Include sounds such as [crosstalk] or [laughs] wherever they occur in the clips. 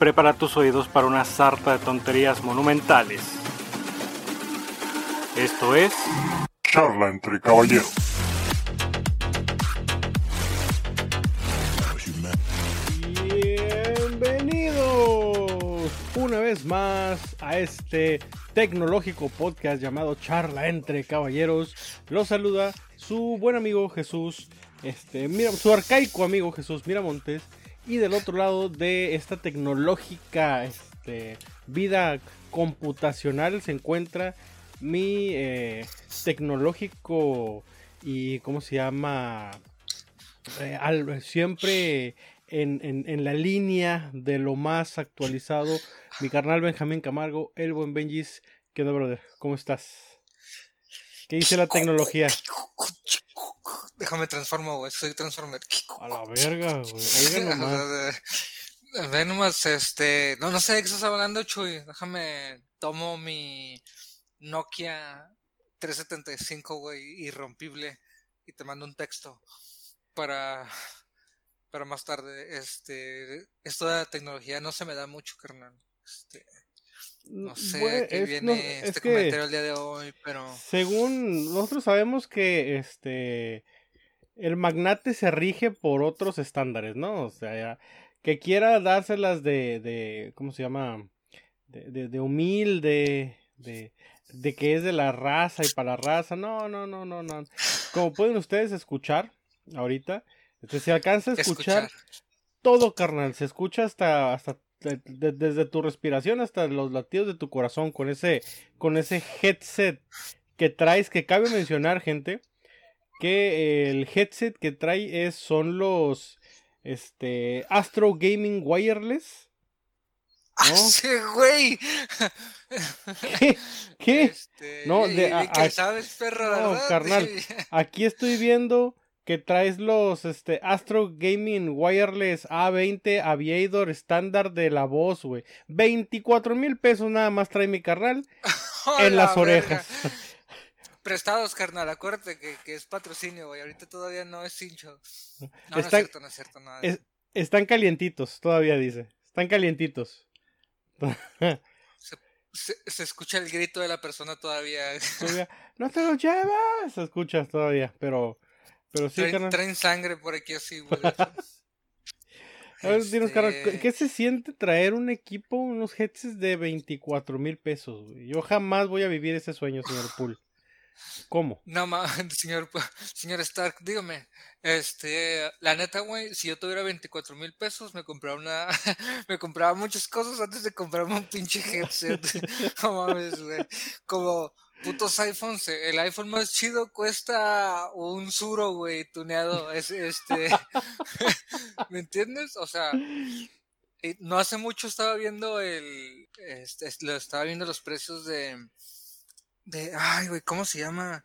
prepara tus oídos para una sarta de tonterías monumentales. Esto es... Charla entre caballeros. Bienvenidos una vez más a este tecnológico podcast llamado Charla entre caballeros. Los saluda su buen amigo Jesús, este, mira, su arcaico amigo Jesús Miramontes. Y del otro lado de esta tecnológica este, vida computacional se encuentra mi eh, tecnológico y, ¿cómo se llama? Eh, siempre en, la línea de lo más actualizado, mi carnal Benjamín Camargo, el buen Benjis. ¿Qué onda, brother? ¿Cómo estás? ¿Qué dice la tecnología? Déjame transformo, güey. Soy Transformer. A la verga, güey. [laughs] nomás. Nomás, este. No, no sé de qué estás hablando, Chuy. Déjame. Tomo mi Nokia 375, güey, irrompible. Y te mando un texto. Para. Para más tarde. Este. Esto de la tecnología no se me da mucho, carnal. Este. No sé qué viene este comentario el día de hoy, pero. Según nosotros sabemos que este el magnate se rige por otros estándares, ¿no? O sea, que quiera dárselas de, de ¿cómo se llama? De, de, humilde, de, de que es de la raza y para la raza. No, no, no, no, no. Como pueden ustedes escuchar ahorita, este, se alcanza a escuchar, todo, carnal. Se escucha hasta, hasta desde tu respiración hasta los latidos de tu corazón con ese, con ese headset que traes, que cabe mencionar, gente, que el headset que trae es, son los este, Astro Gaming Wireless. ¿no? ¡Sí, güey! ¿Qué? ¿Qué? Este, no, de, que sabes, perro, no, carnal. Aquí estoy viendo que traes los este, Astro Gaming Wireless A20 Aviator estándar de la voz, güey. 24 mil pesos nada más trae mi carnal [laughs] en las orejas. [laughs] prestados, carnal. Acuérdate que, que es patrocinio, güey. Ahorita todavía no es hincho. No, no es cierto, no es cierto. Nada. están calientitos, todavía dice. Están calientitos. [laughs] Se, se, escucha el grito de la persona todavía. no te lo llevas. Se escucha todavía, pero. Pero sí, traen, traen sangre por aquí así, güey. [laughs] A ver, dinos, este ¿qué se siente traer un equipo, unos headsets de 24 mil pesos? Güey? Yo jamás voy a vivir ese sueño, señor [sighs] Pool. ¿Cómo? No, ma, [laughs] señor, [laughs] señor Stark, dígame, este, la neta, güey, si yo tuviera 24 mil pesos, me compraba una, me compraba muchas cosas antes de comprarme un pinche headset. no mames, güey. Como putos iPhones, el iPhone más chido cuesta un suro, güey, tuneado. Es, este, [laughs] ¿me entiendes? O sea, no hace mucho estaba viendo el, este, lo estaba viendo los precios de, de, ay, güey, ¿cómo se llama?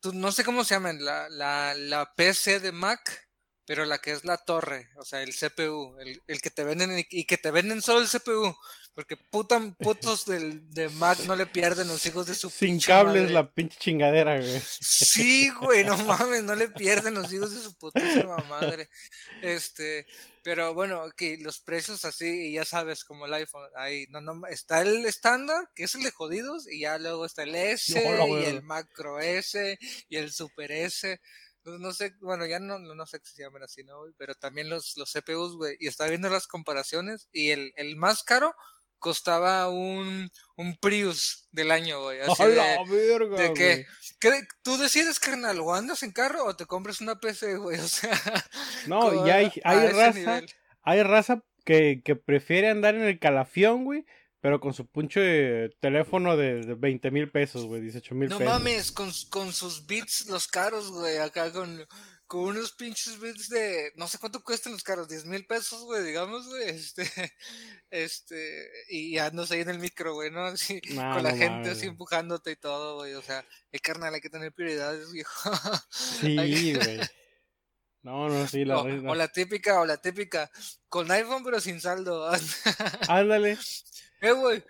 Tú, no sé cómo se llama, la, la, la PC de Mac, pero la que es la torre, o sea, el CPU, el, el que te venden y que te venden solo el CPU, porque puta, putos del, de Mac no le pierden los hijos de su Sin cables la pinche chingadera, güey. Sí, güey, no mames, no le pierden los hijos de su putísima madre. Este, pero bueno, que los precios así, y ya sabes, como el iPhone, ahí, no, no, está el estándar, que es el de jodidos, y ya luego está el S, y el Macro S, y el Super S. No, sé, bueno, ya no, no sé qué se llaman así, ¿no? Pero también los, los CPUs, güey. Y estaba viendo las comparaciones, y el, el más caro costaba un, un Prius del año, güey. Así [laughs] de, verga, de que, tú decides, carnal, o andas en carro o te compras una PC, güey. [laughs] O sea, no, y hay, hay raza, hay raza que, que prefiere andar en el calafión, güey. Pero con su punche teléfono de, de 20 mil pesos, güey, 18 mil pesos. No mames, con, con sus bits los caros, güey, acá con con unos pinches bits de, no sé cuánto cuestan los carros, 10 mil pesos, güey, digamos, güey, este, [laughs] este, y andas ahí en el micro, güey, ¿no? Así, con la gente así empujándote y todo, güey, o sea, el carnal hay que tener prioridades, [laughs] viejo. Sí, güey. No, no, sí, la o, o, la típica, o la típica, con iPhone pero sin saldo. [laughs] Ándale. Eh, güey,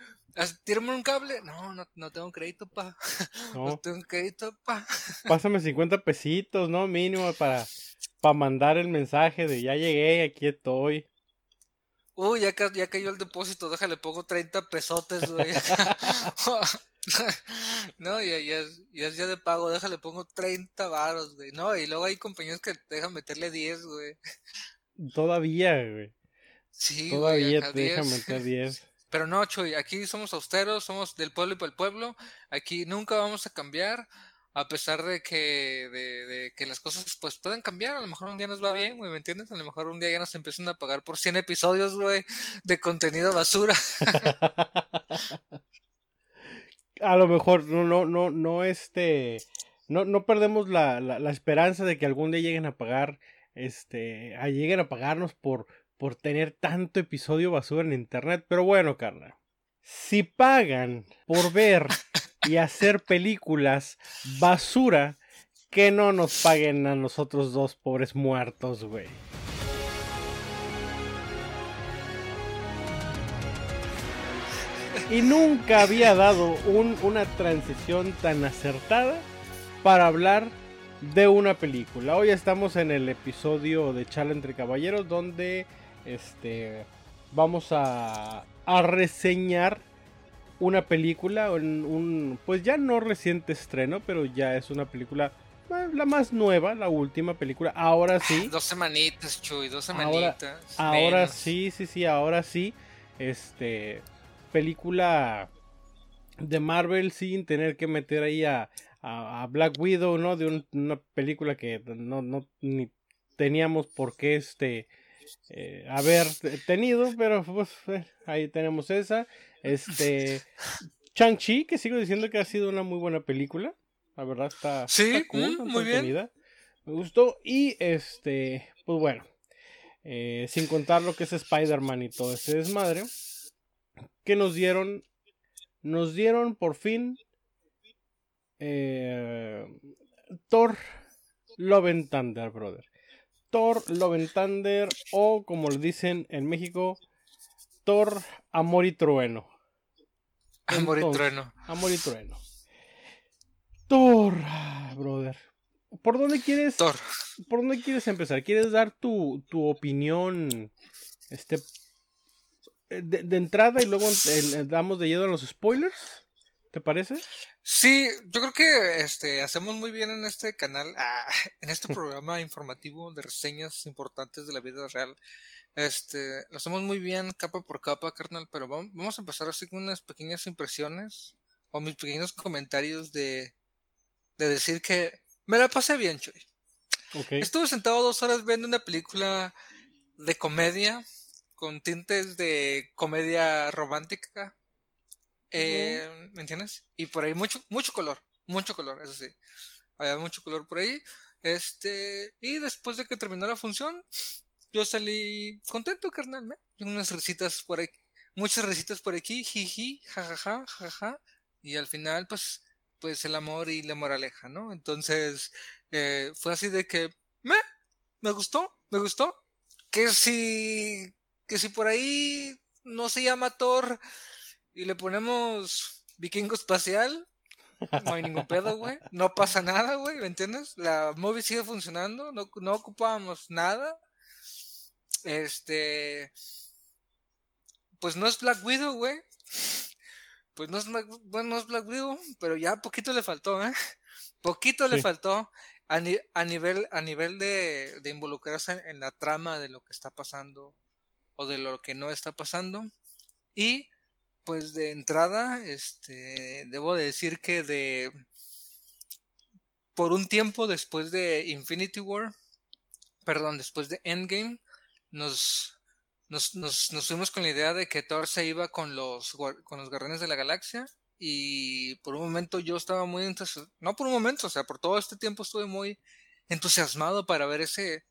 ¿Tírame un cable? No, no, no tengo crédito, pa. [laughs] No. no tengo crédito, pa. [laughs] Pásame 50 pesitos, ¿no? Mínimo para, para mandar el mensaje de ya llegué, aquí estoy. Uy, ya, ca- ya cayó el depósito, déjale, pongo 30 pesotes, güey. [laughs] no, ya, ya, es- ya es día de pago, déjale, pongo 30 varos, güey. No, y luego hay compañías que te dejan meterle 10, güey. Todavía, güey. Sí, Todavía te dejan 10. meter 10. Pero no, Chuy, aquí somos austeros, somos del pueblo y para el pueblo. Aquí nunca vamos a cambiar, a pesar de que, de, que las cosas pues pueden cambiar. A lo mejor un día nos va bien, güey, ¿me entiendes? A lo mejor un día ya nos empiezan a pagar por 100 episodios, güey, de contenido basura. [laughs] A lo mejor no, no, no, no, este, no, no perdemos la, la, esperanza de que algún día lleguen a pagar, este, lleguen a pagarnos por, por tener tanto episodio basura en internet. Pero bueno, carnal, si pagan por ver y hacer películas basura, que no nos paguen a nosotros dos pobres muertos, güey. Y nunca había dado un- una transición tan acertada para hablar de una película. Hoy estamos en el episodio de Charla entre Caballeros donde este vamos a, a reseñar una película, un, un- pues ya no reciente estreno, pero ya es una película eh, la más nueva, la última película. Ahora sí. Dos semanitas, Chuy, dos semanitas. Ahora sí, sí, sí, ahora sí. Este. Película de Marvel sin tener que meter ahí a, a- a Black Widow, ¿no? De un- una película que no, no ni teníamos por qué este. Eh, haber tenido, pero pues eh, ahí tenemos esa. Este. Chang-Chi, que sigo diciendo que ha sido una muy buena película. La verdad está, Sí, está cool, mm, muy bien. Me gustó. Y este, pues bueno. eh, sin contar lo que es Spider-Man y todo ese desmadre. Que nos dieron. Nos dieron por fin. Thor Love and Thunder, brother. Thor Love and Thunder. O como le dicen en México. Thor Amor y Trueno. Amor y trueno. Amor y Trueno. Thor, brother. ¿Por dónde quieres? Thor. ¿Por dónde quieres empezar? ¿Quieres dar tu, tu opinión este eh, de, de entrada y luego damos de lleno a los spoilers? ¿Te parece? Sí, yo creo que este hacemos muy bien en este canal, ah, [laughs] en este [laughs] programa informativo de reseñas importantes de la vida real. Este, lo hacemos muy bien capa por capa, carnal, pero vamos, vamos a empezar así con unas pequeñas impresiones o mis pequeños comentarios de, de decir que me la pasé bien, Chuy. Estuve sentado dos horas viendo una película de comedia con tintes de comedia romántica. Eh, ¿Me entiendes? Y por ahí mucho, mucho color, mucho color, eso sí. Había mucho color por ahí. Este, y después de que terminó la función, yo salí contento, carnal. Y unas risitas por aquí, muchas risitas por aquí, jiji, jajaja, jaja. Y al final, pues, pues el amor y la moraleja, ¿no? Entonces, eh, fue así de que, me, me gustó, me gustó. Que si, que si por ahí no se llama Thor y le ponemos vikingo espacial, no hay ningún pedo, güey. No pasa nada, güey, ¿me entiendes? La movie sigue funcionando, no, no ocupábamos nada. Este, pues no es Black Widow, güey. Pues no es, Black, bueno, no es Black Widow, pero ya poquito le faltó, ¿eh? Poquito le faltó a, ni- a nivel, a nivel de, de involucrarse en, en la trama de lo que está pasando o de lo que no está pasando. Y pues de entrada, este, debo de decir que de por un tiempo después de Infinity War, perdón, después de Endgame, nos, nos, nos, nos fuimos con la idea de que Thor se iba con los, con los Guardianes de la Galaxia. Y por un momento yo estaba muy entusiasmado, no por un momento, o sea, por todo este tiempo estuve muy entusiasmado para ver ese,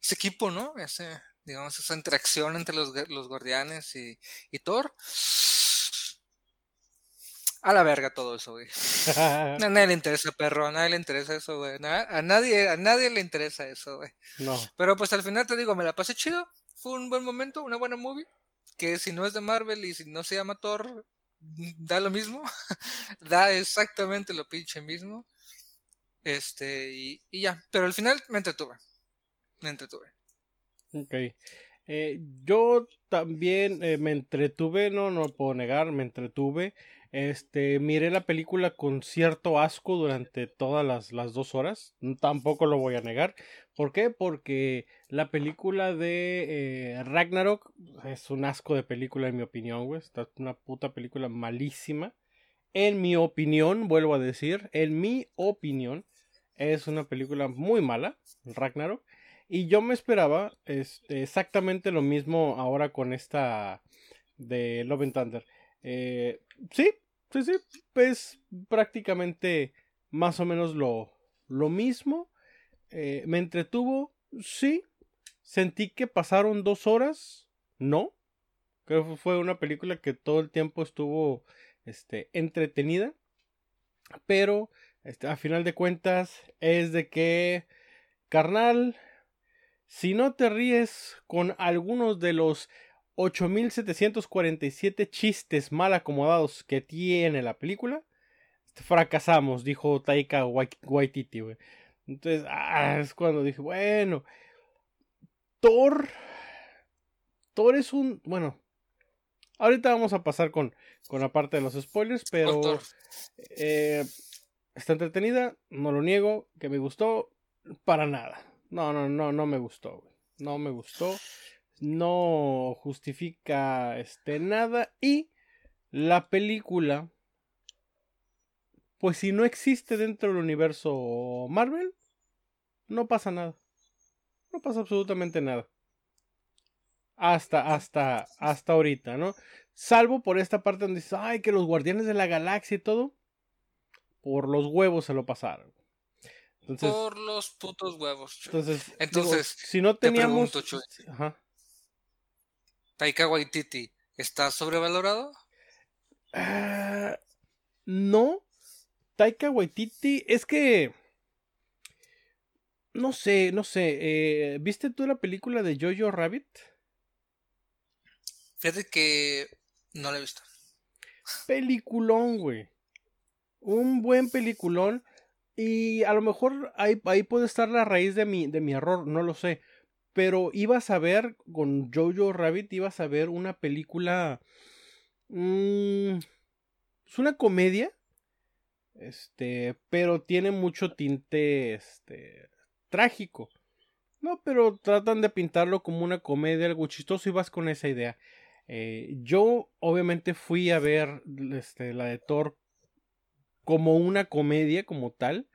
ese equipo, ¿no? Ese, digamos, esa interacción entre los, los guardianes y, y Thor. A la verga todo eso, güey. [laughs] A nadie le interesa, perro, a nadie le interesa eso, güey. A nadie, a nadie le interesa eso, güey. no. Pero pues al final te digo, me la pasé chido. Fue un buen momento, una buena movie. Que si no es de Marvel y si no se llama Thor, da lo mismo. [laughs] da exactamente lo pinche mismo. Este, y, y ya. Pero al final me entretuve. Me entretuve. Ok. Eh, yo también eh, me entretuve, no, no puedo negar, me entretuve. Este, miré la película con cierto asco durante todas las, las dos horas. Tampoco lo voy a negar. ¿Por qué? Porque la película de eh, Ragnarok es un asco de película, en mi opinión, güey. Está una puta película malísima. En mi opinión, vuelvo a decir, en mi opinión, es una película muy mala, Ragnarok. Y yo me esperaba este, exactamente lo mismo ahora con esta de Love Thunder. Eh, sí, sí, sí, es prácticamente más o menos lo, lo mismo. Eh, me entretuvo, sí. Sentí que pasaron dos horas, no. Creo que fue una película que todo el tiempo estuvo este, entretenida. Pero, este, a final de cuentas, es de que, carnal, si no te ríes con algunos de los 8747 chistes mal acomodados que tiene la película, fracasamos, dijo Taika Waititi, Entonces, ah, es cuando dije, bueno, Thor, Thor es un, bueno, ahorita vamos a pasar con, con la parte de los spoilers, pero eh, está entretenida, no lo niego, que me gustó, para nada. No, no, no, no me gustó, No me gustó. No justifica este nada. Y la película. Pues si no existe dentro del universo Marvel. No pasa nada. No pasa absolutamente nada. Hasta, hasta, hasta ahorita, ¿no? Salvo por esta parte donde dice, ay, que los guardianes de la galaxia y todo. Por los huevos se lo pasaron por los putos huevos. Entonces, entonces si no teníamos... Te pregunto, Ajá. Taika Waititi, ¿está sobrevalorado? Ah, no. Taika Waititi, es que... No sé, no sé. Eh, ¿Viste tú la película de Jojo Rabbit? Fíjate que no la he visto. Peliculón, güey. Un buen peliculón. Y a lo mejor ahí, ahí puede estar la raíz de mi, de mi error, no lo sé. Pero ibas a ver con Jojo Rabbit, ibas a ver una película. Mmm, es una comedia. Este, pero tiene mucho tinte este, trágico. No, pero tratan de pintarlo como una comedia, algo chistoso y vas con esa idea. Eh, yo obviamente fui a ver este, la de Thor como una comedia como tal.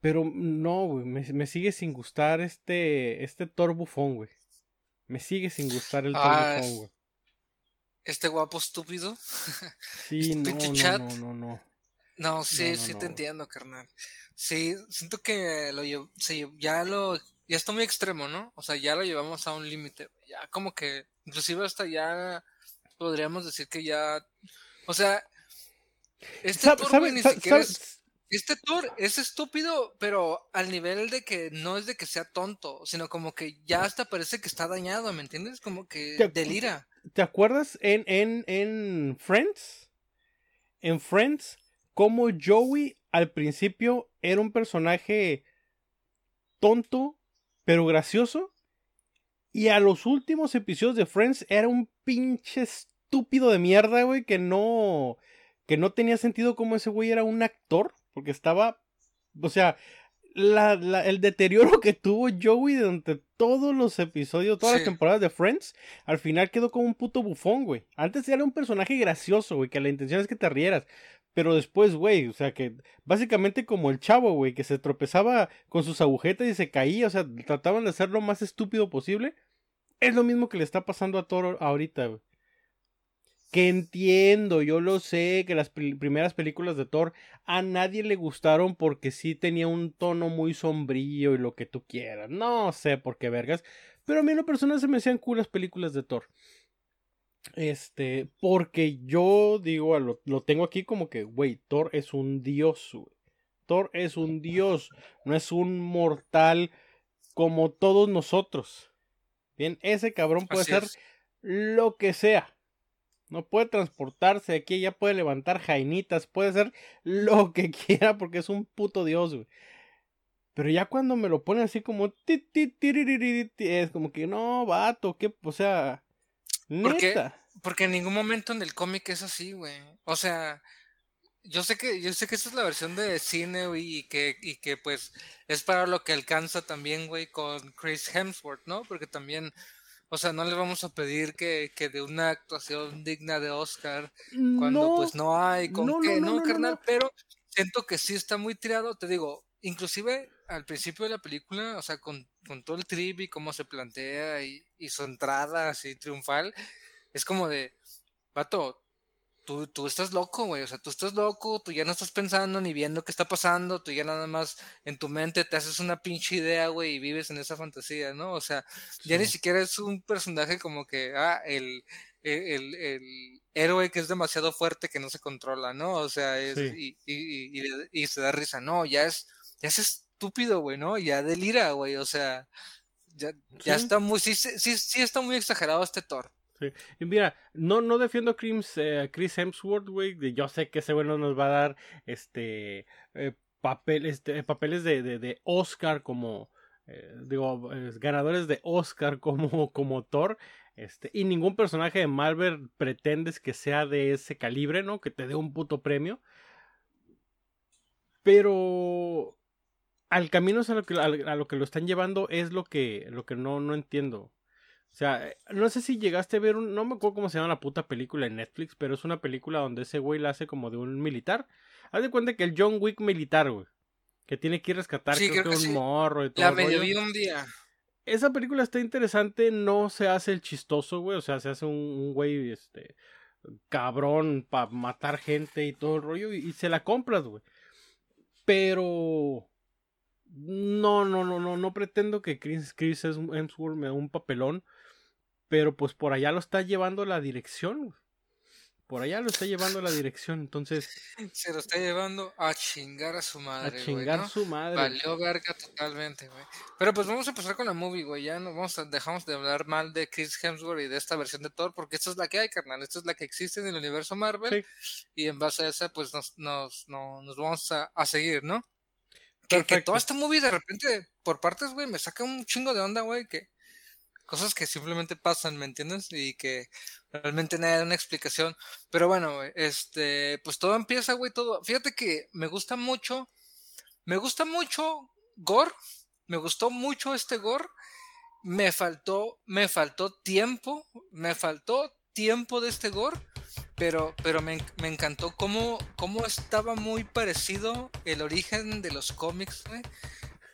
Pero no, güey, me, sigue sin gustar este, este Thor bufón, güey. Me sigue sin gustar el ah, bufón, güey. Este guapo estúpido. Sí, [laughs] este no, no, no, no, no. sí, sí te entiendo, carnal. Sí, siento que lo sí, ya lo, ya está muy extremo, ¿no? O sea, ya lo llevamos a un límite. Ya como que, inclusive hasta ya podríamos decir que ya, o sea, este Thor, ni siquiera es, este Thor es estúpido, pero al nivel de que no es de que sea tonto, sino como que ya hasta parece que está dañado, ¿me entiendes? Como que delira. ¿Te acuerdas en, en, en Friends? En Friends, como Joey al principio era un personaje tonto, pero gracioso. Y a los últimos episodios de Friends era un pinche estúpido de mierda, güey, que no que no tenía sentido cómo ese güey era un actor, porque estaba, o sea, la, el deterioro que tuvo Joey durante todos los episodios, todas las temporadas de Friends, al final quedó como un puto bufón, güey. Antes era un personaje gracioso, güey, que la intención es que te rieras. Pero después, güey, o sea, que básicamente como el chavo, güey, que se tropezaba con sus agujetas y se caía, o sea, trataban de hacer lo más estúpido posible. Es lo mismo que le está pasando a Thor ahorita, güey que entiendo, yo lo sé, que las primeras películas de Thor a nadie le gustaron porque sí tenía un tono muy sombrío y lo que tú quieras. No sé por qué vergas, pero a mí en lo personal se me hacían cool las películas de Thor. Este, porque yo digo, lo, lo tengo aquí como que, güey, Thor es un dios. Thor es un dios, no es un mortal como todos nosotros. Bien, ese cabrón puede ser lo que sea no puede transportarse aquí, ya puede levantar jainitas, puede hacer lo que [laughs] quiera porque es un puto dios, güey. Pero ya cuando me lo pone así como es como que no, vato, que, o sea, neta. Porque en ningún momento en el cómic es así, güey. O sea, yo sé que yo sé que esta es la versión de cine y que y que pues es para lo que alcanza también, güey, con Chris Hemsworth, ¿no? Porque también o sea, no le vamos a pedir que, que de una actuación digna de Oscar cuando pues no hay con no, qué, no, carnal, pero siento que sí está muy tirado, te digo, inclusive al principio de la película, o sea, con, con todo el trip y cómo se plantea y, y su entrada así triunfal, es como de, vato, tú, tú estás loco, güey, o sea, tú estás loco, tú ya no estás pensando ni viendo qué está pasando, tú ya nada más en tu mente te haces una pinche idea, güey, y vives en esa fantasía, ¿no? O sea, ya ni siquiera es un personaje como que, ah, el, el, el, héroe que es demasiado fuerte que no se controla, ¿no? O sea, es, y, y, y, y, se da risa, no, ya es, ya es estúpido, güey, ¿no? Ya delira, güey, o sea, ya, ya está muy, sí, sí, sí está muy exagerado este Thor. Mira, no, no defiendo Chris, eh, Chris Hemsworth. Yo sé que ese bueno nos va a dar este eh, papeles, papeles de, de, Oscar como eh, digo, ganadores de Oscar [laughs] como, como Thor. Este, y ningún personaje de Marvel pretendes que sea de ese calibre, ¿no? Que te dé un puto premio. Pero al camino a lo que, a, lo que lo están llevando es lo que, lo que no, no entiendo. O sea, eh, no sé si llegaste a ver un. No me acuerdo cómo se llama la puta película en Netflix, pero es una película donde ese güey la hace como de un militar. Haz de cuenta que el John Wick militar, güey. Que tiene que ir a rescatar creo, que, un morro y todo. La medio vi un día. Esa película está interesante, no se hace el chistoso, güey. O sea, se hace un, güey, este. cabrón para matar gente y todo el rollo. Y, se la compras, güey. Pero. No, no, no, no, no pretendo que Chris, Chris Hemsworth me dé un papelón. Pero pues por allá lo está llevando la dirección. Por allá lo está llevando la dirección, entonces. [laughs] Se lo está llevando a chingar a su madre. A chingar a su madre. Valió verga totalmente, güey. Pero pues vamos a empezar con la movie, güey. Ya no vamos a, dejamos de hablar mal de Chris Hemsworth y de esta versión de Thor, porque esta es la que hay, carnal. Esta es la que existe en el universo Marvel. Y en base a esa, pues nos, nos, nos, vamos a, a, seguir, ¿no? Que, que, toda esta movie de repente, por partes, güey, me saca un chingo de onda, güey, que cosas que simplemente pasan, ¿me entiendes? Y que realmente nadie da una explicación. Pero bueno, este, pues todo empieza, güey, todo. Fíjate que me gusta mucho, me gusta mucho Gore, me gustó mucho este Gore. Me faltó, me faltó tiempo, me faltó tiempo de este Gore, pero, pero me, me encantó cómo, cómo estaba muy parecido el origen de los cómics, güey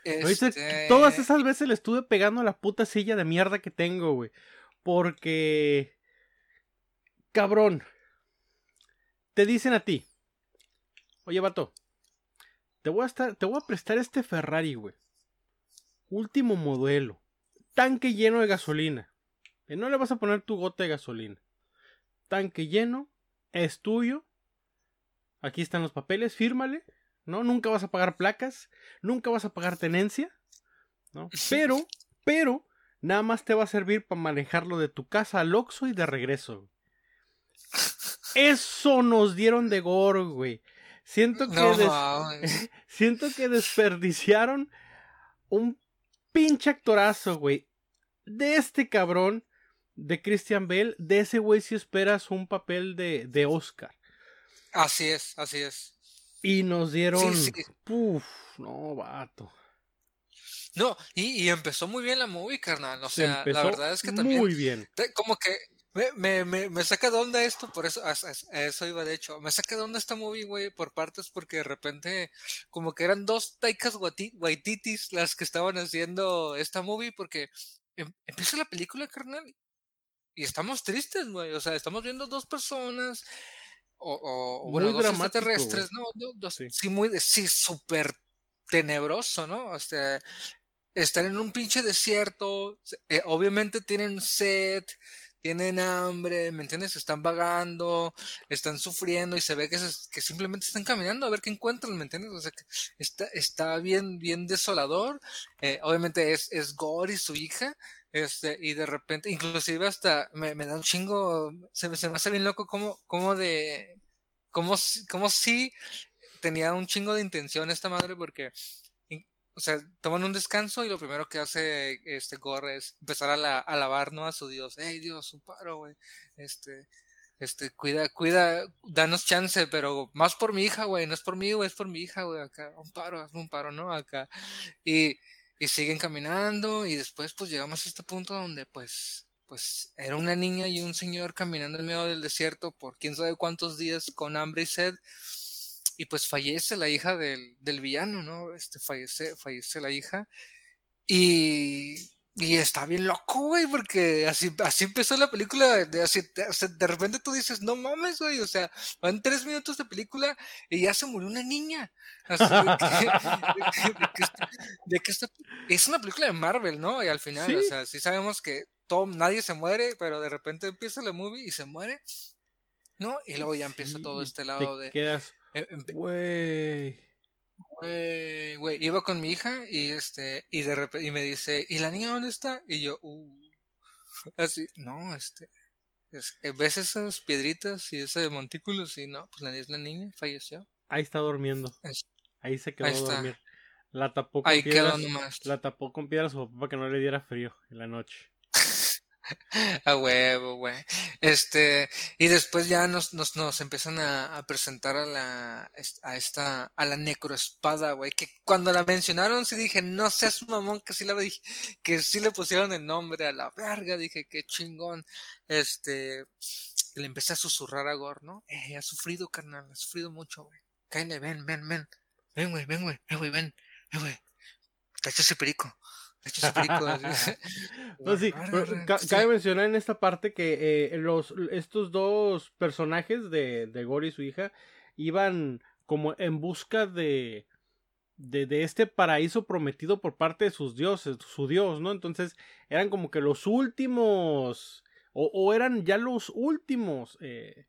este... Todas esas veces le estuve pegando a la puta silla de mierda que tengo, güey. Porque... Cabrón. Te dicen a ti. Oye, vato. Te voy a, estar, te voy a prestar este Ferrari, güey. Último modelo. Tanque lleno de gasolina. No le vas a poner tu gota de gasolina. Tanque lleno. Es tuyo. Aquí están los papeles. Fírmale. ¿No? Nunca vas a pagar placas, nunca vas a pagar tenencia, ¿no? [laughs] Pero, pero, nada más te va a servir para manejarlo de tu casa al Oxxo y de regreso. Eso nos dieron de gore, güey. Siento que, [laughs] siento que desperdiciaron un pinche actorazo, güey. De este cabrón, de Christian Bell, de ese güey si esperas un papel de, de Oscar. Así es, así es. Y nos dieron. Puf, no, vato. No, y, empezó muy bien la movie, carnal. O sea, la verdad es que también. Muy bien. Como que me, me, me, saca de onda esto, por eso, a, eso iba de hecho. Me saca de onda esta movie, güey, por partes, porque de repente, como que eran dos taikas guaititis las que estaban haciendo esta movie, porque em, empieza la película, carnal, y estamos tristes, güey. O sea, estamos viendo dos personas o, o bueno, dos extraterrestres, ¿no? sí. muy, sí, súper tenebroso, ¿no? O sea, están en un pinche desierto, eh, obviamente tienen sed, tienen hambre, ¿me entiendes? Están vagando, están sufriendo y se ve que, que simplemente están caminando a ver qué encuentran, ¿me entiendes? O sea, que está, está bien, bien desolador. Eh, obviamente es, es Gore y su hija, este, y de repente, inclusive hasta me, da un chingo, se, se, me hace bien loco como, como de, como, como si tenía un chingo de intención esta madre porque, o sea, toman un descanso y lo primero que hace este Gore es empezar a, la, alabar, ¿no? A su Dios. Hey, Dios, un paro, güey. Este, este, cuida, cuida, danos chance, pero más por mi hija, güey, no es por mí, güey, es por mi hija, güey, acá, un paro, hazme un paro, ¿no? Acá. Y, y siguen caminando y después pues llegamos a este punto donde pues, pues era una niña y un señor caminando en medio del desierto por quién sabe cuántos días con hambre y sed y pues fallece la hija del, del villano, ¿no? Este, fallece, fallece la hija y, y está bien loco, güey, porque así, así empezó la película, de, así, de repente tú dices, no mames, güey, o sea, van tres minutos de película y ya se murió una niña. Así de, que, es una película de Marvel, ¿no? Y al final, o sea, sí sabemos que todo, nadie se muere, pero de repente empieza la movie y se muere, ¿no? Y luego ya empieza todo este lado de... Eh, güey. Güey, güey, iba con mi hija y este, y de repente, y me dice, ¿y la niña dónde está? Y yo, uh, así, no, este, ¿ves esas piedritas y ese montículo? Y no, pues la, la niña, falleció. Ahí está durmiendo. Ahí se quedó a dormir. La tapó con Ahí piedras. Quedó La tapó con piedras su papá para que no le diera frío en la noche. A huevo, güey. Este, y después ya nos, nos, nos empiezan a, presentar a la, a esta, a la necroespada, güey, que cuando la mencionaron sí dije, no seas mamón, que sí la dije, que sí le pusieron el nombre a la verga, dije, qué chingón. Este, le empecé a susurrar a Gor, ¿no? Eh, ha sufrido, carnal, ha sufrido mucho, güey. Cállate, ven, ven, ven. Ven, güey, ven, güey, ven, güey, ven, ven, güey. Ese perico. [laughs] [laughs] no, sí, cabe mencionar en esta parte que eh, los, estos dos personajes de, de Gore y su hija iban como en busca de, de, de, este paraíso prometido por parte de sus dioses, su dios, ¿no? Entonces eran como que los últimos, o, o eran ya los últimos eh,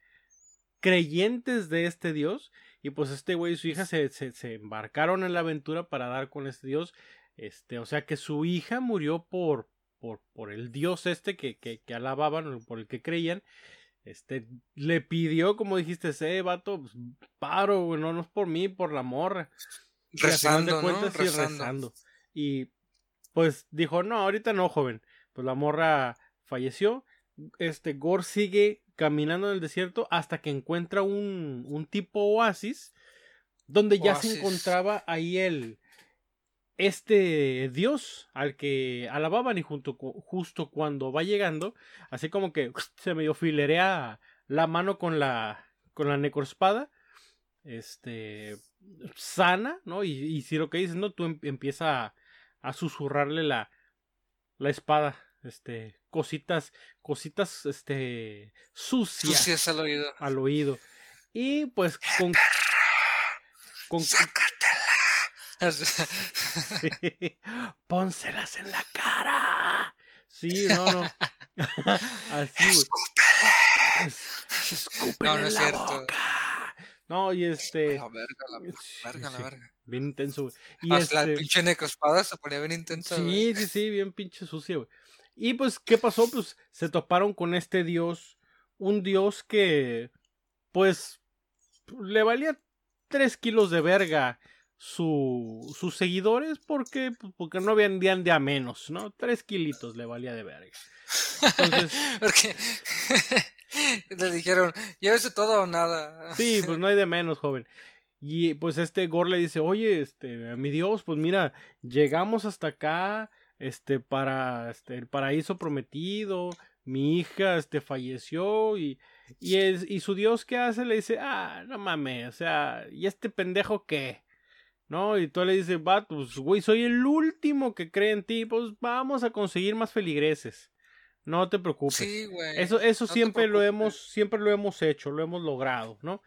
creyentes de este dios. Y pues este güey y su hija se, se, se, embarcaron en la aventura para dar con este dios. Este, o sea que su hija murió por, por, por el dios este que, que, que alababan, por el que creían. Este, le pidió, como dijiste, ese vato, pues, paro, no, no es por mí, por la morra. Rezando, ¿no? rezando. Y pues dijo, no, ahorita no, joven. Pues la morra falleció. Este, Gore sigue caminando en el desierto hasta que encuentra un, un tipo oasis donde ya se encontraba ahí el, este dios al que alababan y junto, justo cuando va llegando, así como que se medio filerea la mano con la con la necroespada, este sana, ¿no? Y, si lo que dices, ¿no? Tú em, empieza a, susurrarle la la espada, este, cositas, cositas, este, sucias, sucias al oído. Al oído. Y pues con, con Pónselas en la cara. Sí, no, no. [laughs] Así, no, no es cierto. No, y este. La verga, la verga, la verga. Bien intenso, Y Hasta este... la pinche necrospada se ponía bien intensa, Sí, sí, sí, bien pinche sucia, güey. Y pues, ¿qué pasó? Pues se toparon con este dios. Un dios que, pues, le valía tres kilos de verga su, sus seguidores porque, pues, porque no vendían de a menos, ¿no? Tres kilitos le valía de verga. Entonces, [laughs] porque [laughs] le dijeron, llévese todo o nada. Sí, pues [laughs] no hay de menos, joven. Y pues este Gore le dice, oye, este, mi Dios, pues mira, llegamos hasta acá, este, para este, el paraíso prometido, mi hija, este, falleció y, y, es, y su Dios, ¿qué hace? Le dice, ah, no mames, o sea, ¿y este pendejo qué? ¿No? Y tú le dices, va, pues, güey, soy el último que cree en ti, pues vamos a conseguir más feligreses. No te preocupes. Sí, güey. Eso, eso siempre lo hemos, siempre lo hemos hecho, lo hemos logrado, ¿no?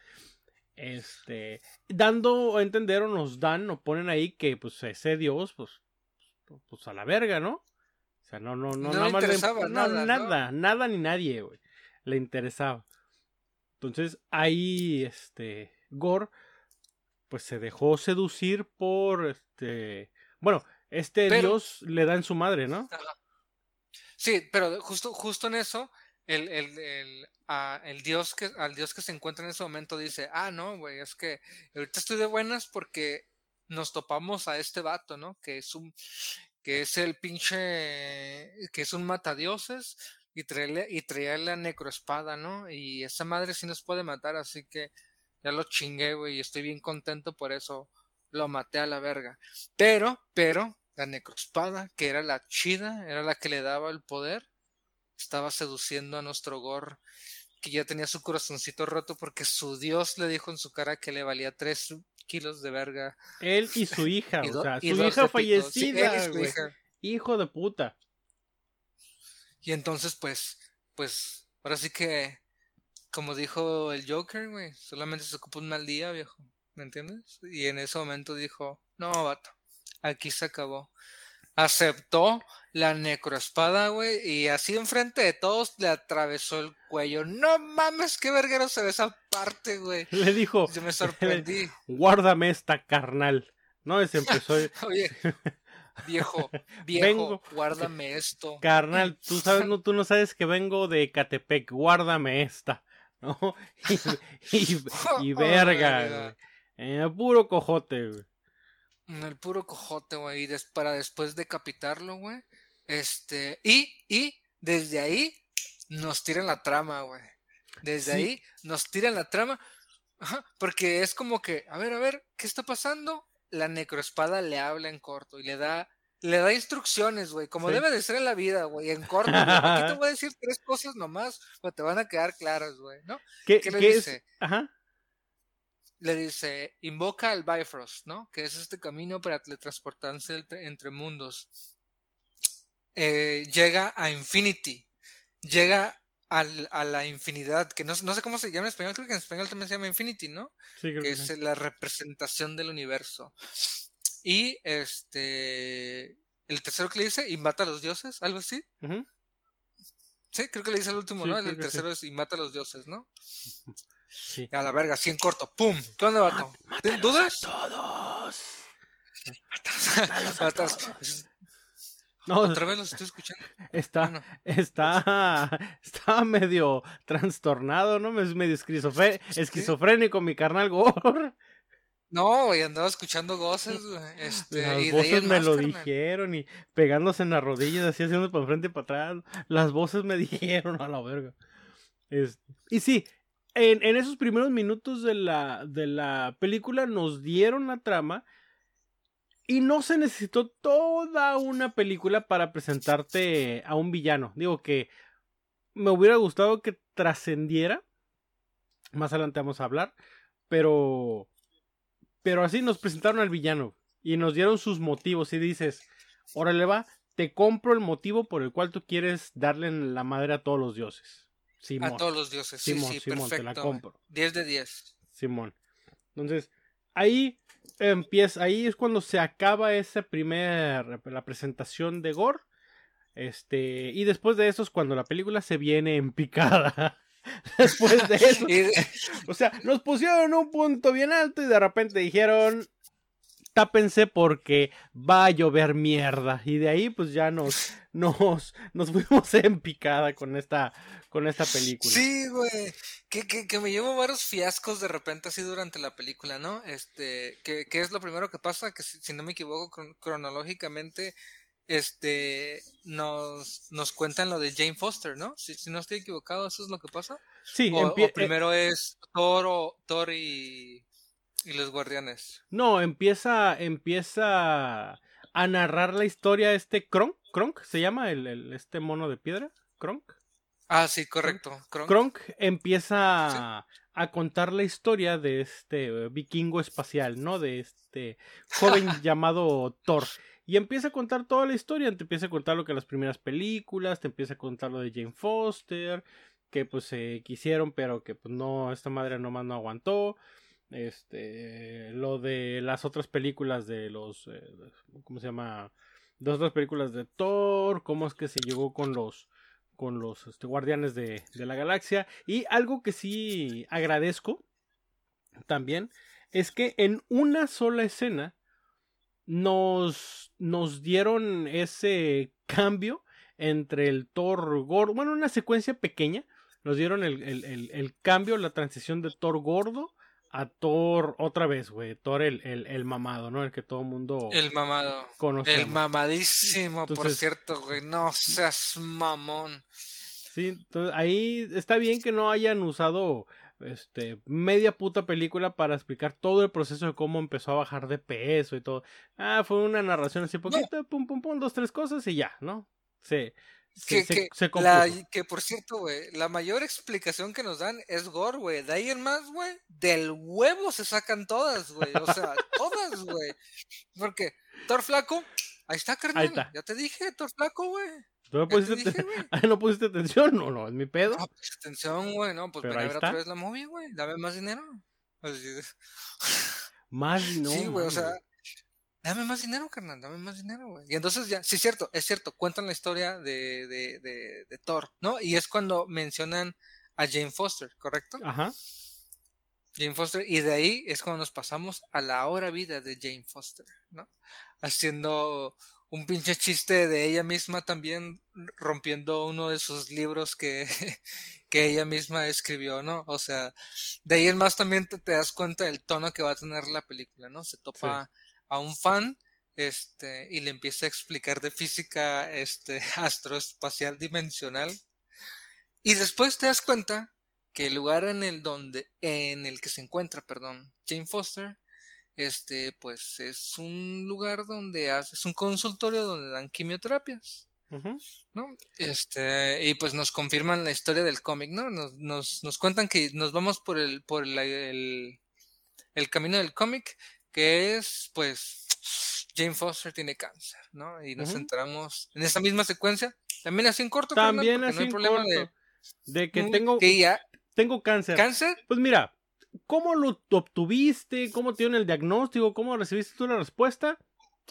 Este, dando a entender o nos dan o ponen ahí que, pues, ese Dios, pues, pues a la verga, ¿no? O sea, no, no, no, no nada interesaba nada, nada, nada ni nadie, güey, le interesaba. Entonces, ahí, este, Gore pues se dejó seducir por este bueno este dios le da en su madre no sí pero justo justo en eso el, el, el, el, dios que al dios que se encuentra en ese momento dice ah no güey es que ahorita estoy de buenas porque nos topamos a este vato, ¿no? Que es un, que es el pinche, que es un matadioses y trae, y traía la necroespada, ¿no? Y esa madre sí nos puede matar, así que ya lo chingué, güey, y estoy bien contento por eso. Lo maté a la verga. Pero, pero, la necroespada, que era la chida, era la que le daba el poder, estaba seduciendo a nuestro Gor, que ya tenía su corazoncito roto porque su dios le dijo en su cara que le valía tres kilos de verga. Él y su hija, [laughs] o sea, su hija fallecida, Hijo de puta. Y entonces, pues, pues, ahora sí que, como dijo el Joker, güey, solamente se ocupa un mal día, viejo. ¿Me entiendes? Y en ese momento dijo, no, vato, aquí se acabó. Aceptó la necroespada, güey, y así enfrente de todos le atravesó el cuello. No mames, qué verguero se ve esa parte, güey. [laughs] Le dijo, Yo me sorprendí. [laughs] Guárdame esta carnal. No, ese [laughs] empezó. Oye, viejo, viejo, guárdame esto. Carnal, tú sabes, no, tú no sabes que vengo de Catepec, guárdame esta. [laughs] ¿No? Y, y, [laughs] verga, güey. puro cojote, güey. El puro cojote, güey. Y para después decapitarlo, güey. Este. Y, y, desde ahí nos tiran la trama, güey. Desde ahí nos tiran la trama. Ajá, porque es como que, a ver, a ver, ¿qué está pasando? La necroespada le habla en corto y le da le da instrucciones, güey, como debe de ser en la vida, güey, en corto. Aquí te [laughs] voy a decir tres cosas nomás, pero te van a quedar claras, güey, ¿no? ¿Qué, le dice? Ajá. Le dice, invoca al Bifrost, ¿no? Que es este camino para teletransportarse entre, mundos. Eh, llega a Infinity, llega al, a la infinidad, que no, no, sé cómo se llama en español, creo que en español también se llama Infinity, ¿no? Sí, creo que, es la representación del universo. Y este. El tercero que le dice, y mata a los dioses, algo así. Sí, creo que le dice el último, ¿no? El tercero es y mata a los dioses, ¿no? Sí. A la verga, así en corto, ¡pum! ¿Qué onda, vato? ¿Dudas? todos. [laughs] No, otra vez los estoy escuchando. Está, está, [laughs] está medio trastornado, ¿no? Es medio esquizofrénico mi carnal Gore. No, güey, andaba escuchando voces, [laughs] Este, Las voces me lo dijeron y pegándose en las rodillas, así haciendo para frente y para atrás. Las voces me [laughs] dijeron a la verga. y sí, en, en, esos primeros minutos de la, de la película nos dieron la trama y no se necesitó toda una película para presentarte a un villano. Digo que me hubiera gustado que trascendiera. Más adelante vamos a hablar. Pero pero así nos presentaron al villano y nos dieron sus motivos y dices, órale va, te compro el motivo por el cual tú quieres darle la madre a todos los dioses. Simón. A todos los dioses, sí, sí, Simón, perfecto. te la compro. 10 de 10. Simón. Entonces, ahí empieza, ahí es cuando se acaba esa primera, la presentación de Gore. Este, y después de eso es cuando la película se viene en picada. [laughs] Después de eso. o sea, nos pusieron en un punto bien alto y de repente dijeron, tápense porque va a llover mierda. Y de ahí pues ya nos, nos, nos fuimos en picada con esta, con esta película. Sí, güey. Que, que, que, me llevo varios fiascos de repente así durante la película, ¿no? Este, que, que es lo primero que pasa, que si, si no me equivoco cronológicamente, este nos, nos cuentan lo de Jane Foster, ¿no? Si, no estoy equivocado, eso es lo que pasa. Sí, o, eh, primero es Thor, Thor y, y, los guardianes. No, empieza, empieza a narrar la historia este Kronk, Kronk se llama el, este mono de piedra, Kronk. Ah, sí, correcto. Kronk, empieza a, a, contar la historia de este vikingo espacial, ¿no? De este joven [laughs] llamado Thor. Y empieza a contar toda la historia, te empieza a contar lo que las primeras películas, te empieza a contar lo de Jane Foster, que pues se quisieron, pero que pues no, esta madre nomás no aguantó. Este, lo de las otras películas de los, eh, ¿cómo se llama? Dos otras películas de Thor, cómo es que se llegó con los, con los este, guardianes de la galaxia. Y algo que sí agradezco también es que en una sola escena nos, nos dieron ese cambio entre el Thor gordo, bueno, una secuencia pequeña, nos dieron el, el, el, cambio, la transición de Thor gordo a Thor otra vez, güey. Thor el, el, el mamado, ¿no? El que todo el mundo El mamado. conoce. El mamadísimo, por cierto, güey. No seas mamón. Sí, entonces ahí está bien que no hayan usado este media puta película para explicar todo el proceso de cómo empezó a bajar de peso y todo. Ah, fue una narración así poquito, pum pum pum, dos tres cosas y ya, ¿no? Se Que, se- que, se la- compuso. que por cierto, güey, la mayor explicación que nos dan es gore, güey. De ahí en más, güey, del huevo se sacan todas, güey. O sea, [laughs] todas, güey. Porque Thor flaco, ahí está, carnal. está. Ya te dije, Thor flaco, güey. ¿Tú no pusiste, dije, [laughs] ah, ¿no pusiste atención? No, no, es mi pedo. No, pues atención, güey, no, pues Pero ven a ver está. otra vez la movie, güey. Dame más dinero. [laughs] Más no. sí, güey, o sea, dame más dinero, carnal, dame más dinero, güey. Y entonces ya, sí, es cierto, es cierto, cuentan la historia de, de, de, de Thor, ¿no? Y es cuando mencionan a Jane Foster, ¿correcto? Ajá. Jane Foster, y de ahí es cuando nos pasamos a la hora vida de Jane Foster, ¿no? Haciendo un pinche chiste de ella misma también rompiendo uno de sus libros que, [laughs] que ella misma escribió, ¿no? O sea, de ahí en más también te, te das cuenta del tono que va a tener la película, ¿no? Se topa a un fan este y le empieza a explicar de física este [laughs] astroespacial dimensional y después te das cuenta que el lugar en el donde en el que se encuentra, perdón, Jane Foster este pues es un lugar donde hace, es un consultorio donde dan quimioterapias. ¿no? Este, y pues nos confirman la historia del cómic, ¿no? Nos, nos, nos cuentan que nos vamos por el, por la- el, el camino del cómic, que es, pues, Jane Foster tiene cáncer, ¿no? Y nos Ujú. enteramos en esa misma secuencia, también así en corto, También así no hay en problema corto. De, que de- tengo, que ya, tengo cáncer. cáncer, Pues mira, ¿cómo lo obtuviste? ¿Cómo te dieron el diagnóstico? ¿Cómo recibiste tú la respuesta?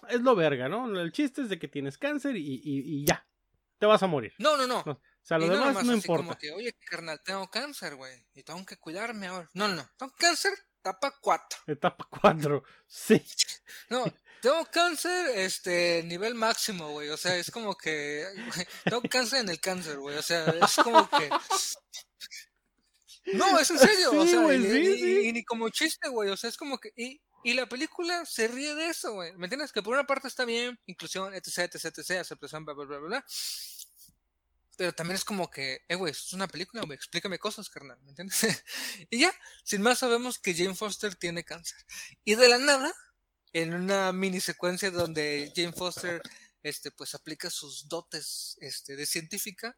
Es lo verga, ¿no? El chiste es de que tienes cáncer y, y- y ya. Te vas a morir. no, no, no. O sea, lo Y no demás nomás no así como importa. que, oye, carnal, tengo cáncer, güey, y tengo que cuidarme ahora. No, no, tengo cáncer, etapa 4. Etapa 4. Sí. No, tengo cáncer, este, nivel máximo, güey. O sea, es como que. güey, [laughs] tengo cáncer en el cáncer, güey. O sea, es como que. No, es en serio. o sea, güey, y, sí, y- sí. y ni como chiste, güey. O sea, es como que. Y, la película se ríe de eso, güey. ¿Me entiendes? Que por una parte está bien, inclusión, etc, etc, etc, aceptación, bla, bla, bla, bla. Pero también es como que, eh, güey, es una película, güey, explícame cosas, carnal, ¿me entiendes? [laughs] y ya, sin más sabemos que Jane Foster tiene cáncer. Y de la nada, en una mini secuencia donde Jane Foster, este, pues aplica sus dotes, este, de científica,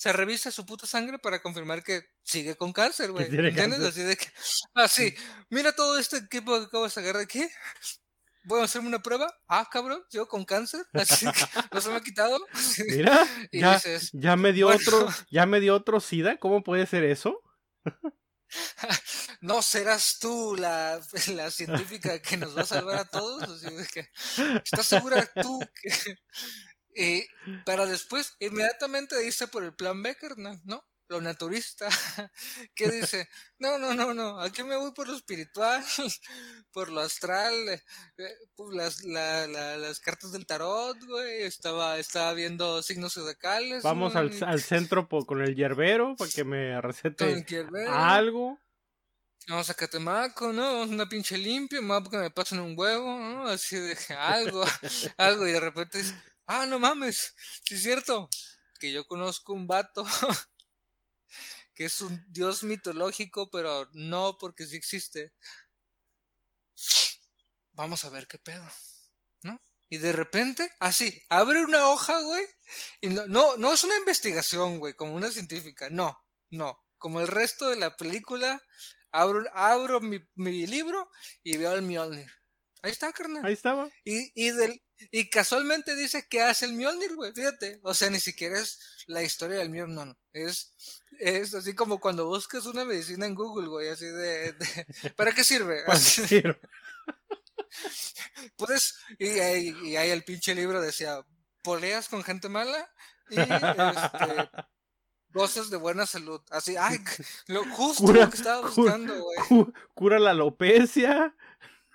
se revisa su puta sangre para confirmar que sigue con cáncer, güey. ¿Entiendes? Así de que, ah, sí, mira todo este equipo que acabo de sacar de aquí. Voy a hacerme una prueba. Ah, cabrón, yo con cáncer. [laughs] Así que no se me ha quitado. [laughs] Mira, Y ya, dices, ya me dio bueno. otro, ya me dio otro SIDA. ¿Cómo puede ser eso? [laughs] no serás tú la, la científica que nos va a salvar a todos. Así de que, ¿estás segura tú que.? Y para después, inmediatamente dice por el plan Becker, ¿no? ¿no? Lo naturista, [laughs] que dice, [laughs] no, no, no, no, aquí me voy por lo espiritual, [laughs] por lo astral, eh, por las, la- la- las cartas del tarot, güey, estaba, estaba viendo signos zodiacales. Vamos al, al centro con el yerbero para que me recete que algo. Vamos a Catemaco, ¿no? Una pinche limpia, más porque me pasan un huevo, ¿no? Así de que algo, algo, y de repente dices, ah, no mames, sí es cierto, que yo conozco un vato [laughs] que es un dios mitológico, pero no porque sí existe. Vamos a ver qué pedo, ¿no? Y de repente, así, abre una hoja, güey, y no, no, no es una investigación, güey, como una científica, no, no, como el resto de la película, abro, abro mi, mi libro y veo al Mjolnir. Ahí está, carnal. Ahí estaba. Y, y, del, y casualmente dice que hace el Mjolnir, güey, fíjate. O sea, ni siquiera es la historia del Mjolnir, no, no. Es, es así como cuando buscas una medicina en Google, güey, así de... de- ¿Para qué sirve? [laughs] Para puedes... Y, ahí- y ahí el pinche libro decía, poleas con gente mala y este, [laughs] gozas de buena salud. Así, ay, [laughs] lo justo Cura- lo que estaba buscando, güey. cu- cura la alopecia.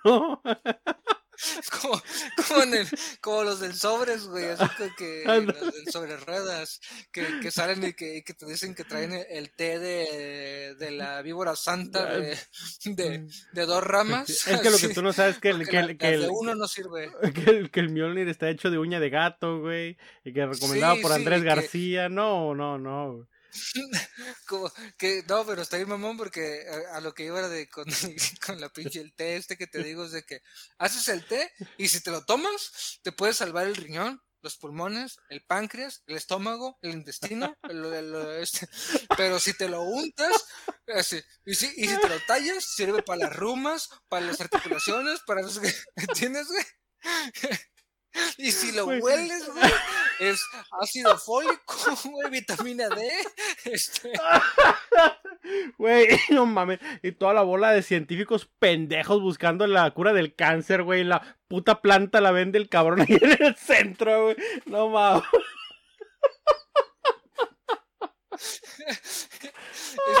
¿No? Es [laughs] como, como, en el, como los del sobres, güey, así que, Ándale. [laughs] los del sobre ruedas, que, que salen y que, te dicen que traen el, té de, de la víbora santa de, de, de dos ramas. Es que lo que tú no sabes es que, el- que, el- que de el, uno no sirve. [laughs] que el, que el Mjolnir está hecho de uña de gato, güey. Y que recomendado Sí, por Andrés García. No, no, no. [laughs] Como que, no, pero está bien mamón porque a, a lo que iba era de con, [laughs] con la pinche el té este que te digo es de que haces el té y si te lo tomas te puede salvar el riñón, los pulmones, el páncreas, el estómago, el intestino, [laughs] el- este, pero si te lo untas así, y, si, y si te lo tallas sirve para las rumas, para las articulaciones, para los ¿entiendes? güey? Y si lo hueles, güey, es ácido fólico, [laughs] güey, vitamina D, este, [laughs] Güey, [laughs] no mames. Y toda la bola de científicos pendejos buscando la cura del cáncer, güey. La puta planta la vende el cabrón ahí en el centro, güey. No mames.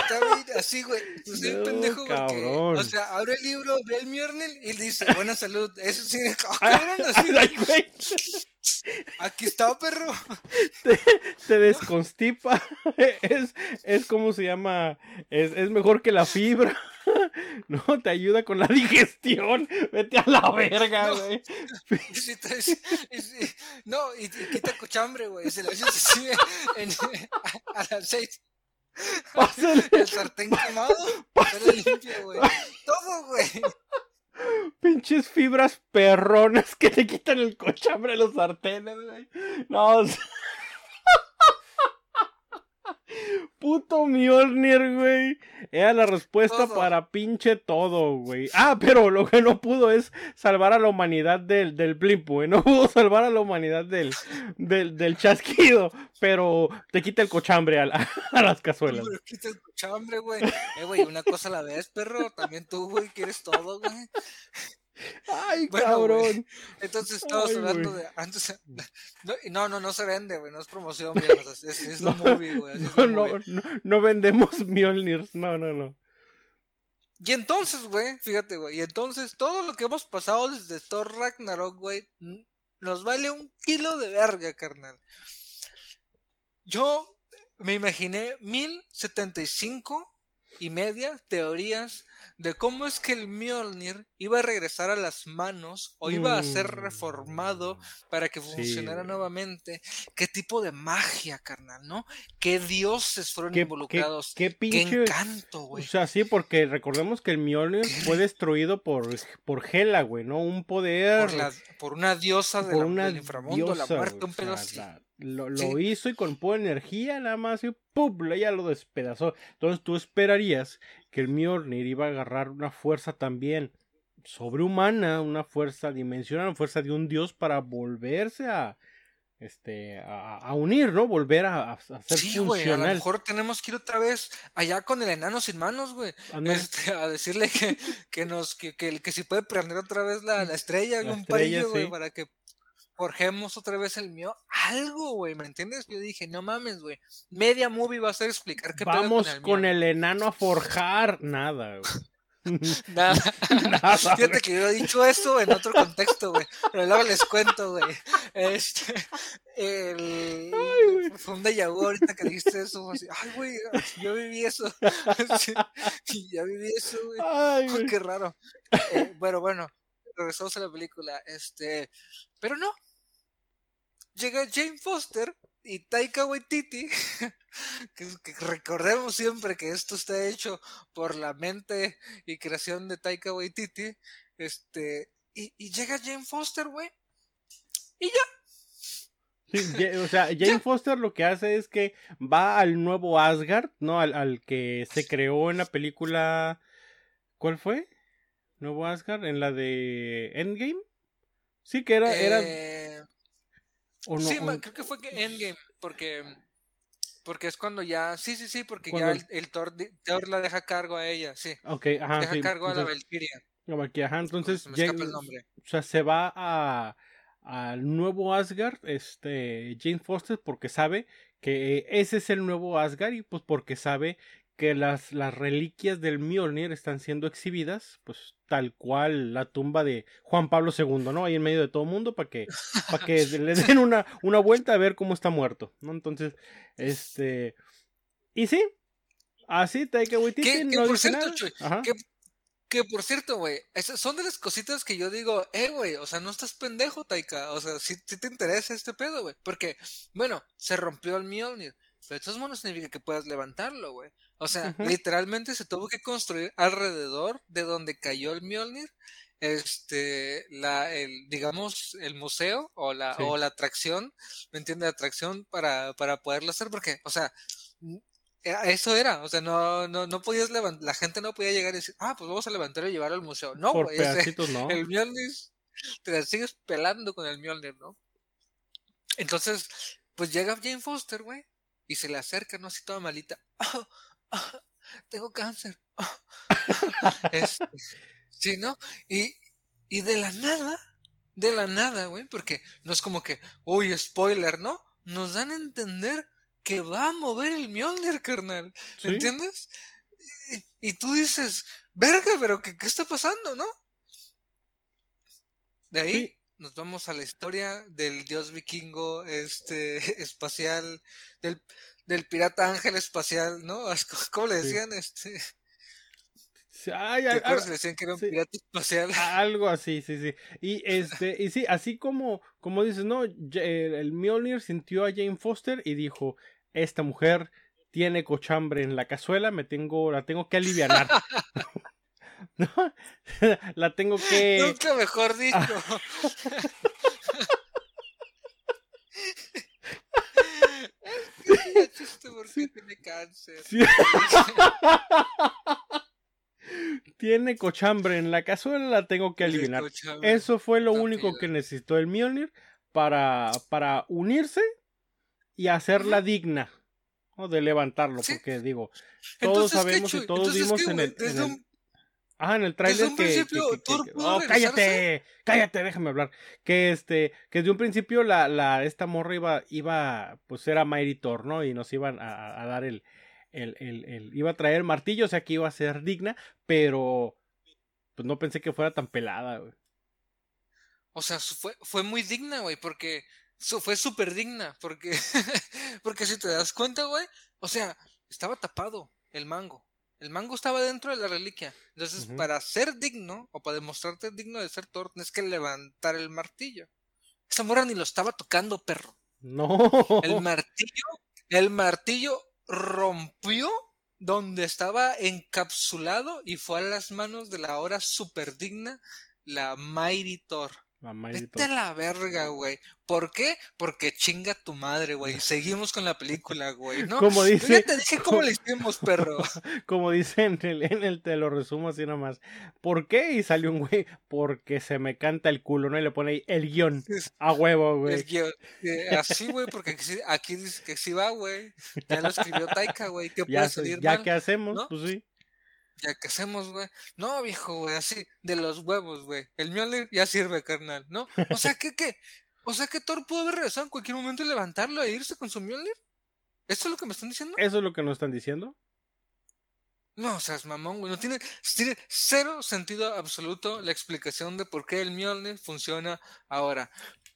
Está bien así, güey. Pues No, pendejo porque, o sea, abre el libro, ve el Mjolnir y dice, buena salud. Eso sí, [laughs] ah, cabrón, así, güey. [laughs] aquí está, perro. [laughs] te desconstipa. Es, es como se llama. Es, es mejor que la fibra. No, te ayuda con la digestión. Vete a la verga, No. güey. No, y, y quita cochambre, güey. Se lo echas así en, a, a las seis. Pásale. [laughs] El sartén quemado, pero [laughs] limpio, güey. Todo, güey. [laughs] Pinches fibras perronas que te quitan el cochambre de los sartenes, güey. No. o sea- Puto Mjolnir, güey. Era la respuesta Todo. para pinche todo, güey. Ah, pero lo que no pudo es salvar a la humanidad del, del blimp, güey. No pudo salvar a la humanidad del, del, del chasquido. Pero te quita el cochambre a, la- a las cazuelas. Pero quita el cochambre, güey. Eh, güey, una cosa a la vez, perro. También tú, güey, quieres todo, güey. Ay, Bueno, cabrón. güey. Entonces estamos Ay, hablando güey. de antes no, no, no, se vende, güey, no es promoción, mierda, es, [laughs] es, No, un movie, güey, No, un no, movie. no, no vendemos Mjolnirs. No, no, no. Y entonces, güey, fíjate, güey, y entonces todo lo que hemos pasado desde Thor Ragnarok, güey, nos vale un kilo de verga, carnal. Yo me imaginé 1075 y media teorías de cómo es que el Mjolnir iba a regresar a las manos o iba a ser Mm. reformado para que funcionara nuevamente. ¿Qué tipo de magia, carnal, no? ¿Qué dioses fueron ¿Qué, qué, involucrados? qué ¿Qué, pinche. encanto, O güey? sea, sí, porque recordemos que el Mjolnir ¿Qué? fue destruido por, por Hela, güey, ¿no? Un poder. Por, la- por una diosa de por la- una del inframundo, la muerte, un pedo lo, lo Sí. hizo y con pura energía nada más y ¡pum! ella lo despedazó. Entonces tú esperarías que el Mjolnir iba a agarrar una fuerza también sobrehumana, una fuerza dimensional, una fuerza de un dios para volverse a este a, a unir, ¿no? Volver a, a- ser Sí, güey, a lo mejor tenemos que ir otra vez allá con el enano sin manos, güey. Este, a decirle que, que nos, que, que, que si puede prender otra vez la, la estrella, La un estrella, palillo, güey, para que forjemos otra vez el mío. Algo, güey, ¿me entiendes? Yo dije, no mames, güey. Media movie va a ser explicar qué Vamos con el, con mío. el enano a forjar nada, güey. [laughs] Nada. Nada, Fíjate que yo he dicho eso en otro contexto, güey. Pero luego les cuento, güey. Este, el, fue un déjà vu ahorita que dijiste eso. así, Ay, güey, yo viví eso. [laughs] Sí, ya viví eso, güey. Ay, qué raro. Eh, bueno, bueno, regresamos a la película. Este, pero no. Llega Jane Foster y Taika Waititi, [laughs] que, que recordemos siempre que esto está hecho por la mente y creación de Taika Waititi, este, y, y llega Jane Foster, güey, y ya, Sí, o sea, [laughs] Jane Foster lo que hace es que va al nuevo Asgard, ¿no? Al, al que se creó en la película. ¿Cuál fue? ¿Nuevo Asgard? ¿En la de Endgame? Sí, que era. era eh, o no, sí, o- creo que fue que Endgame, porque, porque es cuando ya, sí, sí, sí, porque ya el, el Thor, Thor la deja a cargo a ella, sí, Ok, ajá. deja sí, a cargo a la entonces, Valkyria, la Valkyria, ajá, entonces Jane- el nombre. o sea, se va a al nuevo Asgard, este Jane Foster, porque sabe que ese es el nuevo Asgard y pues porque sabe que las, las reliquias del Mjolnir están siendo exhibidas, pues tal cual la tumba de Juan Pablo II, ¿no? Ahí en medio de todo el mundo para que, para que [laughs] le den una, una vuelta a ver cómo está muerto, ¿no? Entonces, este... Y sí, Así, Taika Waititi Que, que no por dice cierto. Chuy, que, que por cierto, güey, esas son de las cositas que yo digo, eh, güey, o sea, no estás pendejo, Taika, o sea, sí, sí te interesa este pedo, güey, porque, bueno, se rompió el Mjolnir, pero de todos modos no significa que puedas levantarlo, güey. O sea, literalmente se tuvo que construir alrededor de donde cayó el Mjolnir, este, la, el, digamos, el museo o la, Sí. o la atracción, ¿me entiendes? La atracción para, para poderlo hacer, porque, o sea, era- eso era, o sea, no, no, no podías levantar, la gente no podía llegar y decir, ah, pues vamos a levantarlo y llevarlo al museo. No, Por ese- no. el Mjolnir, te la sigues pelando con el Mjolnir, ¿no? Entonces, pues llega Jane Foster, güey, y se le acerca, ¿no? Así toda malita. "Ah, [laughs] tengo cáncer. [laughs] Este, sí, ¿no? Y, y de la nada, de la nada, güey, porque no es como que, uy, spoiler, ¿no? Nos dan a entender que va a mover el Mjolnir, carnal. Sí. ¿Entiendes? Y, y tú dices, verga, pero ¿qué, qué está pasando, no? De ahí Sí. nos vamos a la historia del dios vikingo este [laughs] espacial, del, del pirata ángel espacial, ¿no? [laughs] ¿Cómo le Sí. decían? Este, Sí, ay, ¿Te ay, acuerdas ay, que le decían que era un sí. pirata espacial? Algo así, sí, sí. Y [laughs] este, y sí, así como, como dices, no, el, el Mjolnir sintió a Jane Foster y dijo, esta mujer tiene cochambre en la cazuela, me tengo, la tengo que alivianar. [laughs] ¿No? la tengo que. Nunca mejor dicho. Chiste porque tiene cáncer. Sí. [laughs] tiene cochambre en la cazuela, la tengo que cochambre. Eso fue lo Rápido. único que necesitó el Mjolnir para, para unirse y hacerla digna ¿no? de levantarlo. Sí. Porque digo, todos Entonces, ¿qué, sabemos y todos Entonces, vimos ¿qué, en el- Ajá, en el Desde tráiler un que, principio, que- que- que- ¡Oh, cállate, cállate, déjame hablar. Que este, que desde un principio la, la, esta morra iba, iba, pues era Mighty Thor, ¿no? Y nos iban a, a dar el, el, el, el- iba a traer martillo, o sea que iba a ser digna, pero pues no pensé que fuera tan pelada, güey. O sea, fue, fue muy digna, güey, porque su- fue súper digna, porque, [laughs] porque si te das cuenta, güey, o sea, estaba tapado el mango. El mango estaba dentro de la reliquia. Entonces, para ser digno, o para demostrarte digno de ser Thor, tienes que levantar el martillo. Esa morra ni lo estaba tocando, perro. No. El martillo, el martillo rompió donde estaba encapsulado y fue a las manos de la ahora súper digna, la Mighty Thor. Vete a la verga, güey. ¿Por qué? Porque chinga tu madre, güey. [laughs] Seguimos con la película, güey, ¿no? Como Yo dice, ya te dije cómo le hicimos, [laughs] perro. como dice en el, en el, te lo resumo así nomás. ¿Por qué? Y salió un güey, porque se me canta el culo, ¿no? Y le pone ahí el guion a huevo, El güey. guion. Eh, Así, güey, porque aquí, dice que sí va, güey. Ya lo escribió Taika, güey. ¿Qué Ya, puede salir ya mal? que hacemos, ¿no? pues sí. Ya que hacemos, güey. No, viejo, güey, así, de los huevos, güey. El Mjolnir ya sirve, carnal, ¿no? O sea, ¿qué, qué? O sea, que Thor pudo haber regresado en cualquier momento y levantarlo e irse con su Mjolnir. ¿Esto es lo que me están diciendo? Eso es lo que nos están diciendo. No, o sea, es mamón, güey. No tiene, tiene cero sentido absoluto la explicación de por qué el Mjolnir funciona ahora.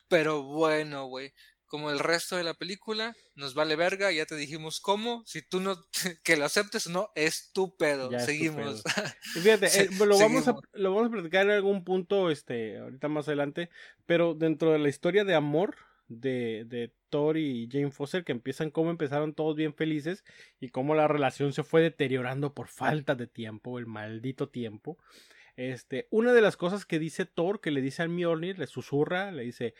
Pero bueno, güey. Como el resto de la película, nos vale verga, ya te dijimos cómo. Si tú no, [laughs] que lo aceptes o no, es tu pedo. Ya es tu Seguimos. [laughs] Fíjate, eh, lo, vamos a, lo vamos a platicar en algún punto, este, ahorita más adelante, pero dentro de la historia de amor de, de Thor y Jane Foster, que empiezan cómo empezaron todos bien felices y cómo la relación se fue deteriorando por falta de tiempo, el maldito tiempo. Este, una de las cosas que dice Thor, que le dice al Mjolnir, le susurra, le dice,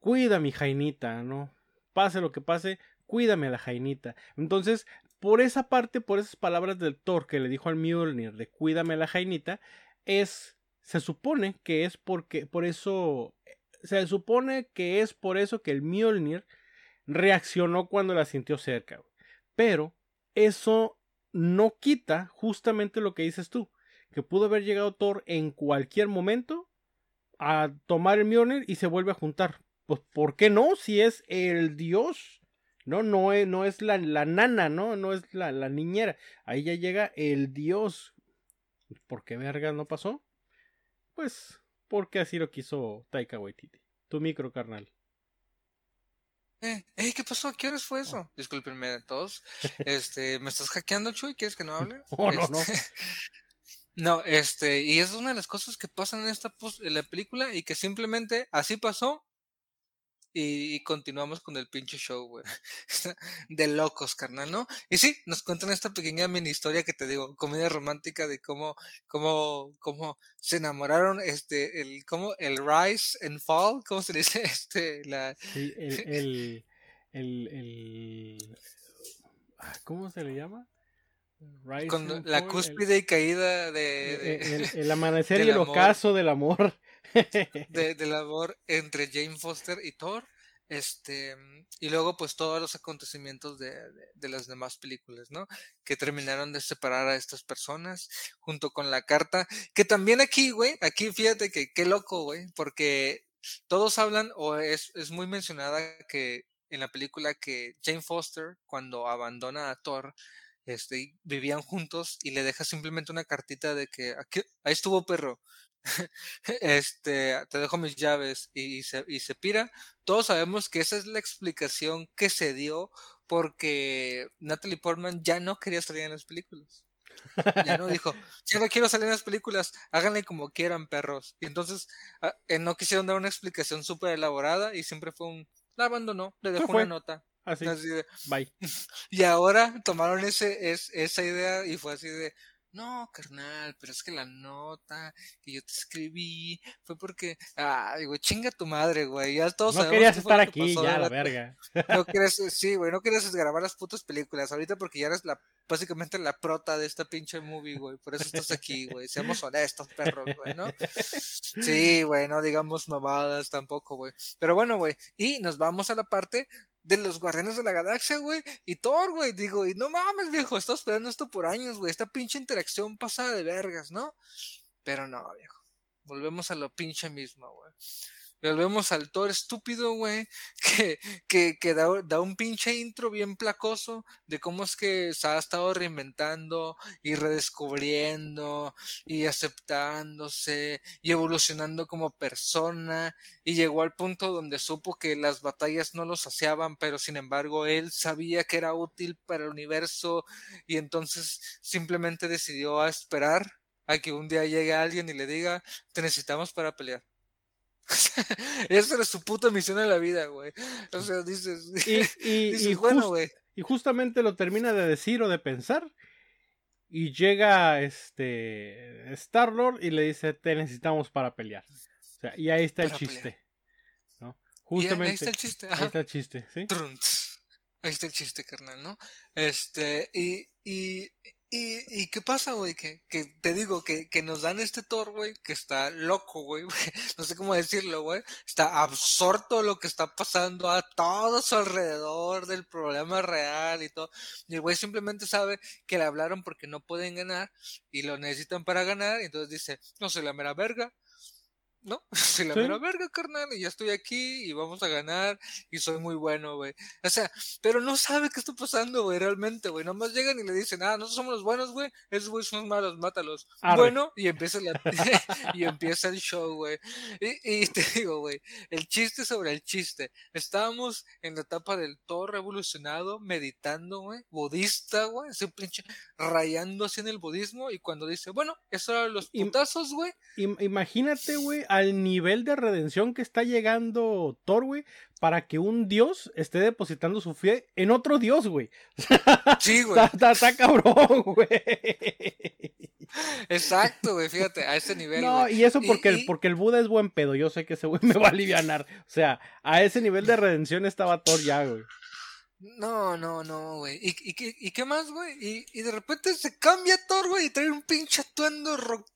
cuida mi Jainita, ¿no? Pase lo que pase, cuídame a la Jainita. Entonces, por esa parte, por esas palabras del Thor que le dijo al Mjolnir de cuídame a la Jainita, es, se supone que es porque, por eso, se supone que es por eso que el Mjolnir reaccionó cuando la sintió cerca. Pero eso no quita justamente lo que dices tú, que pudo haber llegado Thor en cualquier momento a tomar el Mjolnir y se vuelve a juntar. Pues, ¿por qué no? Si es el dios, ¿no? No es, no es la, la nana, ¿no? No es la, la niñera. Ahí ya llega el dios. ¿Por qué verga no pasó? Pues, porque así lo quiso Taika Waititi. Tu micro, carnal. Eh, ¿qué pasó? ¿Qué horas fue eso? Discúlpenme todos. Este, ¿me estás hackeando, Chuy? ¿Quieres que no hable? [laughs] Oh, no, no. Este, [laughs] no, este, y es una de las cosas que pasan en esta en la película y que simplemente así pasó y, y continuamos con el pinche show, güey. [laughs] De locos, carnal, ¿no? Y sí, nos cuentan esta pequeña mini historia que te digo, comedia romántica de cómo, cómo, cómo se enamoraron, este, el, cómo, el rise and fall, ¿cómo se dice? [laughs] Este, la, Sí, el, el, el, el- ah, ¿Cómo se le llama? Rise and la fall, cúspide y caída de, el, de- el- el [laughs] amanecer y el amor. ocaso del amor. De, del amor entre Jane Foster y Thor. Este, y luego, pues, todos los acontecimientos de, de, de las demás películas, ¿no? Que terminaron de separar a estas personas, junto con la carta. Que también aquí, güey, aquí fíjate que qué loco, güey, porque todos hablan, o es, es muy mencionada que en la película que Jane Foster, cuando abandona a Thor, este, vivían juntos y le deja simplemente una cartita de que ahí estuvo perro. [laughs] este, te dejo mis llaves y, y se, y se pira. Todos sabemos que esa es la explicación que se dio porque Natalie Portman ya no quería salir en las películas. Ya no dijo, [laughs] ya no quiero salir en las películas, háganle como quieran, perros. Y entonces ah, eh, no quisieron dar una explicación súper elaborada y siempre fue un, la abandonó, le dejó una nota. Así, Así de, bye. [laughs] y ahora tomaron ese, es, esa idea y fue así de, no, carnal, pero es que la nota que yo te escribí fue porque, ay, güey, chinga tu madre, güey, ya todos No querías estar aquí, ya, la verga. [laughs] No querías, [laughs] sí, güey, no querías grabar las putas películas ahorita porque ya eres la, básicamente la prota de esta pinche movie, güey, por eso estás aquí, güey, seamos honestos, perros, güey, ¿no? Sí, güey, no digamos mamadas tampoco, güey. Pero bueno, güey, y nos vamos a la parte de los Guardianes de la Galaxia, güey, y Thor, güey, digo, y no mames, viejo, he estado esperando esto por años, güey, esta pinche interacción pasada de vergas, ¿no? Pero no, viejo, volvemos a lo pinche mismo, güey. Volvemos al Thor estúpido, güey, [laughs] que, que, que da, da un pinche intro bien placoso de cómo es que se ha estado reinventando y redescubriendo y aceptándose y evolucionando como persona y llegó al punto donde supo que las batallas no lo saciaban, pero sin embargo él sabía que era útil para el universo y entonces simplemente decidió a esperar a que un día llegue alguien y le diga, te necesitamos para pelear. [laughs] Esa era su puta misión en la vida, güey. O sea, dices, [laughs] Y, y, [laughs] dices y bueno, güey. y justamente lo termina de decir o de pensar. Y llega este Star Lord y le dice: Te necesitamos para pelear. O sea, y ahí está el Para chiste. ¿no? Ahí- Justamente. ahí está el chiste. ahí ajá. está el chiste, ¿sí? Trunts. Ahí está el chiste, carnal, ¿no? Este, y, y, y, y ¿qué pasa, güey? Que, que te digo, que, que nos dan este Thor, güey, que está loco, [laughs] güey, no sé cómo decirlo, güey, está absorto lo que está pasando a todo su alrededor del problema real y todo, y el güey simplemente sabe que le hablaron porque no pueden ganar y lo necesitan para ganar, y entonces dice, no soy la mera verga, ¿no? [laughs] Soy la Sí. mera verga, carnal, y ya estoy aquí y vamos a ganar y soy muy bueno, güey. O sea, pero no sabe qué está pasando, güey, realmente, güey. Nomás llegan y le dicen, ah, nosotros somos los buenos, güey. Esos güeyes son los malos, mátalos. Arre. Bueno, y empieza la... [laughs] y empieza el show, güey. Y, y te [laughs] digo, güey, el chiste sobre el chiste. Estábamos en la etapa del todo revolucionado, meditando, güey, budista, güey, así pinche rayando así en el budismo. Y cuando dice, bueno, eso eran los putazos, güey. Im- Imagínate, güey, al nivel de redención que está llegando Thor, güey, para que un dios esté depositando su fe en otro dios, güey. [laughs] Sí, güey. Está, está, cabrón, güey. Exacto, güey, fíjate, a ese nivel. No, güey. y eso Y- porque, el, porque el Buda es buen pedo. Yo sé que ese güey me va a alivianar. O sea, a ese nivel de redención estaba Thor ya, güey. No, no, no, güey. ¿Y, y, qué- y qué más, güey? Y, y de repente se cambia Thor, güey, y trae un pinche atuendo rock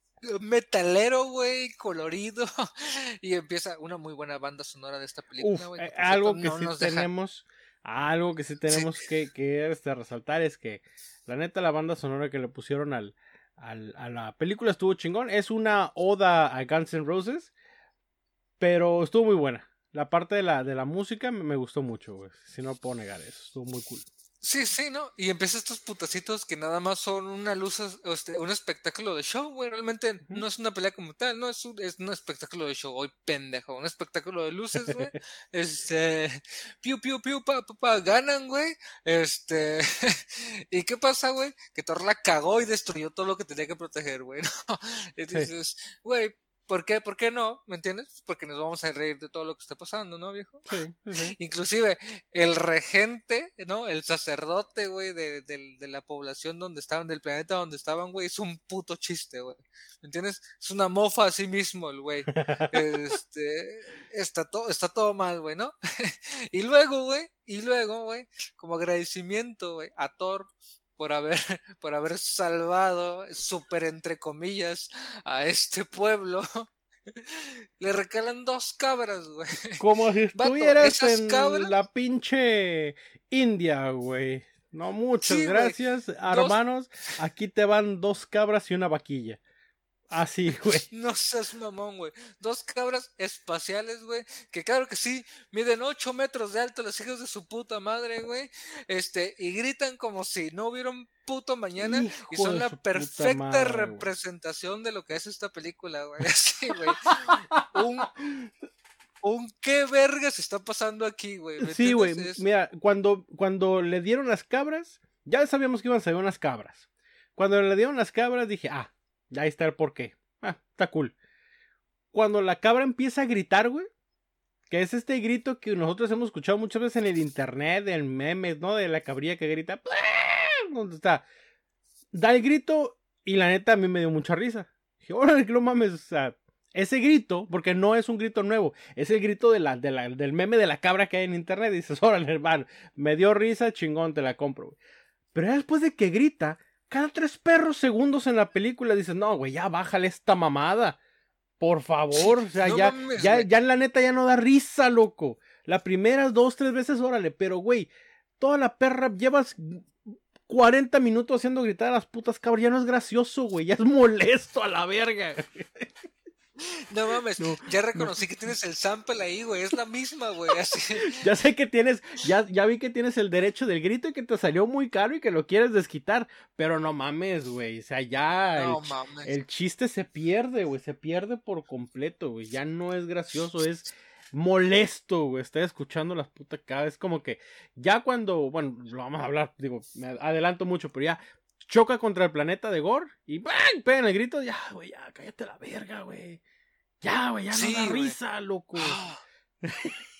metalero, güey, colorido. [laughs] Y empieza una muy buena banda sonora de esta película, güey. eh, algo cierto que no sí deja- tenemos, algo que sí tenemos que, que este, resaltar es que la neta la banda sonora que le pusieron al, al- a la película estuvo chingón. Es una oda a Guns N' Roses, pero estuvo muy buena. La parte de la, de la música me, me gustó mucho, güey. Si no puedo negar eso, estuvo muy cool. Sí, sí, ¿no? Y empieza estos putacitos que nada más son una luz, este, un espectáculo de show, güey. Realmente no es una pelea como tal, no es un, es un espectáculo de show, hoy pendejo. Un espectáculo de luces, güey. [laughs] este, piu, piu, piu, pa, pa, pa, ganan, güey. Este, [laughs] ¿y qué pasa, güey? Que Thor la cagó y destruyó todo lo que tenía que proteger, güey. ¿no? [laughs] Y dices, güey, ¿Por qué? ¿Por qué no? ¿Me entiendes? Porque nos vamos a reír de todo lo que está pasando, ¿no, viejo? Sí, sí. [laughs] Inclusive el regente, ¿no? El sacerdote, güey, de, de, de, la población donde estaban, del planeta donde estaban, güey, es un puto chiste, güey. ¿Me entiendes? Es una mofa a sí mismo el güey. [laughs] este, está todo, está todo mal, güey, ¿no? [laughs] y luego, güey, y luego, güey, como agradecimiento, güey, a Thor por haber, [laughs] por haber salvado, súper entre comillas, a este pueblo. [laughs] Le recalan dos cabras, güey. Como si [laughs] estuvieras en cabras... la pinche India, güey. No, muchas sí, gracias, wey. hermanos. Dos... Aquí te van dos cabras y una vaquilla. Así, [laughs] güey. No seas mamón, güey. Dos cabras espaciales, güey. Que claro que sí, miden 8 metros de alto los hijos de su puta madre, güey. Este, y gritan como si no hubiera un puto mañana. Hijo y son la perfecta madre, representación de lo que es esta película, güey. [laughs] Así, güey. un. Un qué verga se está pasando aquí, güey. Sí, güey. Mira, cuando, cuando le dieron las cabras, ya sabíamos que iban a salir unas cabras. Cuando le dieron las cabras, dije, ah, Ahí está el porqué. Ah, está cool. Cuando la cabra empieza a gritar, güey. Que es este grito que nosotros hemos escuchado muchas veces en el internet, en memes, ¿no? De la cabrilla que grita. ¿Dónde está? Da el grito y la neta a mí me dio mucha risa. Dije, órale, que no mames. O sea, ese grito, porque no es un grito nuevo, es el grito de la, de la, del meme de la cabra que hay en internet. Y dices, órale, hermano, me dio risa, chingón, te la compro, güey. Pero después de que grita, cada tres perros segundos en la película dices, no, güey, ya bájale esta mamada. Por favor, o sea, no ya, mames, ya, ya en la neta ya no da risa, loco. La primera dos, tres veces, órale, pero güey, toda la perra llevas 40 minutos haciendo gritar a las putas cabras, ya no es gracioso, güey, ya es molesto a la verga. [laughs] No mames, no, ya reconocí no. que tienes el sample ahí, güey, es la misma, güey. Así. [laughs] Ya sé que tienes, ya, ya vi que tienes el derecho del grito y que te salió muy caro y que lo quieres desquitar, pero no mames, güey, o sea, ya no, el, mames. el chiste se pierde, güey, se pierde por completo, güey, ya no es gracioso, es molesto, güey, estar escuchando las putas cabras, es como que ya cuando, bueno, lo vamos a hablar, digo, me adelanto mucho, pero ya choca contra el planeta de Gore y ¡bang! pegan el grito, ya, güey, ya, cállate la verga, güey. Ya, güey, ya Sí, no da güey. risa, loco. [gasps]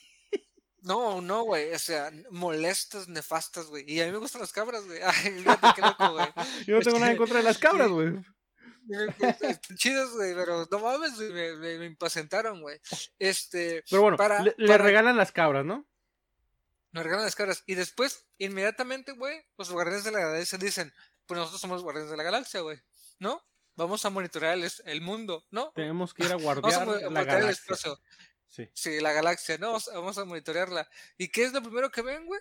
No, no, güey, o sea, molestas, nefastas, güey. Y a mí me gustan las cabras, güey. [laughs] Ay, fíjate qué loco, güey. [laughs] Yo no tengo nada en contra de las cabras, güey. Chidos, güey, pero no mames, güey, me, me, me impacientaron, güey. Este, Pero bueno, para, le, regalan las cabras, ¿no? nos regalan las cabras. Y después, inmediatamente, güey, los guardianes de la galaxia dicen, pues nosotros somos guardianes de la galaxia, güey, ¿no? Vamos a monitorear el, el mundo, ¿no? Tenemos que ir a [laughs] Vamos a la monitorear el galaxia. espacio. Sí. Sí, la galaxia, ¿no? Vamos- a monitorearla. ¿Y qué es lo primero que ven, güey?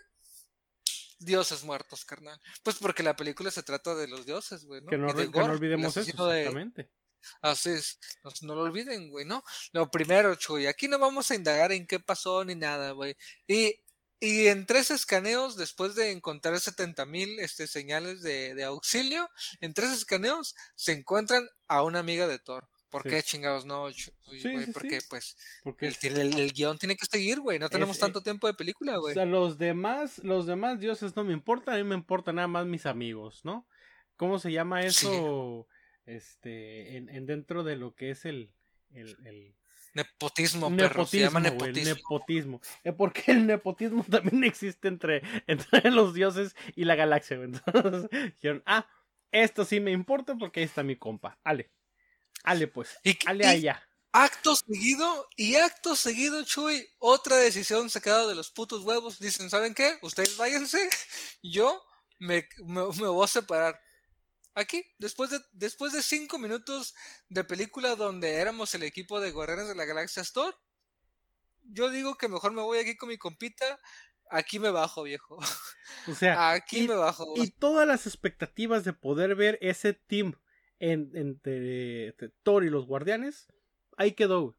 Dioses muertos, carnal. Pues porque la película se trata de los dioses, güey, ¿no? Que no, olvidemos eso, de- exactamente. Así es, no, no lo olviden, güey, ¿no? Lo primero, Chuy, aquí no vamos a indagar en qué pasó ni nada, güey. Y, y en tres escaneos, después de encontrar 70 mil este, señales de, de auxilio, en tres escaneos se encuentran a una amiga de Thor. ¿Por Sí. qué chingados no, Chuy, Sí, güey? sí, Porque, pues, Porque el, el, el guion tiene que seguir, güey. No tenemos Es- tanto tiempo de película, O güey. sea, los demás, los demás dioses no me importan, a mí me importan nada más mis amigos, ¿no? ¿Cómo se llama eso? Este, en, en dentro de lo que es el, el, el Nepotismo, perro. Se llama nepotismo, nepotismo. nepotismo. Eh, Porque el nepotismo [laughs] también existe entre, entre los dioses y la galaxia. Entonces, [laughs] dijeron, ah, esto sí me importa porque ahí está mi compa. Ale, ale pues, Y- ale y- allá. Acto seguido, y acto seguido, Chuy, otra decisión sacada de los putos huevos. Dicen, ¿saben qué? Ustedes váyanse, [laughs] yo me, me, me voy a separar. Aquí, después de, después de cinco minutos de película donde éramos el equipo de Guardianes de la Galaxia Store, yo digo que mejor me voy aquí con mi compita, aquí me bajo, viejo. O sea, Aquí y- me bajo. y todas las expectativas de poder ver ese team en- entre, entre Thor y los guardianes, ahí quedó, güey.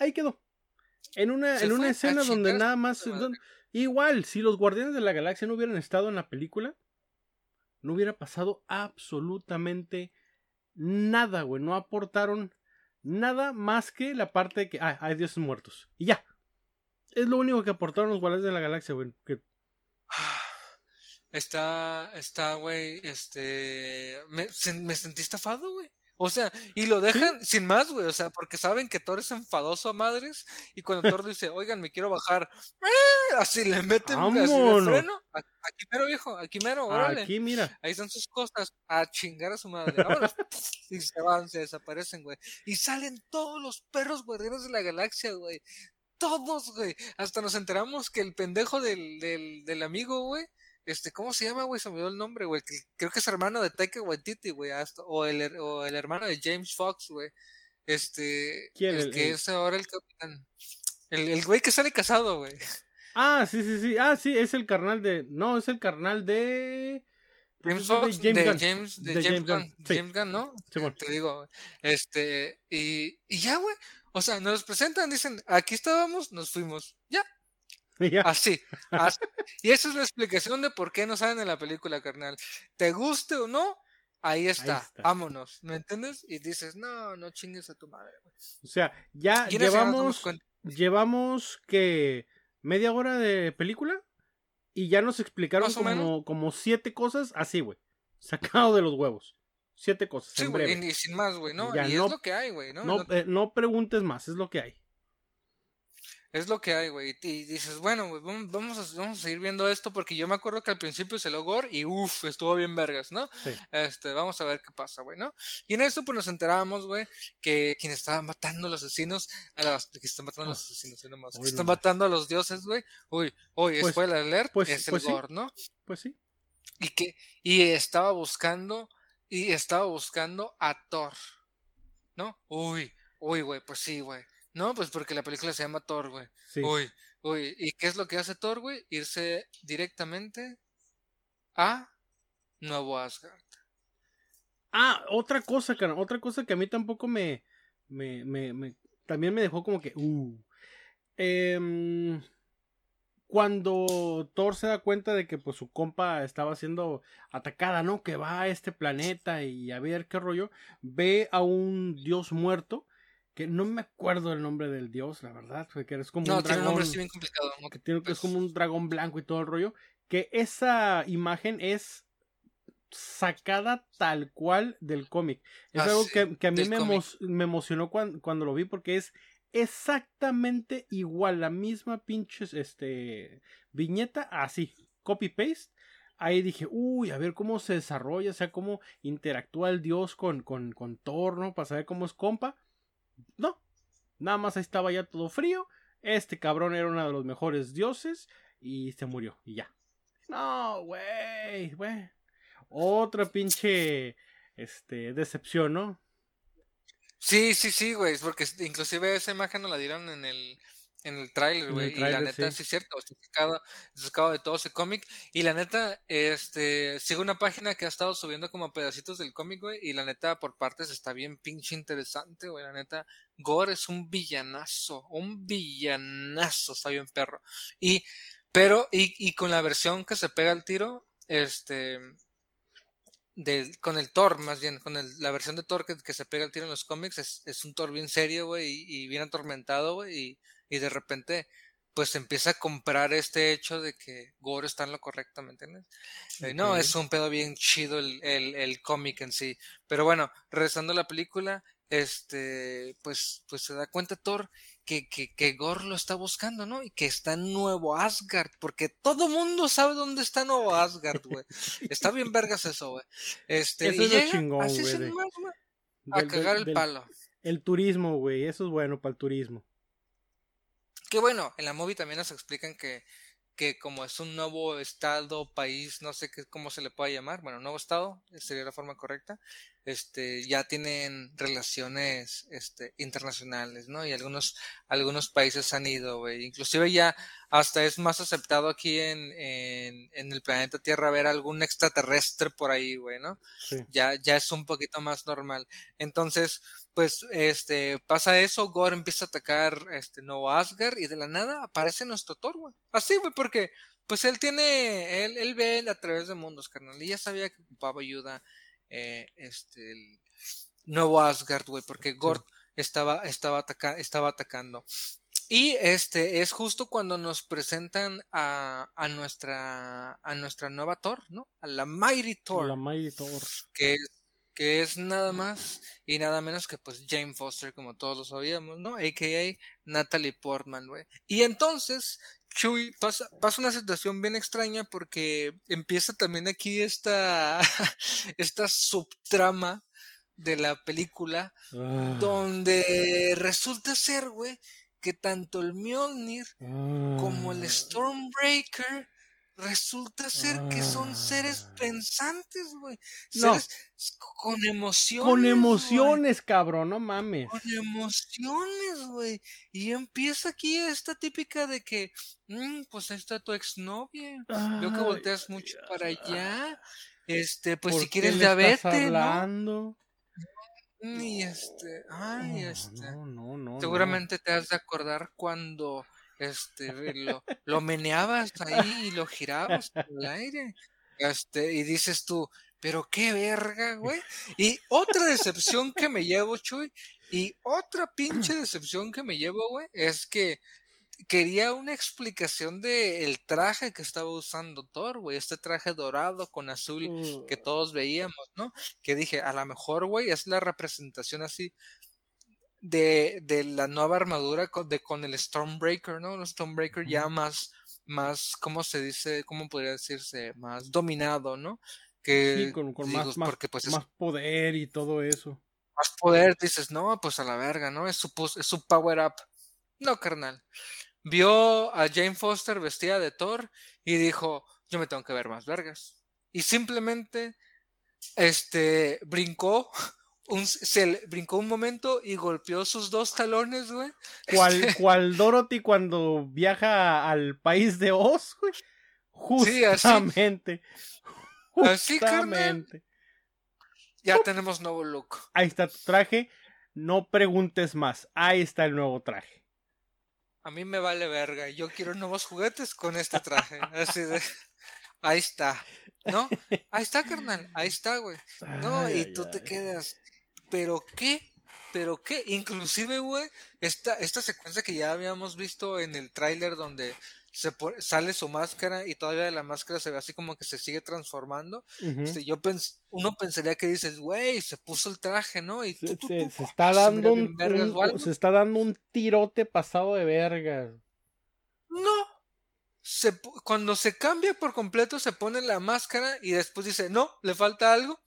Ahí quedó. En una, Se en una escena donde nada más. Igual, si los Guardianes de la Galaxia no hubieran estado en la película, no hubiera pasado absolutamente nada, güey. No aportaron nada más que la parte de que ah, hay dioses muertos. Y ya. Es lo único que aportaron los Guardianes de la Galaxia, güey. Que... [sighs] Está, está, güey, este... Me, me sentí estafado, güey. O sea, y lo dejan sin más, güey. O sea, porque saben que Thor es enfadoso a madres. Y cuando Thor dice, oigan, me quiero bajar, ¡eh! así le meten así de freno. Aquí mero, viejo, aquí mero, órale. Aquí, mira. Ahí están sus cosas. A chingar a su madre. Ahora, [laughs] y se van, se desaparecen, güey. Y salen todos los perros guardianes de la galaxia, güey. Todos, güey. Hasta nos enteramos que el pendejo del, del, del amigo, güey este, ¿cómo se llama, güey? Se me olvidó el nombre, güey. Creo que es hermano de Taika Waititi, güey. O el, o el hermano de James Fox, güey. Este. ¿Quién? El, que es ahora el capitán. El, el güey que sale casado, güey. Ah, sí, sí, sí. Ah, sí, es el carnal de. No, es el carnal de. James Fox, de James, de James, de James, Gunn. James Gunn, ¿no? Sí, bueno. Te digo, este, y, y ya, güey. O sea, nos presentan, dicen, aquí estábamos, nos fuimos. Ya, [laughs] Así, Y esa es la explicación de por qué no salen en la película, carnal. ¿Te guste o no? Ahí está, vámonos, ¿me entiendes? Y dices, no, no chingues a tu madre. O sea, ya llevamos, llevamos que media hora de película y ya nos explicaron como, como siete cosas así, güey. Sacado de los huevos. Siete cosas. Sí, güey, y sin más, güey, ¿no? y es lo que hay, güey, ¿no? No, eh, no preguntes más, es lo que hay. Es lo que hay, güey. Y dices, bueno, güey, vamos a, vamos a seguir viendo esto porque yo me acuerdo que al principio se lo gore y uff, estuvo bien vergas, ¿no? Este, vamos a ver qué pasa, güey, ¿no? Y en esto pues nos enterábamos, güey, que quien estaba matando a los asesinos, a los, que están matando a los ah, asesinos, nomás, que están matando a los dioses, güey. Uy, uy, pues, spoiler alert, pues, es el pues gore, ¿no? Pues sí. Y que, y estaba buscando, y estaba buscando a Thor, ¿no? Uy, uy, güey, pues sí, güey no, pues porque la película se llama Thor, güey. Uy, uy. ¿Y qué es lo que hace Thor, güey? Irse directamente a Nuevo Asgard. Ah, otra cosa, cara. Otra cosa que a mí tampoco me. me, me, también me dejó como que. Uh. Em, cuando Thor se da cuenta de que pues su compa estaba siendo atacada, ¿no? Que va a este planeta y a ver qué rollo, ve a un dios muerto que no me acuerdo el nombre del dios, la verdad, que es como un dragón, un nombre bien complicado, que, tiene, que es como un dragón blanco y todo el rollo, que esa imagen es sacada tal cual del cómic. Es ah, algo que, a mí me, me, emocionó cuando, cuando, lo vi porque es exactamente igual, la misma pinche este, viñeta, así, copy paste. Ahí dije, uy, a ver cómo se desarrolla, o sea, cómo interactúa el dios con, con, con Thor, ¿no? Para saber cómo es compa. No, nada más estaba ya todo frío. Este cabrón era uno de los mejores dioses y se murió y ya. No, güey, güey. Otra pinche este decepción, ¿no? Sí, sí, sí, güey, porque inclusive esa imagen nos la dieron en el en el tráiler, güey. Y la neta, sí. es cierto, está sacado, de todo ese cómic. Y la neta, este, sigo una página que ha estado subiendo como pedacitos del cómic, güey. Y la neta, por partes está bien pinche interesante, güey. La neta, Gore es un villanazo, un villanazo, está bien perro. Y, pero, y, y con la versión que se pega al tiro, este, del, con el Thor, más bien, con el, la versión de Thor que, que, se pega al tiro en los cómics, es, es un Thor bien serio, güey, y, y, bien atormentado, güey, y, y de repente pues empieza a comprar este hecho de que Gore está en lo correcto, ¿me entiendes? Eh, no, es un pedo bien chido el, el, el cómic en sí. Pero bueno, regresando a la película, este, pues, pues se da cuenta Thor que, que, que Gore lo está buscando, ¿no? Y que está en Nuevo Asgard, porque todo mundo sabe dónde está Nuevo Asgard, güey. está bien vergas eso, güey. Este, eso y es llega, chingón, así güey. A cagar el palo. El turismo, güey, eso es bueno para el turismo. Que bueno, en la movie también nos explican que, que como es un nuevo estado, país, no sé qué, cómo se le puede llamar, bueno, nuevo estado, sería la forma correcta, este, ya tienen relaciones este, internacionales, ¿no? Y algunos, algunos países han ido, güey. Inclusive ya hasta es más aceptado aquí en, en, en, el planeta Tierra ver algún extraterrestre por ahí, güey, ¿no? Sí. Ya, ya es un poquito más normal. Entonces, pues, este, pasa eso, Gore empieza a atacar, este, Nuevo Asgard y de la nada aparece nuestro Thor, güey. Así, güey, porque, pues él tiene, él, él ve a través de mundos, carnal, y ya sabía que ocupaba ayuda eh, este, el nuevo Asgard, güey, porque Gord estaba, estaba, ataca estaba atacando. Y este es justo cuando nos presentan a, a, nuestra a nuestra nueva Thor, ¿no? A la Mighty Thor. La Mighty Thor. Que, que es nada más y nada menos que pues Jane Foster, como todos lo sabíamos, ¿no? AKA Natalie Portman, güey. Y entonces Chuy pasa, pasa una situación bien extraña porque empieza también aquí esta, [laughs] esta subtrama de la película Ah, donde resulta ser, güey, que tanto el Mjolnir como el ah, Stormbreaker resulta ser que son seres Ah. pensantes, güey. No. Seres con emociones. Con emociones, cabrón, no mames. Con emociones, güey. Y empieza aquí esta típica de que, "Mm, pues ahí está tu exnovia. Veo que volteas mucho para allá. Este, pues ¿por si quieres ya vete, ¿no? Y este, ay, No, este. no, no, no. Seguramente te has de acordar cuando este lo, lo meneabas ahí y lo girabas en el aire. Este, y dices tú, pero qué verga, güey. Y otra decepción que me llevo, Chuy, y otra pinche [clears throat] decepción que me llevo, güey, es que quería una explicación de el traje que estaba usando Thor, güey, este traje dorado con azul que todos veíamos, ¿no? Que dije, a lo mejor, güey, es la representación así de, de la nueva armadura con, de, con el Stormbreaker, ¿no? El Stormbreaker ya más, más, ¿cómo se dice? ¿Cómo podría decirse? Más dominado, ¿no? Que, Sí, con, con digo, más, porque pues es más poder y todo eso. más poder, dices, no, pues a la verga, ¿no? Es su, es su power up. No, carnal. Vio a Jane Foster vestida de Thor y dijo, yo me tengo que ver más vergas. Y simplemente, este, brincó, un, se le- brincó un momento y golpeó sus dos talones, güey. Cual, cual Dorothy cuando viaja al país de Oz, güey. Sí, así. Justamente. Así. Justamente. Ya tenemos nuevo look. Ahí está tu traje. No preguntes más. Ahí está el nuevo traje. A mí me vale verga. Yo quiero nuevos juguetes con este traje. Así de. Ahí está. ¿No? Ahí está, carnal. Ahí está, güey. No, Ay, y ay, tú te ay. quedas. ¿Pero qué? ¿Pero qué? Inclusive, güey, esta, esta secuencia que ya habíamos visto en el tráiler donde se sale su máscara y todavía la máscara se ve así como que se sigue transformando. Este, yo pens- uno pensaría que dices, güey, se puso el traje, ¿no? Y Se, tú, tú, se- tú, se está dando un, vergas un- o algo. se está dando un tirote pasado de verga. No. Se, cuando se cambia por completo, se pone la máscara y después dice, no, le falta algo.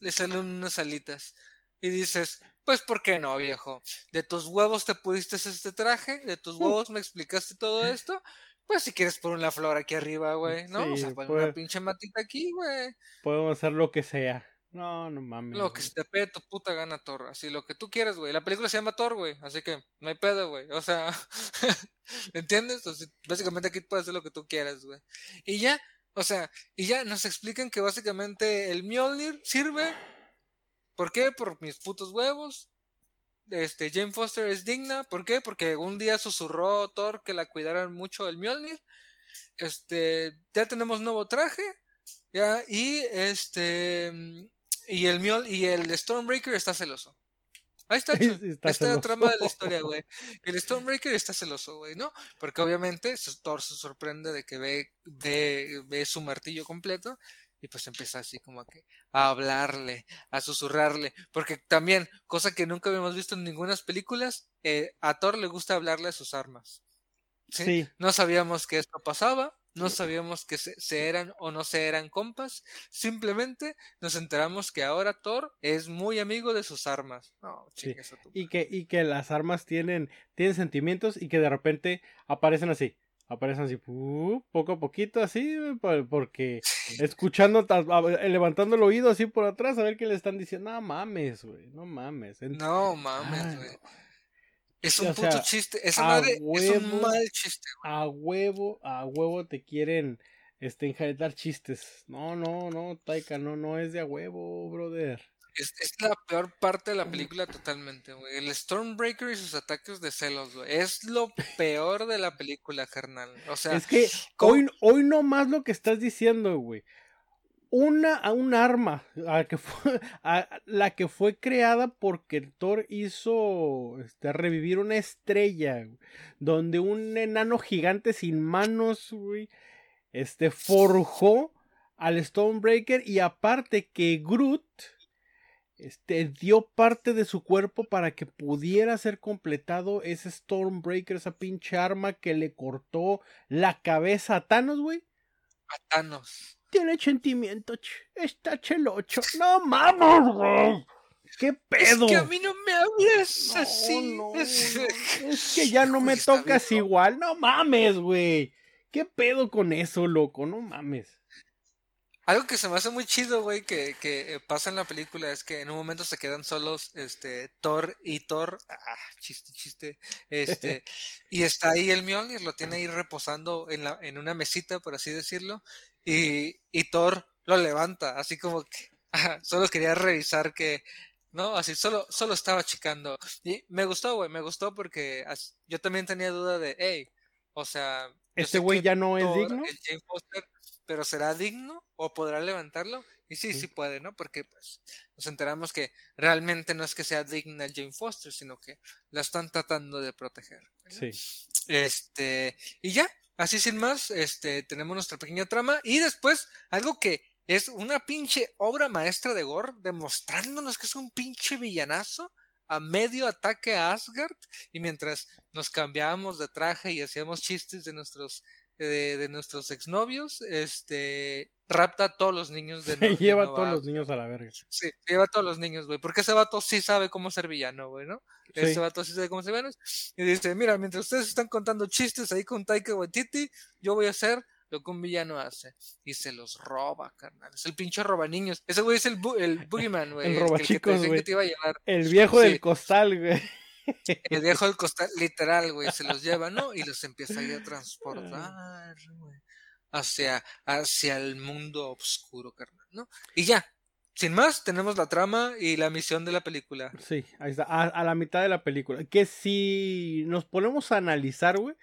Le salen unas alitas. Y dices, pues, ¿por qué no, viejo? De tus huevos te pudiste este traje, de tus huevos me explicaste todo esto. Pues si quieres poner una flor aquí arriba, güey, ¿no? o sea, Sí, pon pues. una pinche matita aquí, güey. Podemos hacer lo que sea. No, no mames. Lo que se te pegue tu puta gana, Thor. Así, lo que tú quieras, güey. La película se llama Thor, güey. Así que no hay pedo, güey. O sea, [laughs] ¿entiendes? O sea, básicamente aquí puedes hacer lo que tú quieras, güey. Y ya, o sea, y ya nos explican que básicamente el Mjolnir sirve. ¿Por qué? Por mis putos huevos. Este, Jane Foster es digna. ¿Por qué? Porque un día susurró Thor que la cuidaran mucho el Mjolnir. Este, ya tenemos nuevo traje. Ya, y este. Y el Mjol y el Stormbreaker está celoso. Ahí está, [laughs] Chuy. Sí, está Ahí está la trama de la [laughs] historia, güey. El Stormbreaker está celoso, güey, ¿no? Porque obviamente Thor se sorprende de que ve, ve, ve su martillo completo y pues empieza así como que a hablarle, a susurrarle. Porque también, cosa que nunca habíamos visto en ninguna películas, eh, a Thor le gusta hablarle a sus armas. ¿sí? Sí. No sabíamos que esto pasaba, no sabíamos que se, se eran o no se eran compas, simplemente nos enteramos que ahora Thor es muy amigo de sus armas. No, Sí. chingues a tu Y que, y que las armas tienen, tienen sentimientos y que de repente aparecen así. Aparecen así, pu- poco a poquito, así, porque escuchando, a- levantando el oído así por atrás, a ver qué le están diciendo. No mames, güey, no mames. No mames, Ay, güey. Es o un sea, puto chiste. Esa madre es un huevo. mal chiste. a huevo, a huevo te quieren este enjaretar chistes. No, no, no, Taika, no, no es de a huevo, brother. Es, es la peor parte de la película totalmente, güey. El Stormbreaker y sus ataques de celos, güey. Es lo peor de la película, carnal. O sea, es que hoy, hoy no más lo que estás diciendo, güey. Una, a un arma, [laughs] a la que fue creada porque Thor hizo este, revivir una estrella, donde un enano gigante sin manos, este, forjó al Stormbreaker y aparte que Groot, este, dio parte de su cuerpo para que pudiera ser completado ese Stormbreaker, esa pinche arma que le cortó la cabeza a Thanos, güey. a Thanos. Tiene sentimiento, está chelocho. No mames, güey. ¿Qué pedo? Es que a mí no me hables No, así. no, [laughs] no. Es que ya no me tocas bien, igual. No mames, güey. ¿Qué pedo con eso, loco? No mames. Algo que se me hace muy chido, güey, que, que pasa en la película es que en un momento se quedan solos, este, Thor y Thor, ah, chiste, chiste, este, [laughs] y está ahí el Mjolnir, lo tiene ahí reposando en la, en una mesita, por así decirlo, y, y Thor lo levanta, así como que, [laughs] solo quería revisar que, no, así, solo, solo estaba checando, y me gustó, güey, me gustó porque as- yo también tenía duda de, hey, o sea, ¿Este güey ya no es digno? el Jane Foster, pero ¿será digno o podrá levantarlo? Y sí, Sí. sí puede, ¿no? Porque pues nos enteramos que realmente no es que sea digna el Jane Foster, sino que la están tratando de proteger. Sí. Este, y ya, así sin más, este, tenemos nuestra pequeña trama y después algo que es una pinche obra maestra de Gore, demostrándonos que es un pinche villanazo a medio ataque a Asgard y mientras nos cambiábamos de traje y hacíamos chistes de nuestros de, de nuestros exnovios, este rapta a todos los niños de, [laughs] Se lleva a todos los niños a la verga. Sí, lleva a todos los niños, güey. Porque ese vato sí sabe cómo ser villano, güey, ¿no? Sí. Ese vato sí sabe cómo ser villano. Y dice, mira, mientras ustedes están contando chistes ahí con Taika Waititi, yo voy a hacer lo que un villano hace. Y se los roba, carnal. Es el pinche roba niños. Ese güey es el, bu- el [laughs] boogeyman, güey. El te robachicos, decían güey. El viejo Sí. del costal, güey. [laughs] El viejo del costal, literal, güey. Se los lleva, ¿no? Y los empieza ahí a transportar, güey. Hacia, hacia el mundo oscuro, carnal, ¿no? Y ya. Sin más, tenemos la trama y la misión de la película. Sí, ahí está, a, a la mitad de la película. Que si nos ponemos a analizar, güey,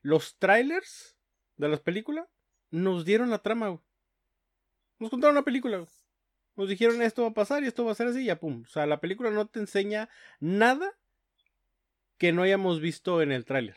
los trailers de las películas nos dieron la trama, güey. Nos contaron la película, güey. Nos dijeron esto va a pasar y esto va a ser así y ya pum. O sea, la película no te enseña nada que no hayamos visto en el tráiler.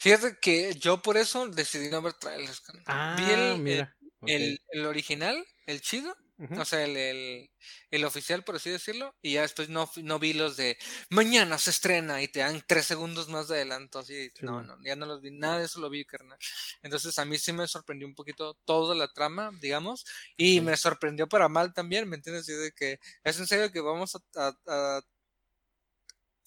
Fíjate que yo por eso decidí no ver trailers. Ah, Vi el, mira. el, el original, el chido, Ujú. o sea, el, el, el oficial, por así decirlo, y ya después no, no vi los de mañana se estrena y te dan tres segundos más de adelanto, así, Sí, no, no, ya no los vi, nada de eso lo vi, carnal. Entonces a mí sí me sorprendió un poquito toda la trama, digamos, y Sí. me sorprendió para mal también, ¿me entiendes? De que es en serio que vamos a, a- a-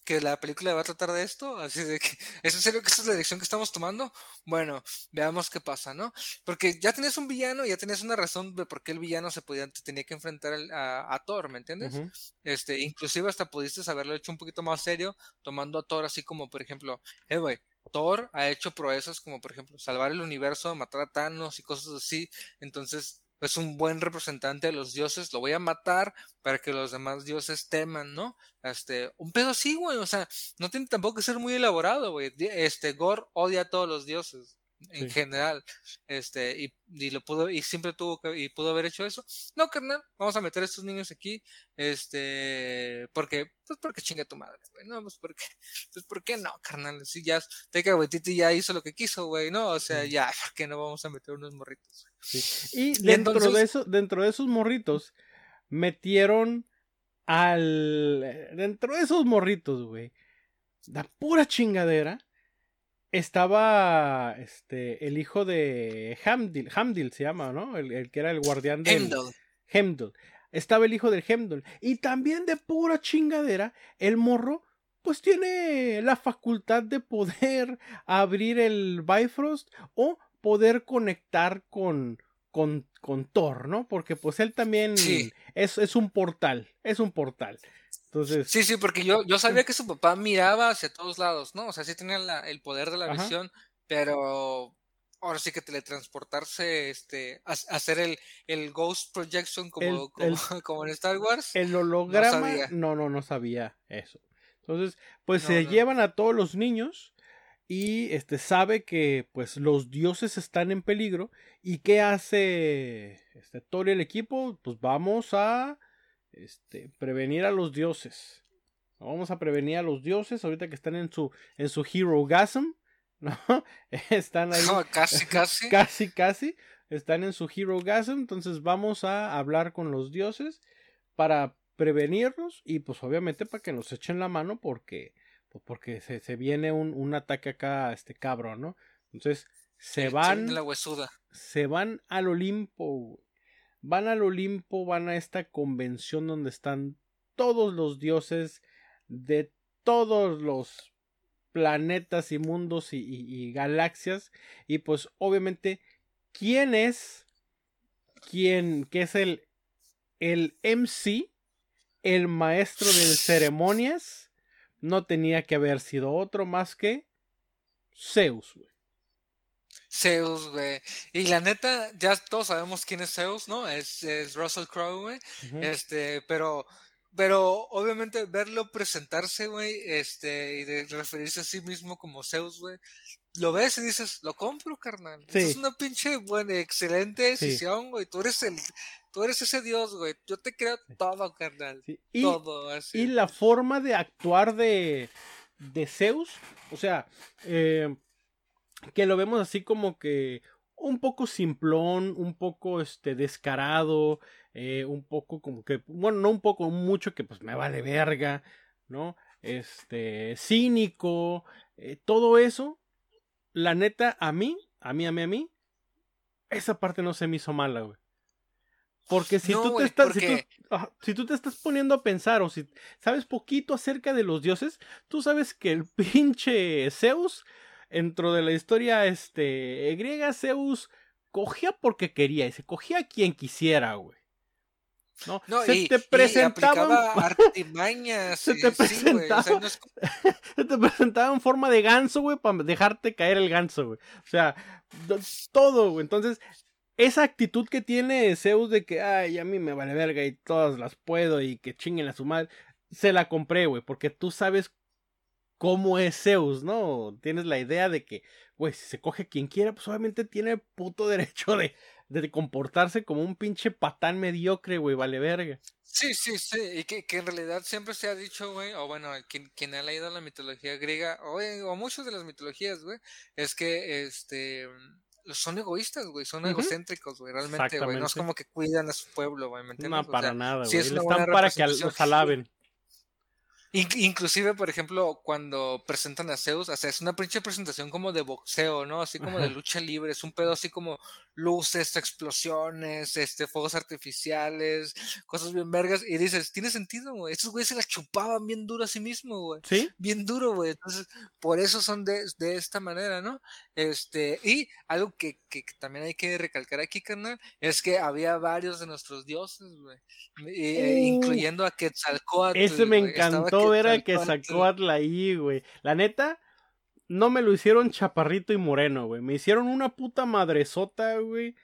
que la película va a tratar de esto, así de que [laughs] es en serio que esta es la dirección que estamos tomando. Bueno, veamos qué pasa, ¿no? Porque ya tenías un villano, ya tenías una razón de por qué el villano se podía, te tenía que enfrentar a, a Thor, ¿me entiendes? Ujú. Este, inclusive hasta pudiste haberlo hecho un poquito más serio, tomando a Thor así como, por ejemplo, eh, güey, Thor ha hecho proezas como, por ejemplo, salvar el universo, matar a Thanos y cosas así. Entonces, es un buen representante de los dioses, lo voy a matar para que los demás dioses teman, ¿no? Este, un pedo así, güey, o sea, no tiene tampoco que ser muy elaborado, güey. Este, Gore odia a todos los dioses en Sí. general, este, y, y lo pudo, y siempre tuvo que, y pudo haber hecho eso. No, carnal, vamos a meter a estos niños aquí, este, porque, pues porque chinga tu madre, güey, no, pues porque, [laughs] pues ¿por qué no, carnal? Si ya, Taika Waititi ya hizo lo que quiso, güey, no, o sea, Sí. ya, ¿por qué no vamos a meter unos morritos? Sí. Y dentro de entonces- eso, dentro de esos morritos, metieron al. Dentro de esos morritos, güey. La pura chingadera. Estaba este el hijo de Hamdil, Hamdil se llama, ¿no? El, el que era el guardián del Heimdall. Heimdall. Estaba el hijo del Heimdall. Y también de pura chingadera, el morro pues tiene la facultad de poder [laughs] abrir el Bifrost o poder conectar con, con, con Thor, ¿no? Porque pues él también Sí. es, es un portal, es un portal. Entonces, Sí, sí, porque yo, yo sabía que su papá miraba hacia todos lados, ¿no? O sea, sí tenía la- el poder de la Ajá. visión, pero ahora sí que teletransportarse, este, ha- hacer el, el Ghost Projection como, El- como, el- [laughs] como en Star Wars. el holograma, sabía. no, no, no sabía eso. Entonces, pues No, se no. llevan a todos los niños y este sabe que pues los dioses están en peligro y qué hace este Thor y el equipo, pues vamos a este prevenir a los dioses. Vamos a prevenir a los dioses ahorita que están en su en su hero gasm, [laughs] ¿no? Están ahí No, [laughs] casi, casi. [laughs] casi, casi. Están en su Hero Gasm. Entonces vamos a hablar con los dioses para prevenirlos y pues obviamente para que nos echen la mano porque pues, porque se, se viene un, un ataque acá este cabrón, ¿no? Entonces se van la huesuda. se van al Olimpo. Van al Olimpo, van a esta convención donde están todos los dioses de todos los planetas y mundos y galaxias. Y pues obviamente, ¿quién es? ¿Quién? que es el, el MC? El maestro de ceremonias. No tenía que haber sido otro más que Zeus, güey. Zeus, güey. Y la neta, ya todos sabemos quién es Zeus, ¿no? Es, es Russell Crowe, güey. Este, pero, pero obviamente verlo presentarse, güey, este, y de referirse a sí mismo como Zeus, güey, lo ves y dices, lo compro, carnal. Sí. Es una pinche buena, excelente decisión, güey. Tú eres el, tú eres ese dios, güey. Yo te creo todo, carnal. Sí, Y, todo, así. y la forma de actuar de, de Zeus, o sea, eh, que lo vemos así como que un poco simplón, un poco este descarado, eh, un poco como que, bueno, no un poco, mucho que pues me vale verga, ¿no? Este, cínico, eh, todo eso, la neta, a mí, a mí, a mí, a mí, esa parte no se me hizo mala, güey. Porque si No, tú te estás, si tú- porque- Ajá, si tú te estás poniendo a pensar o si sabes poquito acerca de los dioses, tú sabes que el [laughs] pinche Zeus, dentro de la historia este, griega, Zeus cogía porque quería y se cogía a quien quisiera, güey. ¿No? No, se y, te presentaban, [laughs] artimañas. Se te sí, güey, o sea, presentaba- no es [laughs] se te presentaba en forma de ganso, güey, para dejarte caer el ganso, güey. O sea, do- todo, güey. Entonces, esa actitud que tiene Zeus de que, ay, a mí me vale verga y todas las puedo y que chinguen a su madre, se la compré, güey, porque tú sabes cómo es Zeus, ¿no? Tienes la idea de que, güey, si se coge quien quiera, pues obviamente tiene puto [laughs] derecho de, de comportarse como un pinche patán mediocre, güey, vale verga. Sí, sí, sí, y que, que en realidad siempre se ha dicho, güey, o bueno, quien, quien ha leído la mitología griega, o, eh, o muchas de las mitologías, güey, es que, este, son egoístas, güey, son egocéntricos, güey, realmente, güey, no es como que cuidan a su pueblo, güey, ¿me entiendes? No, O para sea, nada, sí güey. es Están para que los alaben. In- inclusive, por ejemplo, cuando presentan a Zeus, o sea, es una pinche presentación como de boxeo, ¿no? Así como de lucha libre, es un pedo así como luces, explosiones, este, fuegos artificiales, cosas bien vergas, y dices, tiene sentido, güey, estos güeyes se la chupaban bien duro a sí mismo, güey, ¿Sí? bien duro, güey, entonces, por eso son de, de esta manera, ¿no? Este, y algo que, que, que también hay que recalcar aquí, carnal, es que había varios de nuestros dioses, güey, eh, Uh. incluyendo a Quetzalcóatl, Ese me encantó ver a que Quetzalcóatl. sacó Atla ahí, güey. La neta, no me lo hicieron chaparrito y moreno, güey. Me hicieron una puta madresota, güey.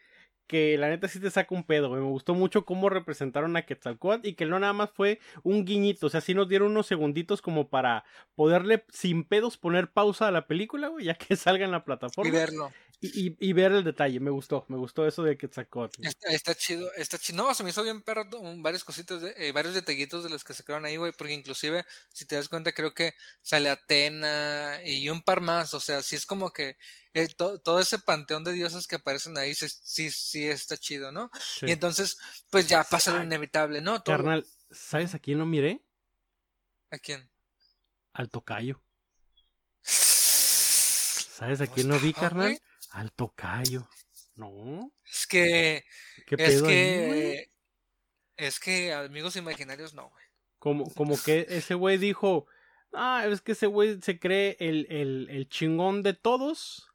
Que la neta sí te saca un pedo. Me gustó mucho cómo representaron a Quetzalcóatl y que no nada más fue un guiñito. O sea, sí nos dieron unos segunditos como para poderle sin pedos poner pausa a la película, güey, ya que [laughs] salga en la y plataforma. verlo. Y, y- y ver el detalle. Me gustó, me gustó eso de Quetzalcóatl. Está, está chido, está chido. No, se me hizo bien perro varias cositas, de- eh, varios detallitos de los que se quedaron ahí, güey, porque inclusive, si te das cuenta, creo que sale Atena y un par más, o sea, sí es como que eh, to- todo ese panteón de dioses que aparecen ahí, sí, sí, sí está chido, ¿no? Sí. Y entonces, pues ya pasa lo inevitable, ¿no? Todo- Carnal, ¿sabes a quién lo miré? ¿A quién? Al tocayo. [sighs] ¿Sabes a quién no vi, carnal? Al tocayo. No. Es que, ¿Qué es pedo ahí, güey? que, es que amigos imaginarios no, güey. Como, como que ese güey dijo, Ah, es que ese güey se cree el, el, el chingón de todos.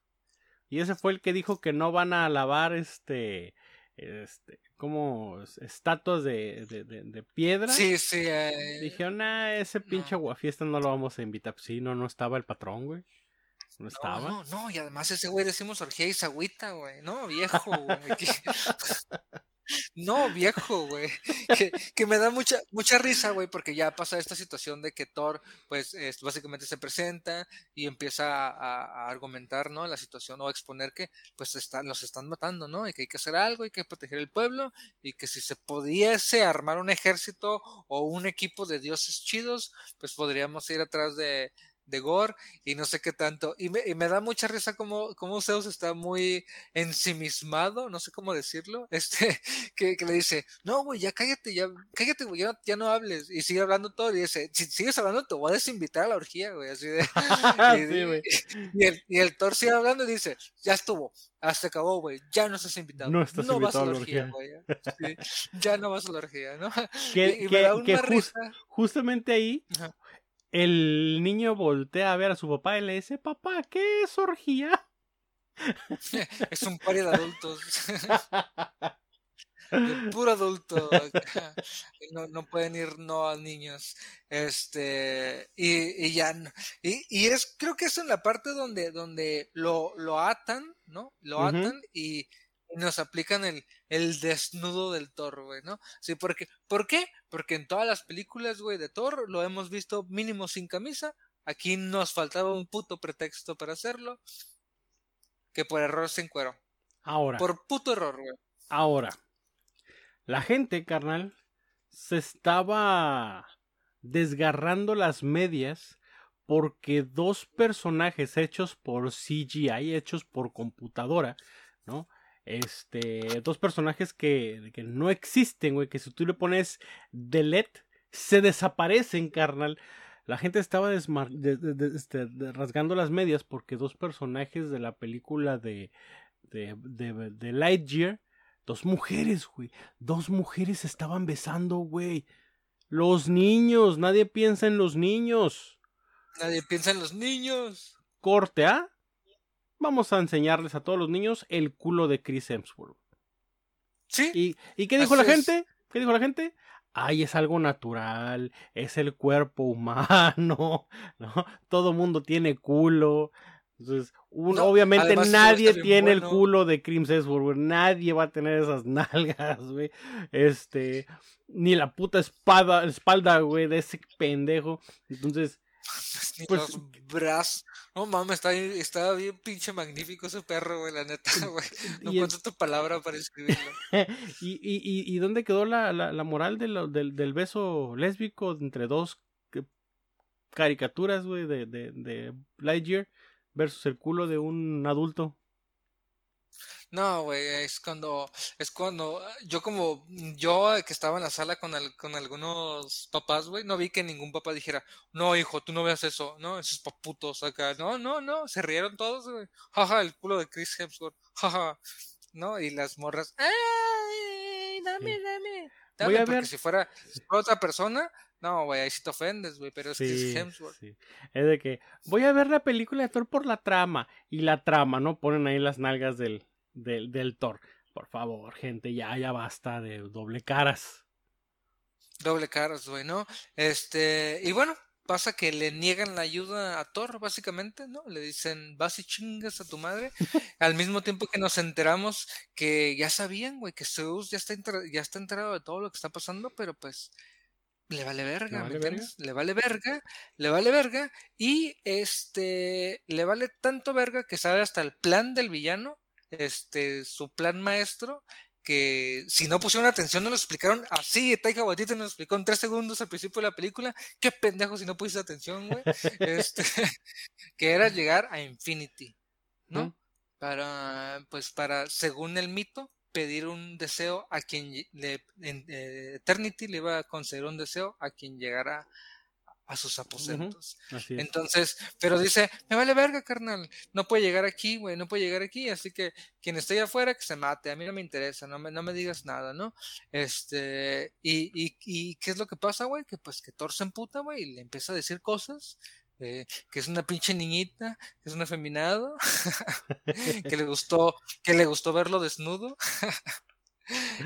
Y ese fue el que dijo que no van a alabar este. Este. Como estatuas de, de, de, piedra. Sí, sí. Eh, Dijeron, ah, ese pinche aguafiesta no lo vamos a invitar. Pues sí, no, no estaba el patrón, güey. No estaba. No, no, y además ese güey decimos orgía y sagüita, güey. No, viejo, güey. [laughs] No, viejo, güey. Que, que, me da mucha, mucha risa, güey, porque ya pasa esta situación de que Thor, pues, es, básicamente se presenta y empieza a, a, argumentar, ¿no? La situación o a exponer que, pues, están, los están matando, ¿no? Y que hay que hacer algo, hay que proteger el pueblo y que si se pudiese armar un ejército o un equipo de dioses chidos, pues podríamos ir atrás de, de gore y no sé qué tanto. Y me, y me da mucha risa como, como Zeus está muy ensimismado, no sé cómo decirlo, [laughs] este, que, que le dice, no, güey, ya cállate, ya, cállate, güey, ya, ya, no hables. Y sigue hablando todo y dice, si sigues hablando te voy a desinvitar a la orgía, güey, así de... [laughs] y, y, el, y el Thor sigue hablando y dice, ya estuvo, hasta acabó, güey, ya no estás invitado. No estás no invitado vas a la orgía, güey. Sí, ya no vas a la orgía, ¿no? [laughs] Que, y, que, me da una que risa. justamente ahí Ajá. El niño voltea a ver a su papá y le dice, papá, ¿qué es orgía? [laughs] es un party de adultos. [laughs] de puro adulto. [laughs] No, no, pueden ir no a niños. Este, y, y ya, y, y, es, creo que es en la parte donde, donde lo, lo atan, ¿no? Lo atan uh -huh. y nos aplican el, el desnudo del Thor, güey, ¿no? Sí, porque, ¿por qué? Porque en todas las películas, güey, de Thor lo hemos visto mínimo sin camisa. Aquí nos faltaba un puto pretexto para hacerlo. Que por error se encueró. Ahora. Por puto error, güey. Ahora. La gente, carnal, se estaba desgarrando las medias porque dos personajes hechos por CGI, hechos por computadora, ¿no? Este, dos personajes que, que no existen, güey, que si tú le pones delete, se desaparecen, carnal. La gente estaba de, de, este, de, rasgando las medias porque dos personajes de la película de, de Lightyear, dos mujeres, güey, dos mujeres estaban besando, güey. Los niños, nadie piensa en los niños. Nadie piensa en los niños. Corte, ¿ah? Vamos a enseñarles a todos los niños el culo de Chris Hemsworth. Sí. ¿Y, ¿y qué dijo la gente? ¿Qué dijo la gente? Ay, es algo natural, es el cuerpo humano, [laughs] ¿no? Todo mundo tiene culo. Entonces, un, no, obviamente nadie tiene bueno. el culo de Chris Hemsworth, nadie va a tener esas [laughs] nalgas, güey. Este, ni la puta espada, espalda, güey, de ese pendejo. Entonces, ni pues, los brazos. No mames, está, está bien pinche magnífico ese perro, güey, la neta, [laughs] güey. No encuentro tu palabra para escribirlo. [laughs] ¿Y, y, y, y dónde quedó la, la, la moral de lo, del, del beso lésbico entre dos caricaturas, güey, de, de, de Lightyear versus el culo de un adulto? No, güey, es cuando, es cuando, yo como, yo que estaba en la sala con, el, con algunos papás, güey, no vi que ningún papá dijera, no, hijo, tú no veas eso, no, esos paputos acá, no, no, no, se rieron todos, güey, jaja, el culo de Chris Hemsworth, jaja, no, y las morras, ay, dame, dame, dame, Voy a porque ver. si fuera, si fuera otra persona, no, güey, ahí sí te ofendes, güey, pero es Sí, Chris Hemsworth. sí. Es de que voy a ver la película de Thor por la trama. Y la trama, ¿no? Ponen ahí las nalgas del, del, del Thor. Por favor, gente, ya, ya basta de doble caras. Doble caras, güey, ¿no? Este, y bueno, pasa que le niegan la ayuda a Thor, básicamente, ¿no? Le dicen, vas y chingas a tu madre. [laughs] Al mismo tiempo que nos enteramos que ya sabían, güey, que Zeus ya está, ya está enterado de todo lo que está pasando, pero pues le vale verga, ¿Le vale ¿me entiendes? Le vale verga, le vale verga, y este, le vale tanto verga que sabe hasta el plan del villano, este, su plan maestro, que si no pusieron atención no lo explicaron así, Taika Waititi nos explicó en tres segundos al principio de la película, qué pendejo si no pusiste atención, güey, [laughs] este, [laughs] que era llegar a Infinity, ¿no? ¿Mm? Para, pues para, según el mito, pedir un deseo a quien le, en, eh, Eternity le iba a conceder un deseo a quien llegara a sus aposentos. Entonces, pero dice, me vale verga, carnal, no puede llegar aquí, güey, no puede llegar aquí, así que quien esté allá afuera que se mate, a mí no me interesa, no me, no me digas nada, ¿no? Este, y, y, y ¿qué es lo que pasa, güey? Que pues que Thor se emputa, güey, y le empieza a decir cosas, eh, que es una pinche niñita, que es un afeminado, [laughs] que le gustó, que le gustó verlo desnudo. [laughs]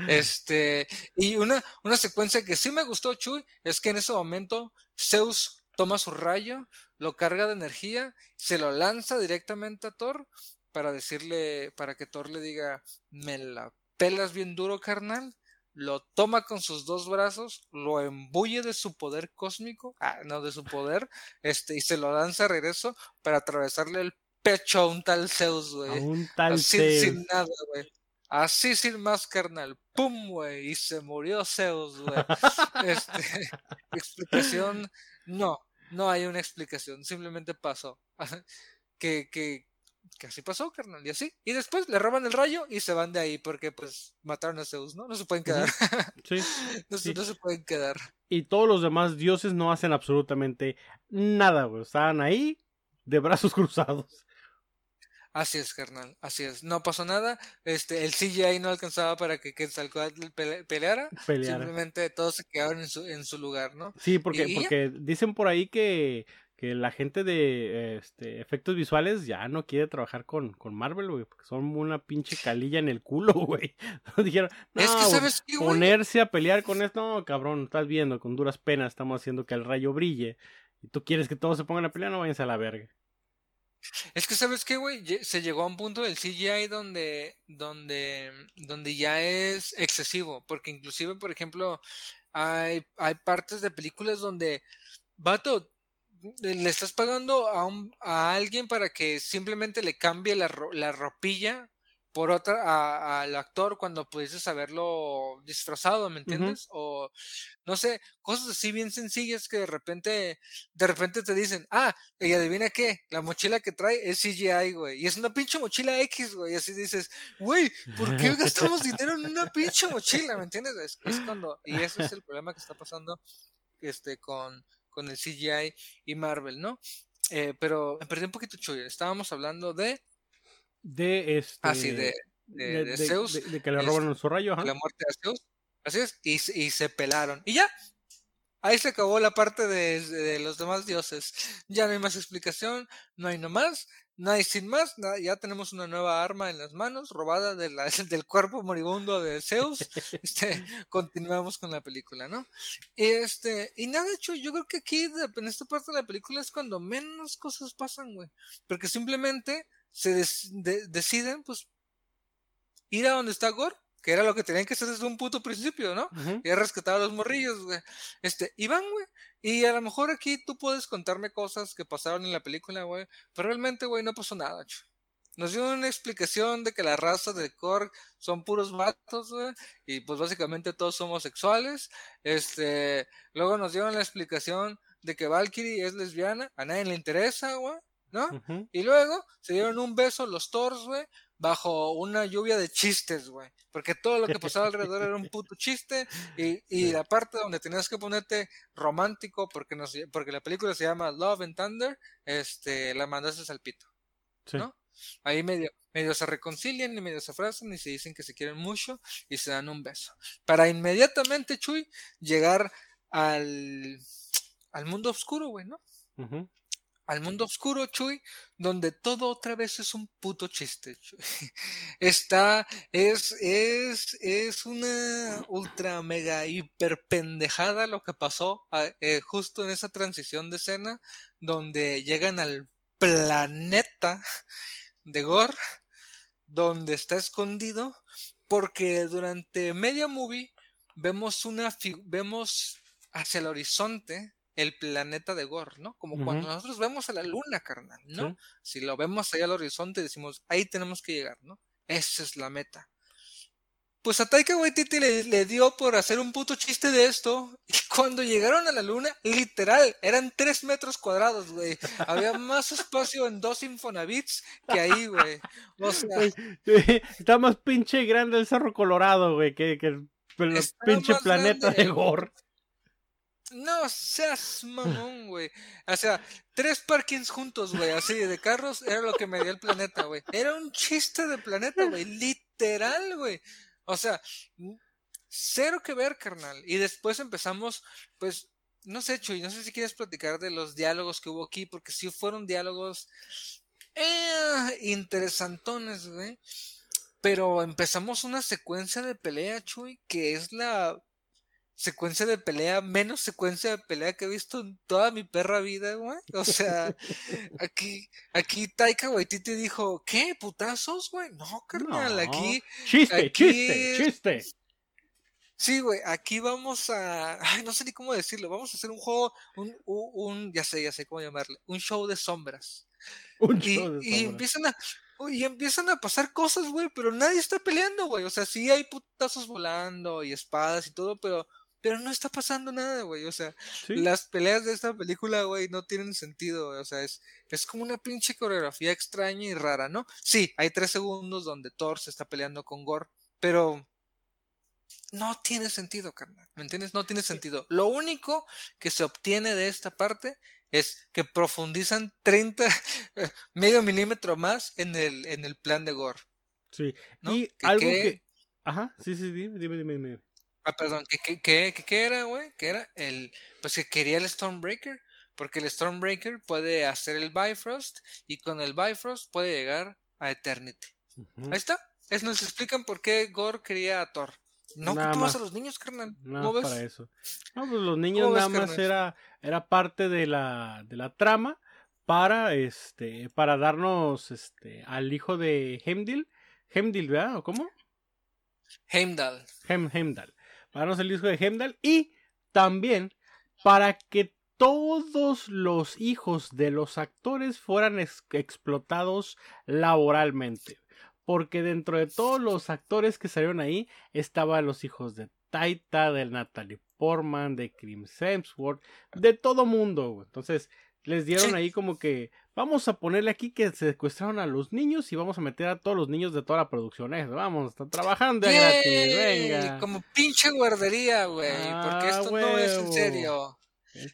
Este, y una, una secuencia que sí me gustó, Chuy, es que en ese momento Zeus toma su rayo, lo carga de energía, se lo lanza directamente a Thor para decirle, para que Thor le diga, me la pelas bien duro, carnal. Lo toma con sus dos brazos, lo embulle de su poder cósmico, ah, no, de su poder, este, y se lo lanza a regreso para atravesarle el pecho a un tal Zeus, güey. A un tal Así, Zeus. sin nada, güey. Así sin más, carnal. ¡Pum, güey! Y se murió Zeus, güey. [laughs] Este, [laughs] explicación, no, no hay una explicación, simplemente pasó. [laughs] que, que, que así pasó, carnal, y así. Y después le roban el rayo y se van de ahí porque pues mataron a Zeus, ¿no? No se pueden quedar. Sí. no, Sí. no se pueden quedar. Y todos los demás dioses no hacen absolutamente nada, güey. Estaban ahí de brazos cruzados. Así es, carnal, así es. No pasó nada. Este, el CGI no alcanzaba para que Quetzalcóatl pele- peleara. Pelear. Simplemente todos se quedaron en su, en su lugar, ¿no? Sí, porque, Y porque dicen por ahí que, que la gente de este, efectos visuales ya no quiere trabajar con, con Marvel, güey, porque son una pinche calilla en el culo, [laughs] güey. [laughs] Dijeron, no, Es que, güey, ¿sabes qué, güey? ponerse a pelear con esto, no, cabrón, estás viendo, con duras penas estamos haciendo que el rayo brille. Y tú quieres que todos se pongan a pelear, no váyanse a la verga. Es que, ¿sabes qué, güey? Se llegó a un punto del CGI donde, donde, donde ya es excesivo. Porque inclusive, por ejemplo, hay, hay partes de películas donde, vato, le estás pagando a, un, a alguien para que simplemente le cambie la, la ropilla por otra al actor cuando pudieses haberlo disfrazado, ¿me entiendes? O no sé, cosas así bien sencillas que de repente, de repente te dicen, ah, y adivina qué, la mochila que trae es CGI, güey, y es una pinche mochila X, güey, y así dices, güey, ¿por qué [laughs] gastamos dinero en una pinche mochila? ¿Me entiendes? Es, es cuando, y ese es el problema que está pasando este, con, con el CGI y Marvel, ¿no? Eh, pero me perdí un poquito, Chuy. Estábamos hablando de. De este. Ah, sí, de, de, de Zeus, de- que le es- roban su rayo, la muerte de Zeus. Así es, y, se- y se pelaron. Y ya. Ahí se acabó la parte de, de los demás dioses. Ya no hay más explicación, no hay no más, no hay sin más. nada, ya tenemos una nueva arma en las manos, robada de la- [laughs] del cuerpo moribundo de Zeus. [laughs] Este, continuamos con la película, ¿no? Y este, y nada, hecho, yo creo que aquí en esta parte de la película es cuando menos cosas pasan, güey. Porque simplemente se des- de- deciden, pues, ir a donde está Gore, que era lo que tenían que hacer desde un puto principio, ¿no? Ujú. Y rescatar a los morrillos, güey. Este, y van, güey. Y a lo mejor aquí tú puedes contarme cosas que pasaron en la película, güey. Pero realmente, güey, no pasó nada, ch. Nos dio una explicación de que la raza de Korg son puros vatos, güey. Y pues básicamente todos somos sexuales. Este, luego nos dieron la explicación de que Valkyrie es lesbiana. A nadie le interesa, güey. ¿No? Y luego se dieron un beso los Thors, güey, bajo una lluvia de chistes, güey. Porque todo lo que pasaba alrededor era un puto chiste. Y, y la parte donde tenías que ponerte romántico, porque, nos, porque la película se llama Love and Thunder, este, la mandaste al pito. Sí. ¿no? Ahí medio, medio se reconcilian y medio se abrazan y se dicen que se quieren mucho y se dan un beso. Para inmediatamente, Chuy, llegar al, al mundo oscuro, güey, ¿no? Al mundo oscuro, Chuy, donde todo otra vez es un puto chiste, Chuy. [laughs] Está, es, es, es una ultra mega hiper pendejada lo que pasó ah, eh, justo en esa transición de escena donde llegan al planeta de Gore, donde está escondido, porque durante media movie vemos una, vemos hacia el horizonte el planeta de Gore, ¿no? Como cuando nosotros vemos a la luna, carnal, ¿no? Sí. Si lo vemos allá al horizonte, decimos, ahí tenemos que llegar, ¿no? Esa es la meta. Pues a Taika Waititi le, le dio por hacer un puto chiste de esto. [laughs] Y cuando llegaron a la luna, literal, eran tres metros cuadrados, güey. Había más espacio en dos Infonavits que ahí, güey. O sea, Está más pinche grande el Cerro Colorado, güey, que, que el, pinche planeta grande. de Gore. No seas mamón, güey. O sea, tres parkings juntos, güey, así de carros, era lo que me dio el planeta, güey. Era un chiste de planeta, güey. Literal, güey. O sea, cero que ver, carnal. Y después empezamos, pues, no sé, Chuy, no sé si quieres platicar de los diálogos que hubo aquí, porque sí fueron diálogos eh, interesantones, güey. Pero empezamos una secuencia de pelea, Chuy, que es la secuencia de pelea, menos secuencia de pelea que he visto en toda mi perra vida, güey. O [laughs] sea, aquí, aquí Taika Waititi dijo, ¿qué? ¿Putazos, güey? No, carnal, aquí. Chiste, chiste, chiste. Sí, güey, aquí vamos a. Ay, no sé ni cómo decirlo. Vamos a hacer un juego, un, un, ya sé, ya sé cómo llamarle. Un show de sombras. Un y, show de y sombras. empiezan a. Y empiezan a pasar cosas, güey, pero nadie está peleando, güey. O sea, sí hay putazos volando y espadas y todo, pero, pero no está pasando nada, güey. O sea, Sí. las peleas de esta película, güey, no tienen sentido, güey. O sea, es, es como una pinche coreografía extraña y rara, ¿no? Sí, hay tres segundos donde Thor se está peleando con Gore, pero no tiene sentido, carnal. ¿Me entiendes? No tiene sentido. Lo único que se obtiene de esta parte es que profundizan 30, [laughs] medio milímetro más en el, en el plan de Gore. Sí. ¿no? Y Que- algo que- que. Ajá, sí, sí, dime, dime, dime. dime. Ah, perdón, ¿qué, qué, qué, qué- era, güey? ¿Qué era? El, pues que quería el Stormbreaker, porque el Stormbreaker puede hacer el Bifrost y con el Bifrost puede llegar a Eternity. Ahí está. Es, nos explican por qué Gore quería a Thor. No Nada más. a los niños, carnal. Nada ¿Cómo ves? para eso. No, pues los niños ¿Cómo ves, nada más carnal? era, era parte de la, de la trama para este para darnos este al hijo de Heimdall. Heimdall, ¿verdad? ¿O cómo? Heimdall. Hem, Heimdall. Para darnos el hijo de Heimdall. Y también para que todos los hijos de los actores fueran ex- explotados laboralmente. Porque dentro de todos los actores que salieron ahí estaban los hijos de Taita, de Natalie Portman, de Chris Hemsworth, de todo mundo. Entonces les dieron Sí. ahí como que vamos a ponerle aquí que secuestraron a los niños y vamos a meter a todos los niños de toda la producción. Eh, Vamos, están trabajando de gratis, venga. Como pinche guardería, güey. porque Ah, esto no es en serio. Eh.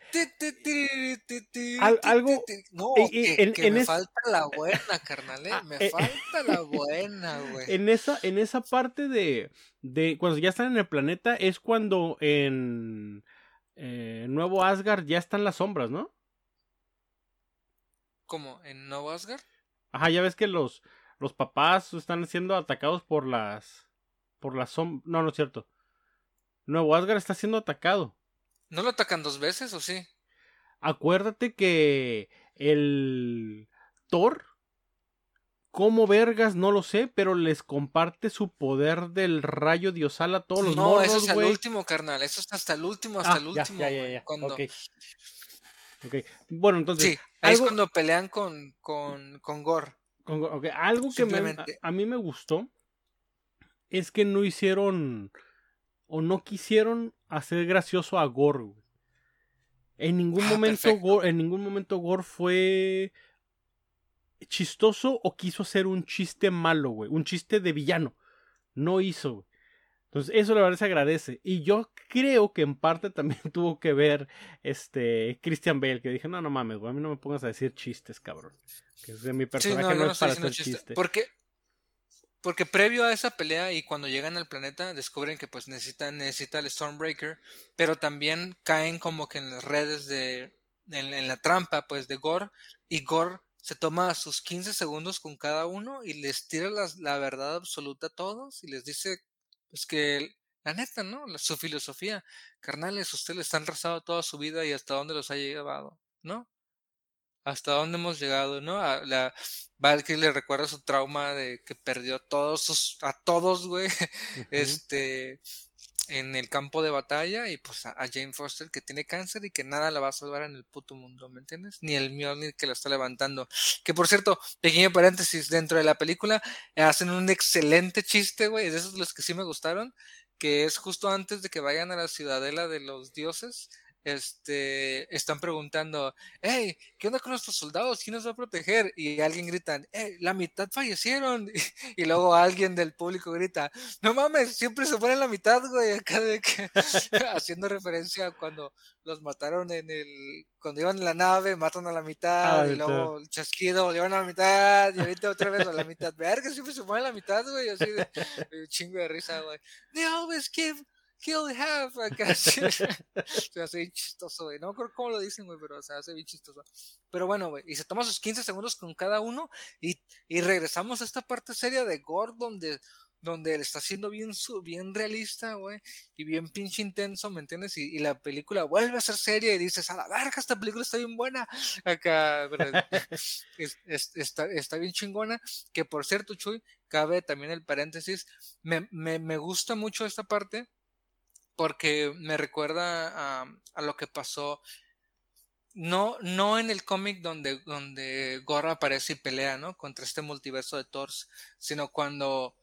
Al- algo-. No, que, en- que en me es- falta la buena, carnal, ¿eh? Ah, Me eh, falta la buena, güey. En esa, en esa parte de, de cuando ya están en el planeta es cuando en eh, Nuevo Asgard ya están las sombras, ¿no? ¿Cómo? ¿En Nuevo Asgard? Ajá, ya ves que los, los papás están siendo atacados por las por las sombras. No, no es cierto. Nuevo Asgard está siendo atacado. ¿No lo atacan dos veces o sí? Acuérdate que el Thor, como vergas, no lo sé, pero les comparte su poder del rayo diosal a todos los no, eso es el último, carnal. Eso es hasta el último, hasta Ah, el último. ya, ya, ya. Cuando... Ok. Ok. Bueno, entonces, Sí, ahí es algo- cuando pelean con, con, con Gore. con- ok, algo que me- a, mí me gustó es que no hicieron o no quisieron hacer gracioso a Gore. güey. En ningún Ah, momento. Gore, en ningún momento Gore fue chistoso o quiso hacer un chiste malo, güey, un chiste de villano. No hizo, güey. Entonces, eso la verdad se agradece. Y yo creo que en parte también [laughs] tuvo que ver este Christian Bale, que dije, no, no mames, güey, a mí no me pongas a decir chistes, cabrón. Que ese, mi Sí, personaje no, no, yo no es para hacer chiste. chiste. Porque, porque previo a esa pelea y cuando llegan al planeta descubren que pues necesitan, necesita el Stormbreaker, pero también caen como que en las redes de, en, en la trampa pues de Gore y Gore se toma sus 15 segundos con cada uno y les tira las- la verdad absoluta a todos y les dice pues que la neta, ¿no? Su filosofía, carnales, ustedes les han rezado toda su vida y hasta dónde los ha llevado, ¿no? Hasta dónde hemos llegado, ¿no? A la Valkyrie le recuerda su trauma de que perdió a todos sus, a todos, güey, [laughs] este, en el campo de batalla y pues a, Jane Foster que tiene cáncer y que nada la va a salvar en el puto mundo, ¿me entiendes? Ni el Mjolnir que la está levantando. Que por cierto, pequeño paréntesis, dentro de la película eh, hacen un excelente chiste, güey, de esos los que sí me gustaron, que es justo antes de que vayan a la ciudadela de los dioses, este, están preguntando, hey, ¿qué onda con nuestros soldados? ¿Quién nos va a proteger? Y alguien grita, hey, la mitad fallecieron. [laughs] Y luego alguien del público grita, no mames, siempre se ponen la mitad, güey, acá de que, [laughs] haciendo referencia a cuando los mataron en el, cuando iban en la nave, matan a la mitad, Ah, y luego el chasquido, llevan a la mitad, y ahorita otra vez a la mitad. Verga, siempre se ponen la mitad, güey, así de, de chingo de risa, güey. They always give kill half acá. [laughs] Se hace bien chistoso, güey. No me acuerdo cómo lo dicen, güey, pero se hace bien chistoso. Pero bueno, güey, y se toma sus 15 segundos con cada uno y, y regresamos a esta parte seria de Gore donde, donde él está siendo bien, bien realista, güey, y bien pinche intenso, ¿me entiendes? Y, y la película vuelve a ser seria y dices, a la verga, esta película está bien buena. Acá. [laughs] Es- es- está, está bien chingona. Que por cierto, Chuy, cabe también el paréntesis, me, me, me gusta mucho esta parte porque me recuerda a, a lo que pasó. No, no en el cómic donde, donde Gorra aparece y pelea, ¿no? Contra este multiverso de Thors, sino cuando,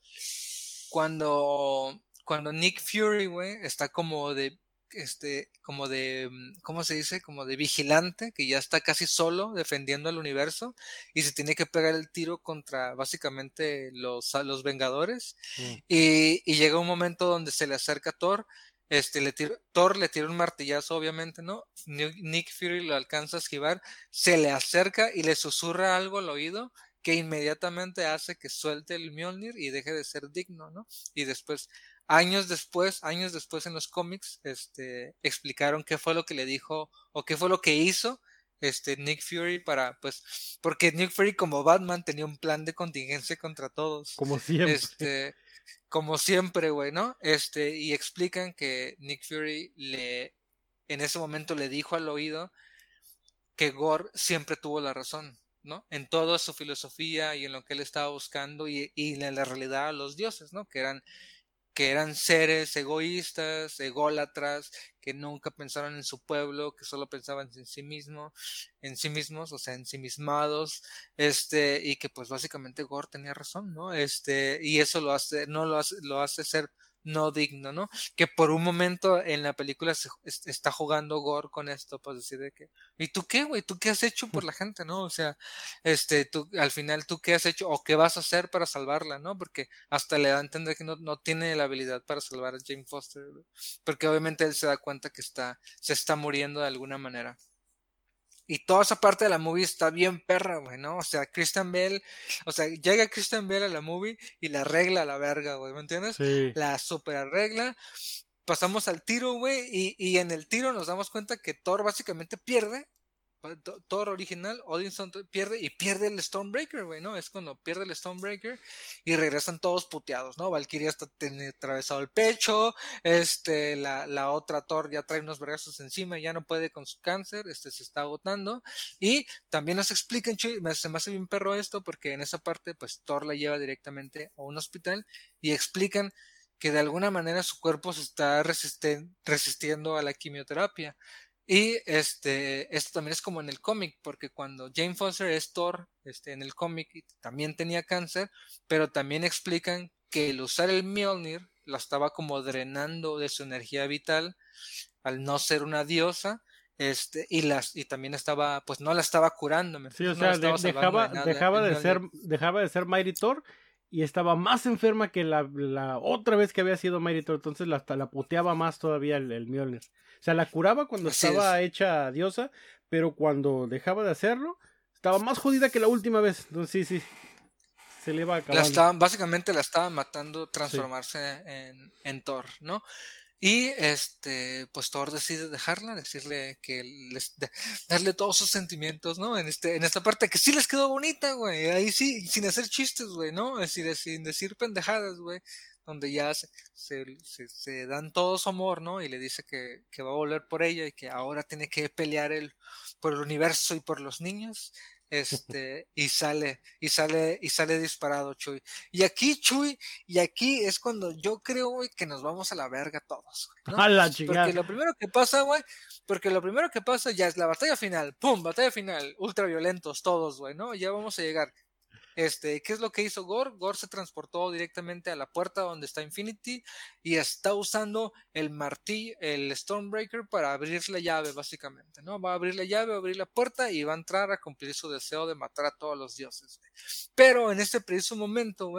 cuando, cuando Nick Fury, güey, está como de, este, como de, ¿cómo se dice? Como de vigilante, que ya está casi solo defendiendo el universo y se tiene que pegar el tiro contra básicamente los, los Vengadores. Mm. Y, y llega un momento donde se le acerca Thor, este, le tira- Thor le tira un martillazo, obviamente, ¿no? Ni- Nick Fury lo alcanza a esquivar, se le acerca y le susurra algo al oído que inmediatamente hace que suelte el Mjolnir y deje de ser digno, ¿no? Y después, años después, años después en los cómics, este, explicaron qué fue lo que le dijo o qué fue lo que hizo este Nick Fury para, pues, porque Nick Fury como Batman tenía un plan de contingencia contra todos. Como siempre. Este, como siempre, güey, ¿no? Este, y explican que Nick Fury le, en ese momento le dijo al oído que Gore siempre tuvo la razón, ¿no? En toda su filosofía y en lo que él estaba buscando y, y en la realidad a los dioses, ¿no? Que eran, que eran seres egoístas, ególatras, que nunca pensaron en su pueblo, que solo pensaban en sí mismo, en sí mismos, o sea, ensimismados, este, y que pues básicamente Gore tenía razón, ¿no? Este, y eso lo hace, no lo hace, lo hace ser no digno, ¿no? Que por un momento en la película se, es- está jugando Gore con esto, pues decir de que, ¿y tú qué, güey? ¿Tú qué has hecho por la gente, no? O sea, este, tú, al final, ¿tú qué has hecho o qué vas a hacer para salvarla, no? Porque hasta le da a entender que no, no tiene la habilidad para salvar a Jane Foster, porque obviamente él se da cuenta que está, se está muriendo de alguna manera. Y toda esa parte de la movie está bien perra, güey, ¿no? O sea, Christian Bell, o sea, llega Christian Bell a la movie y la arregla a la verga, güey, ¿me entiendes? Sí. La super arregla. Pasamos al tiro, güey, y, y en el tiro nos damos cuenta que Thor básicamente pierde. Th- Thor original, Odinson pierde y pierde el Stormbreaker, güey, ¿no? Es cuando pierde el Stormbreaker y regresan todos puteados, ¿no? Valkyria está atravesado el pecho, este, la, la otra Thor ya trae unos vergazos encima ya no puede con su cáncer, este se está agotando. Y también nos explican, se me hace bien perro esto, porque en esa parte, pues Thor la lleva directamente a un hospital y explican que de alguna manera su cuerpo se está resistiendo a la quimioterapia. Y este, esto también es como en el cómic, porque cuando Jane Foster es Thor, este, en el cómic también tenía cáncer, pero también explican que el usar el Mjolnir lo estaba como drenando de su energía vital al no ser una diosa, este, y las, y también estaba, pues no la estaba curando, ¿me Sí, o? No la sea, de- dejaba, de nada, dejaba de ser, dejaba de ser Mighty Thor y estaba más enferma que la, la otra vez que había sido Thor, entonces la, hasta la puteaba más todavía el, el Mjolnir. O sea, la curaba cuando Así estaba hecha diosa, pero cuando dejaba de hacerlo, estaba más jodida que la última vez. Entonces sí, sí, se le iba La acabando. estaban, básicamente la estaban matando transformarse en, en Thor, ¿no? Y este, pues Thor decide dejarla, decirle que les, darle todos sus sentimientos, ¿no? En este, en esta parte que sí les quedó bonita, güey. Ahí sí, sin hacer chistes, güey, ¿no? Sin decir pendejadas, güey. Donde ya se, se, dan todo su amor, ¿no? Y le dice que, que va a volver por ella y que ahora tiene que pelear el, por el universo y por los niños. Este, y sale, y sale, y sale disparado, Chuy. Y aquí, Chuy, y aquí es cuando yo creo, güey, que nos vamos a la verga todos, ¿no? A la Porque lo primero que pasa, güey, porque lo primero que pasa ya es la batalla final, pum, batalla final, ultra violentos todos, güey, ¿no? Ya vamos a llegar. Este, ¿qué es lo que hizo Gore? Gore se transportó directamente a la puerta donde está Infinity y está usando el martillo, el Stormbreaker para abrir la llave, básicamente, ¿no? Va a abrir la llave, va a abrir la puerta y va a entrar a cumplir su deseo de matar a todos los dioses. Pero en este preciso momento,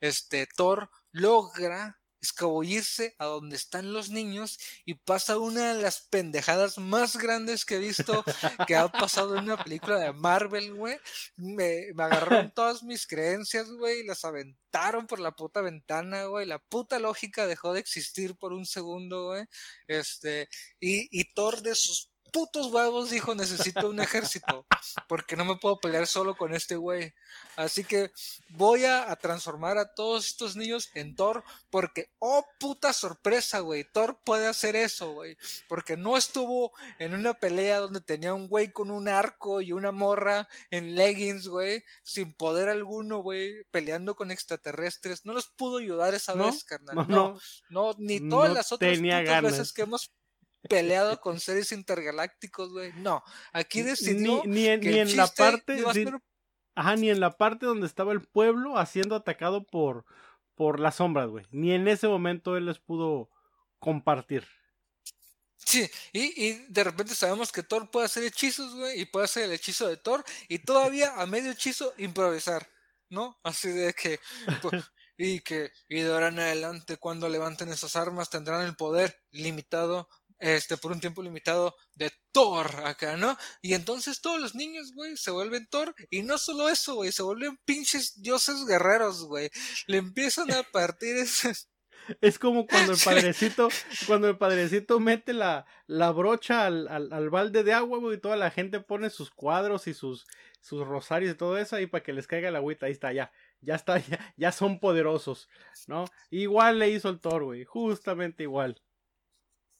este Thor logra escabullirse a donde están los niños y pasa una de las pendejadas más grandes que he visto que ha pasado en una película de Marvel, güey. Me, me agarraron [laughs] todas mis creencias, güey, y las aventaron por la puta ventana, güey. La puta lógica dejó de existir por un segundo, güey. Este, y, y Thor de sus putos huevos dijo necesito un ejército porque no me puedo pelear solo con este güey. Así que voy a, a, transformar a todos estos niños en Thor porque, oh puta sorpresa, güey, Thor puede hacer eso, güey. Porque no estuvo en una pelea donde tenía un güey con un arco y una morra en leggings, güey, sin poder alguno, güey, peleando con extraterrestres. No los pudo ayudar esa ¿No? vez, carnal. No, No, no. ni todas las otras veces que hemos peleado [laughs] con seres intergalácticos, güey. No, aquí decidió Ni, ni en, que ni en la parte. ni- ser- Ajá, ni en la parte donde estaba el pueblo haciendo atacado por, por las sombras, güey. Ni en ese momento él les pudo compartir. Sí, y, y de repente sabemos que Thor puede hacer hechizos, güey, y puede hacer el hechizo de Thor, y todavía a medio hechizo improvisar, ¿no? Así de que, pues, [laughs] y que, y de ahora en adelante, cuando levanten esas armas, tendrán el poder limitado, este, por un tiempo limitado de Thor acá, ¿no? Y entonces todos los niños, güey, se vuelven Thor, y no solo eso, güey, se vuelven pinches dioses guerreros, güey. Le empiezan a partir ese... Es como cuando el [laughs] padrecito, cuando el padrecito mete la, la brocha al, al, al balde de agua, güey, y toda la gente pone sus cuadros y sus, sus rosarios y todo eso ahí para que les caiga la agüita, ahí está, ya, ya está, [laughs] ya, ya son poderosos, ¿no? Igual le hizo el Thor, güey, justamente igual.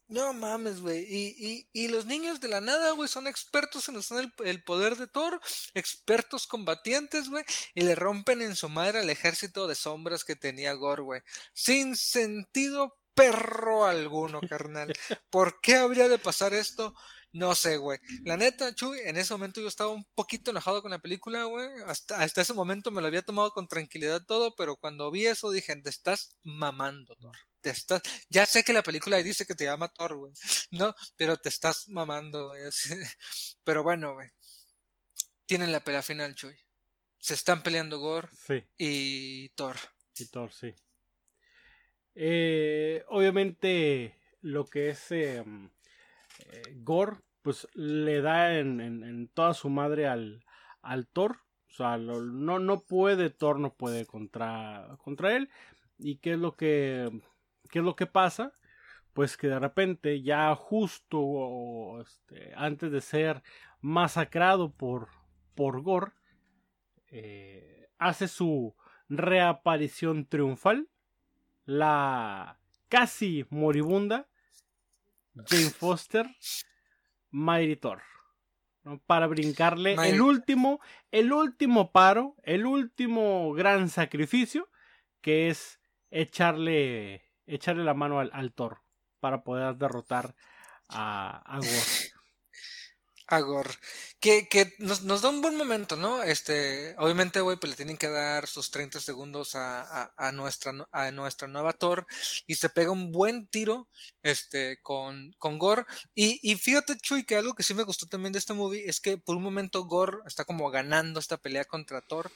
No mames, güey. Y, y, y los niños de la nada, güey, son expertos en usar el, el poder de Thor, expertos combatientes, güey, y le rompen en su madre al ejército de sombras que tenía Gore, güey. Sin sentido perro alguno, carnal. [laughs] ¿Por qué habría de pasar esto? No sé, güey. La neta, Chuy, en ese momento yo estaba un poquito enojado con la película, güey. Hasta, hasta ese momento me lo había tomado con tranquilidad todo, pero cuando vi eso dije, te estás mamando, Thor. Te estás... Ya sé que la película dice que te llama Thor, güey. No, pero te estás mamando, güey. [laughs] Pero bueno, güey. Tienen la pelea final, Chuy. Se están peleando Gore Sí. y Thor. Y Thor, sí. Eh, obviamente, lo que es eh, eh, Gore, pues le da en, en- toda su madre al, al Thor. O sea, no, no puede, Thor no puede contra, contra él. ¿Y qué es lo que, qué es lo que pasa? Pues que de repente, ya justo este, antes de ser masacrado por, por Gore, eh, hace su reaparición triunfal la casi moribunda Jane Foster Mighty Thor ¿no? para brincarle Mighty- el último el último paro el último gran sacrificio que es echarle echarle la mano al, al Thor para poder derrotar a, a. a Gore. Que, que nos, nos da un buen momento, ¿no? Este, obviamente, güey, pues le tienen que dar sus 30 segundos a, a, nuestra, nu- a nuestra nueva Thor y se pega un buen tiro, este, con, con Gore. Y, y fíjate, Chuy, que algo que sí me gustó también de este movie es que por un momento Gore está como ganando esta pelea contra Thor.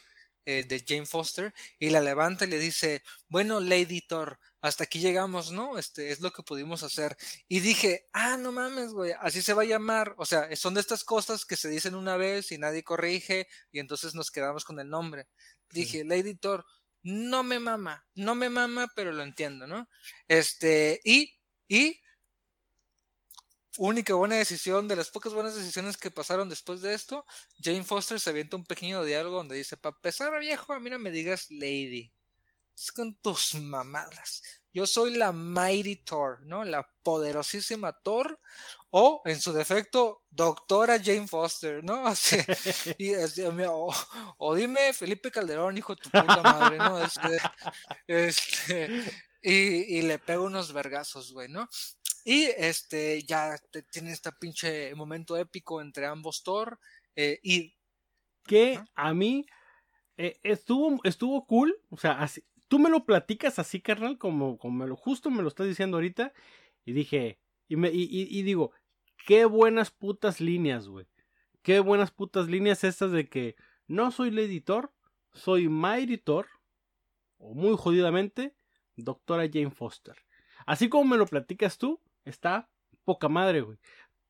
eh, de Jane Foster y la levanta y le dice bueno Lady Thor hasta aquí llegamos no este es lo que pudimos hacer y dije, ah, no mames, güey, así se va a llamar. O sea, son de estas cosas que se dicen una vez y nadie corrige y entonces nos quedamos con el nombre. Dije, Lady Thor, no me mama, no me mama, pero lo entiendo, ¿no? Este, y, y, única buena decisión, de las pocas buenas decisiones que pasaron después de esto, Jane Foster se avienta un pequeño diálogo donde dice, para pesar viejo, a mí no me digas Lady. Es con tus mamadas. Yo soy la Mighty Thor, ¿no? La poderosísima Thor. O, en su defecto, doctora Jane Foster, ¿no? [laughs] Así, y, así, o, o, dime Felipe Calderón, hijo de tu puta madre, ¿no? Este, este, y, y, le pego unos vergazos, güey, ¿no? Y este, ya te, tiene este pinche momento épico entre ambos Thor. Eh, y. Que a mí eh, estuvo, estuvo cool. O sea, así, tú me lo platicas así, carnal, como, como lo, justo me lo estás diciendo ahorita. Y dije, y, me, y digo, qué buenas putas líneas, güey. Qué buenas putas líneas estas de que no soy el editor, soy my editor, o muy jodidamente, doctora Jane Foster. Así como me lo platicas tú, está poca madre, güey.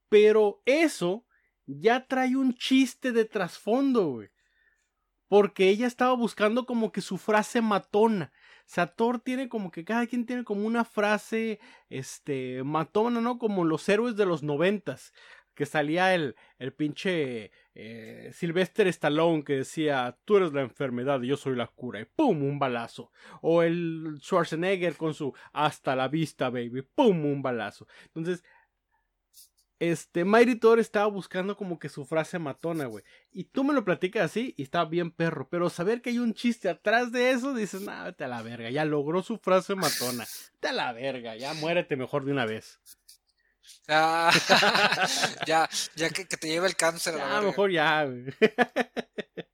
Pero eso ya trae un chiste de trasfondo, güey. Porque ella estaba buscando como que su frase matona. Sator tiene como que cada quien tiene como una frase, este, matona, ¿no? Como los héroes de los noventas. Que salía el, el pinche eh, Sylvester Stallone que decía, tú eres la enfermedad y yo soy la cura. Y ¡pum! Un balazo. O el Schwarzenegger con su hasta la vista, baby. ¡Pum! Un balazo. Entonces, este, Mighty Thor estaba buscando como que su frase matona, güey. Y tú me lo platicas así y está bien perro. Pero saber que hay un chiste atrás de eso, dices, nah, vete a la verga. Ya logró su frase matona. Vete a la verga, ya muérete mejor de una vez. Ah, [laughs] [laughs] ya, ya que, que, te lleva el cáncer. Ya, a mejor ya, güey. [laughs]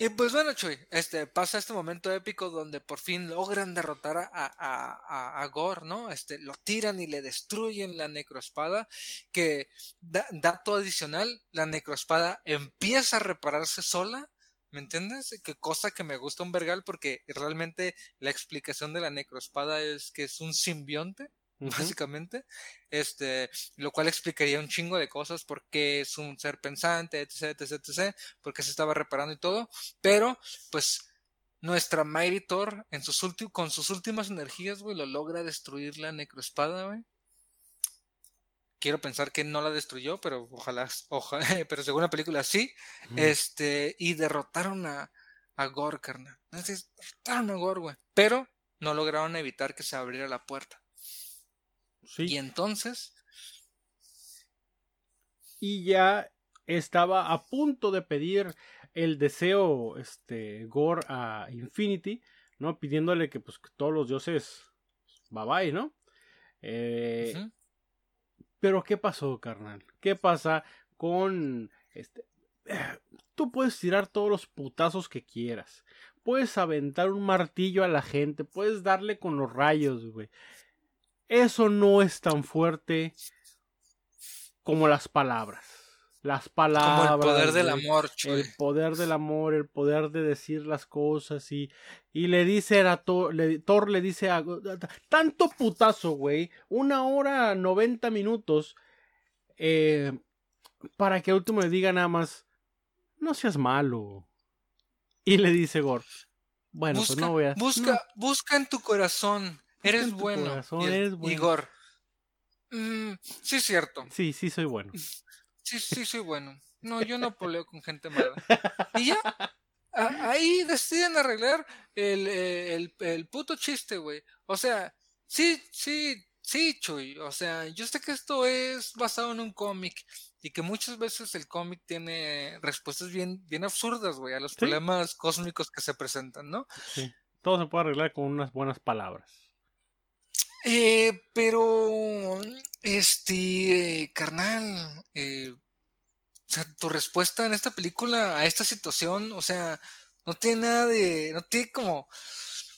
Y pues bueno, Chuy, este, pasa este momento épico donde por fin logran derrotar a, a, a, Gore, ¿no? Este, lo tiran y le destruyen la necroespada, que da, dato adicional, la necroespada empieza a repararse sola, ¿me entiendes? Que cosa que me gusta un vergal porque realmente la explicación de la necroespada es que es un simbionte, Uh -huh. básicamente, este, lo cual explicaría un chingo de cosas, por qué es un ser pensante, etc, etc, etc, por qué se estaba reparando y todo, pero, pues, nuestra Mighty Thor, en sus con sus últimas energías, güey, lo logra destruir la necroespada, güey. Quiero pensar que no la destruyó, pero ojalá, ojalá [laughs] pero según la película sí, este, y derrotaron a, a Gore, carnal. Entonces, derrotaron a Gore, güey, pero no lograron evitar que se abriera la puerta. Sí. Y entonces. Y ya estaba a punto de pedir el deseo, este, Gore a Infinity, ¿no? Pidiéndole que, pues, que todos los dioses, bye bye, ¿no? Eh. Pero, ¿qué pasó, carnal? ¿Qué pasa con, este, tú puedes tirar todos los putazos que quieras. Puedes aventar un martillo a la gente, puedes darle con los rayos, güey. Eso no es tan fuerte como las palabras. Las palabras. Como el poder del amor, El poder del amor, el poder de decir las cosas y, y le dice a Thor, le, Thor le dice a, tanto putazo, güey, una hora noventa minutos, eh, para que al último le diga nada más, no seas malo. Y le dice Gord, bueno, busca, pues no voy a... Busca, no. busca en tu corazón Eres bueno. Corazón, eres bueno. Igor. Mm, sí, es cierto. Sí, sí, soy bueno. [laughs] Sí, sí, soy bueno. No, yo no [laughs] poleo con gente mala. Y ya. A, ahí deciden arreglar el, el, el puto chiste, güey. O sea, sí, sí, sí, Chuy. O sea, yo sé que esto es basado en un cómic y que muchas veces el cómic tiene respuestas bien, bien absurdas, güey, a los ¿Sí? problemas cósmicos que se presentan, ¿no? Sí. Todo se puede arreglar con unas buenas palabras. Eh, pero, este, eh, carnal, eh, tu respuesta en esta película a esta situación, o sea, no tiene nada de, no tiene como,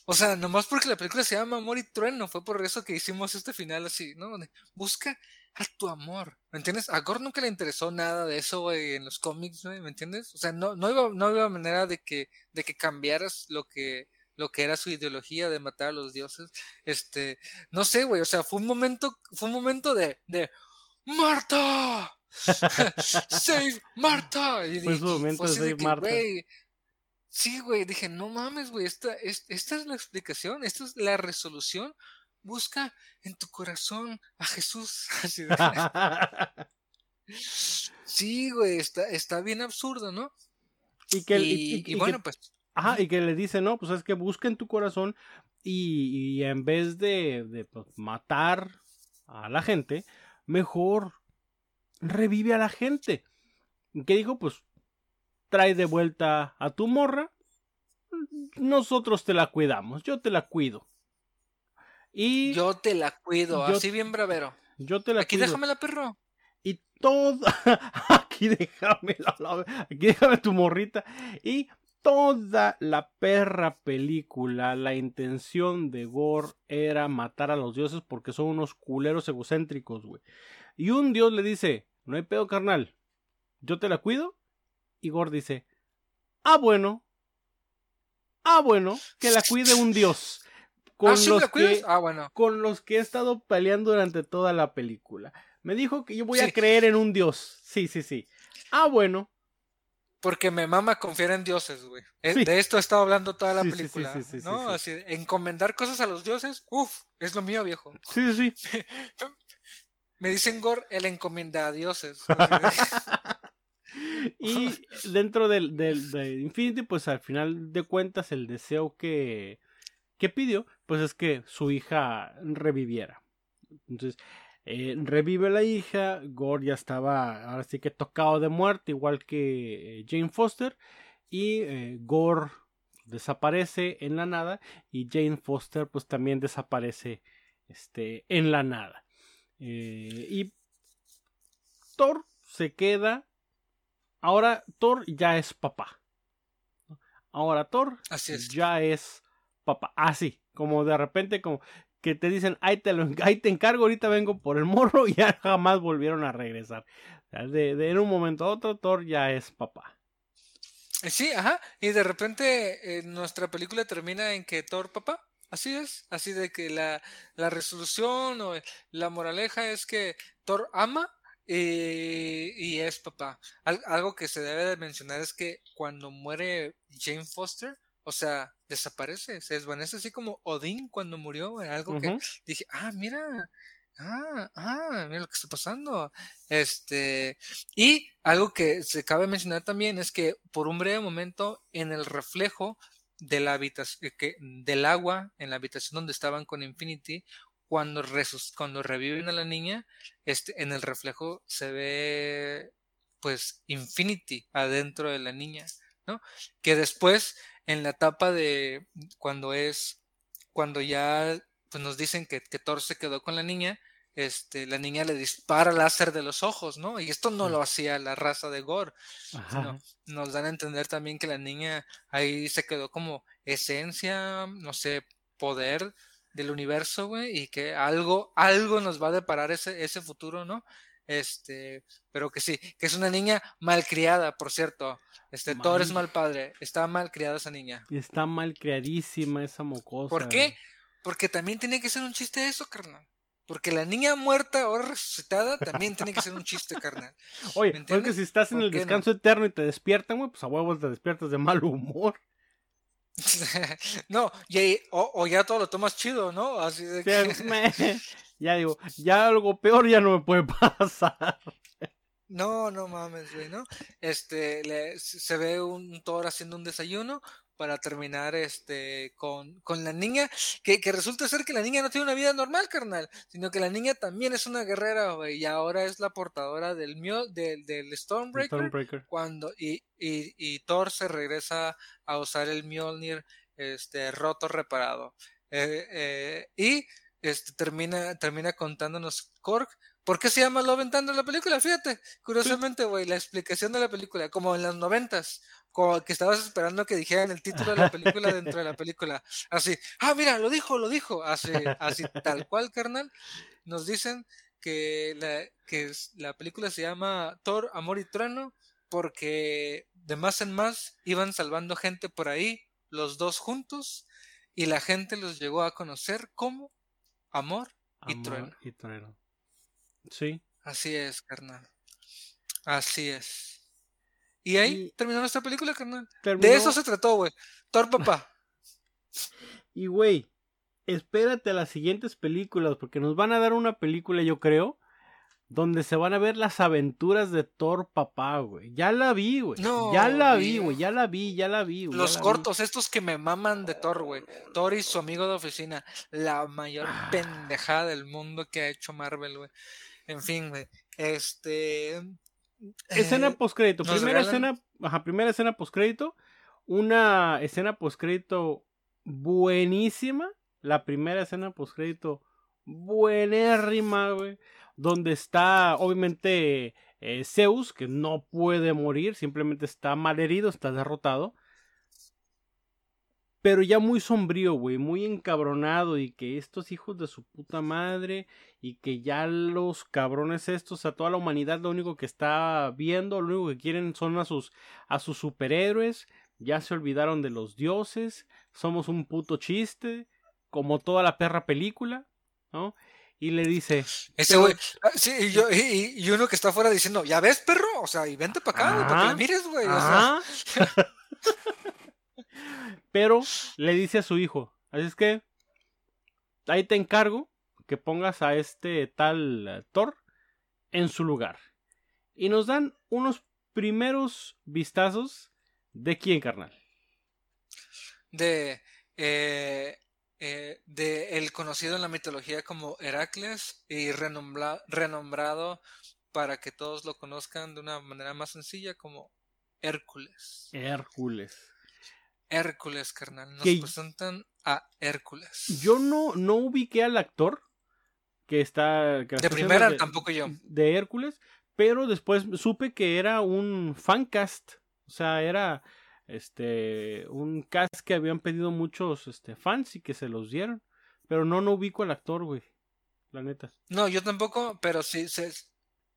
o sea, nomás porque la película se llama Amor y Trueno, fue por eso que hicimos este final así, ¿no? Busca a tu amor, ¿me entiendes? A Gore nunca le interesó nada de eso, en los cómics, ¿me entiendes? O sea, no, no iba, no iba manera de que, de que cambiaras lo que, lo que era su ideología de matar a los dioses. Este, no sé, güey, o sea, fue un momento, fue un momento de, de Marta, [laughs] save Marta. Y fue su momento de save Marta. Wey, sí, güey, dije, no mames, güey, esta, es, esta es la explicación, esta es la resolución. Busca en tu corazón a Jesús. [laughs] [laughs] sí, güey, está, está bien absurdo, ¿no? Y que, y, y, y, y bueno, que... pues Ajá, y que le dice, no, pues es que busca en tu corazón y, y en vez de, de pues, matar a la gente, mejor revive a la gente. ¿Qué dijo? Pues trae de vuelta a tu morra, nosotros te la cuidamos, yo te la cuido. Y yo te la cuido, yo, así bien bravero. Yo te la Aquí cuido. déjamela, perro. Y todo, [laughs] aquí déjame, aquí déjame tu morrita. Y toda la perra película la intención de Gore era matar a los dioses porque son unos culeros egocéntricos, güey. Y un dios le dice, no hay pedo carnal, yo te la cuido. Y Gore dice, ah bueno, ah bueno, que la cuide un dios. Con, ¿Ah, sí los que, Ah, bueno. con los que he estado peleando durante toda la película. Me dijo que yo voy a creer en un dios. Sí, sí, sí. Ah, bueno. Porque me mama confiar en dioses, güey. Eh, Sí. De esto he estado hablando toda la Sí, película. sí, sí, sí, ¿no? sí. Así, encomendar cosas a los dioses, uff, es lo mío, viejo. Sí, sí, sí. [laughs] Me dicen Gore el encomienda a dioses. [laughs] Y dentro del, del, de Infinity, pues al final de cuentas, el deseo que, que pidió, pues es que su hija reviviera. Entonces, eh, revive la hija, Gore ya estaba ahora sí que tocado de muerte, igual que eh, Jane Foster, y eh, Gore desaparece en la nada, y Jane Foster pues también desaparece este, en la nada. Y Thor se queda Ahora Thor ya es papá. Ahora Thor Así es. ya es papá. Así, como de repente, como que te dicen, ahí te, lo, te encargo, ahorita vengo por el morro [laughs] y ya jamás volvieron a regresar. De, en un momento a otro, Thor ya es papá. Eh, Sí, ajá. Y de repente eh, nuestra película termina en que Thor, papá. Así es. Así de que la, la resolución o la moraleja es que Thor ama y, y es papá. Al- algo que se debe de mencionar es que cuando muere Jane Foster, o sea, desaparece, se desvanece así como Odín cuando murió, güey, algo que dije, ah, mira, ah, ah, mira lo que está pasando. Este, y algo que se cabe mencionar también es que por un breve momento en el reflejo de la habitación, que, del agua en la habitación donde estaban con Infinity, cuando, resus- cuando reviven a la niña, este, en el reflejo se ve pues Infinity adentro de la niña, ¿no? Que después en la etapa de cuando es, cuando ya pues nos dicen que, que Thor se quedó con la niña, este, la niña le dispara láser de los ojos, ¿no? Y esto no lo hacía la raza de Gore, sino nos dan a entender también que la niña ahí se quedó como esencia, no sé, poder del universo, güey, y que algo, algo nos va a deparar ese, ese futuro, ¿no? Este, pero que sí, que es una niña malcriada, por cierto. Este, Thor es Mal. padre, está mal criada esa niña. Y está mal criadísima esa mocosa. ¿Por qué? Porque también tiene que ser un chiste eso, carnal. Porque la niña muerta, ahora resucitada, también tiene que ser un chiste, carnal. Oye, ¿Me porque entiendes? si estás en ¿Por el no? descanso eterno y te despiertan, güey, pues a huevos te despiertas de mal humor. [laughs] no, y ahí- o, o ya todo lo tomas chido, ¿no? Así de que, [laughs] ya digo, ya algo peor ya no me puede [laughs] pasar. no, no mames, güey, ¿no? Este, le- se ve un Thor haciendo un desayuno para terminar este con, con la niña, que, que resulta ser que la niña no tiene una vida normal, carnal, sino que la niña también es una guerrera, güey, y ahora es la portadora del del, del Stormbreaker, Stormbreaker. cuando y, y, y Thor se regresa a usar el Mjolnir este roto reparado Eh, eh, y este termina termina contándonos Korg ¿Por qué se llama Love and la película? Fíjate, curiosamente, güey, la explicación de la película, como en las noventas, como que estabas esperando que dijeran el título de la película dentro de la película. Así, ah, mira, lo dijo, lo dijo. Así, así tal cual, carnal. Nos dicen que la, que la película se llama Thor, Amor y Trueno, porque de más en más iban salvando gente por ahí, los dos juntos, y la gente los llegó a conocer como Amor y trueno. y trueno. Sí. Así es, carnal. Así es. Y ahí Y- terminó nuestra película, carnal. terminó- De eso se trató, güey. Thor papá. [laughs] Y güey, espérate a las siguientes películas, porque nos van a dar una película, yo creo, donde se van a ver las aventuras de Thor papá, güey. Ya la vi, güey. No, ya la vi, güey. Ya la vi, ya la vi. güey, Los la vi. cortos, estos que me maman de Thor, güey. Thor y su amigo de oficina. La mayor Ah. pendejada del mundo que ha hecho Marvel, güey. En fin, güey. Este. Escena eh, postcrédito. Primera escena, ajá, primera escena postcrédito. Una escena postcrédito buenísima. La primera escena postcrédito buenérrima, güey. Donde está, obviamente, eh, Zeus, que no puede morir, simplemente está malherido, está derrotado. pero ya muy sombrío, güey, muy encabronado y que estos hijos de su puta madre y que ya los cabrones estos a toda la humanidad lo único que está viendo, lo único que quieren son a sus a sus superhéroes, ya se olvidaron de los dioses, somos un puto chiste, como toda la perra película, ¿no? Y le dice. Ese güey. Ah, sí, y, yo, y, uno que está afuera diciendo, ¿ya ves, perro? O sea, y vente para acá, güey, para que le mires, güey. O sea. [laughs] Pero le dice a su hijo, así es que ahí te encargo que pongas a este tal Thor en su lugar. Y nos dan unos primeros vistazos de quién, carnal. De eh, eh, de el conocido en la mitología como Heracles y renombrado para que todos lo conozcan de una manera más sencilla como Hércules. Hércules. Hércules, carnal. Nos presentan a Hércules. Yo no, no ubiqué al actor que está. de primera tampoco yo. De Hércules, pero después supe que era un fancast. O sea, era este un cast que habían pedido muchos este fans y que se los dieron. Pero no no ubico al actor güey. La neta. No yo tampoco pero sí se,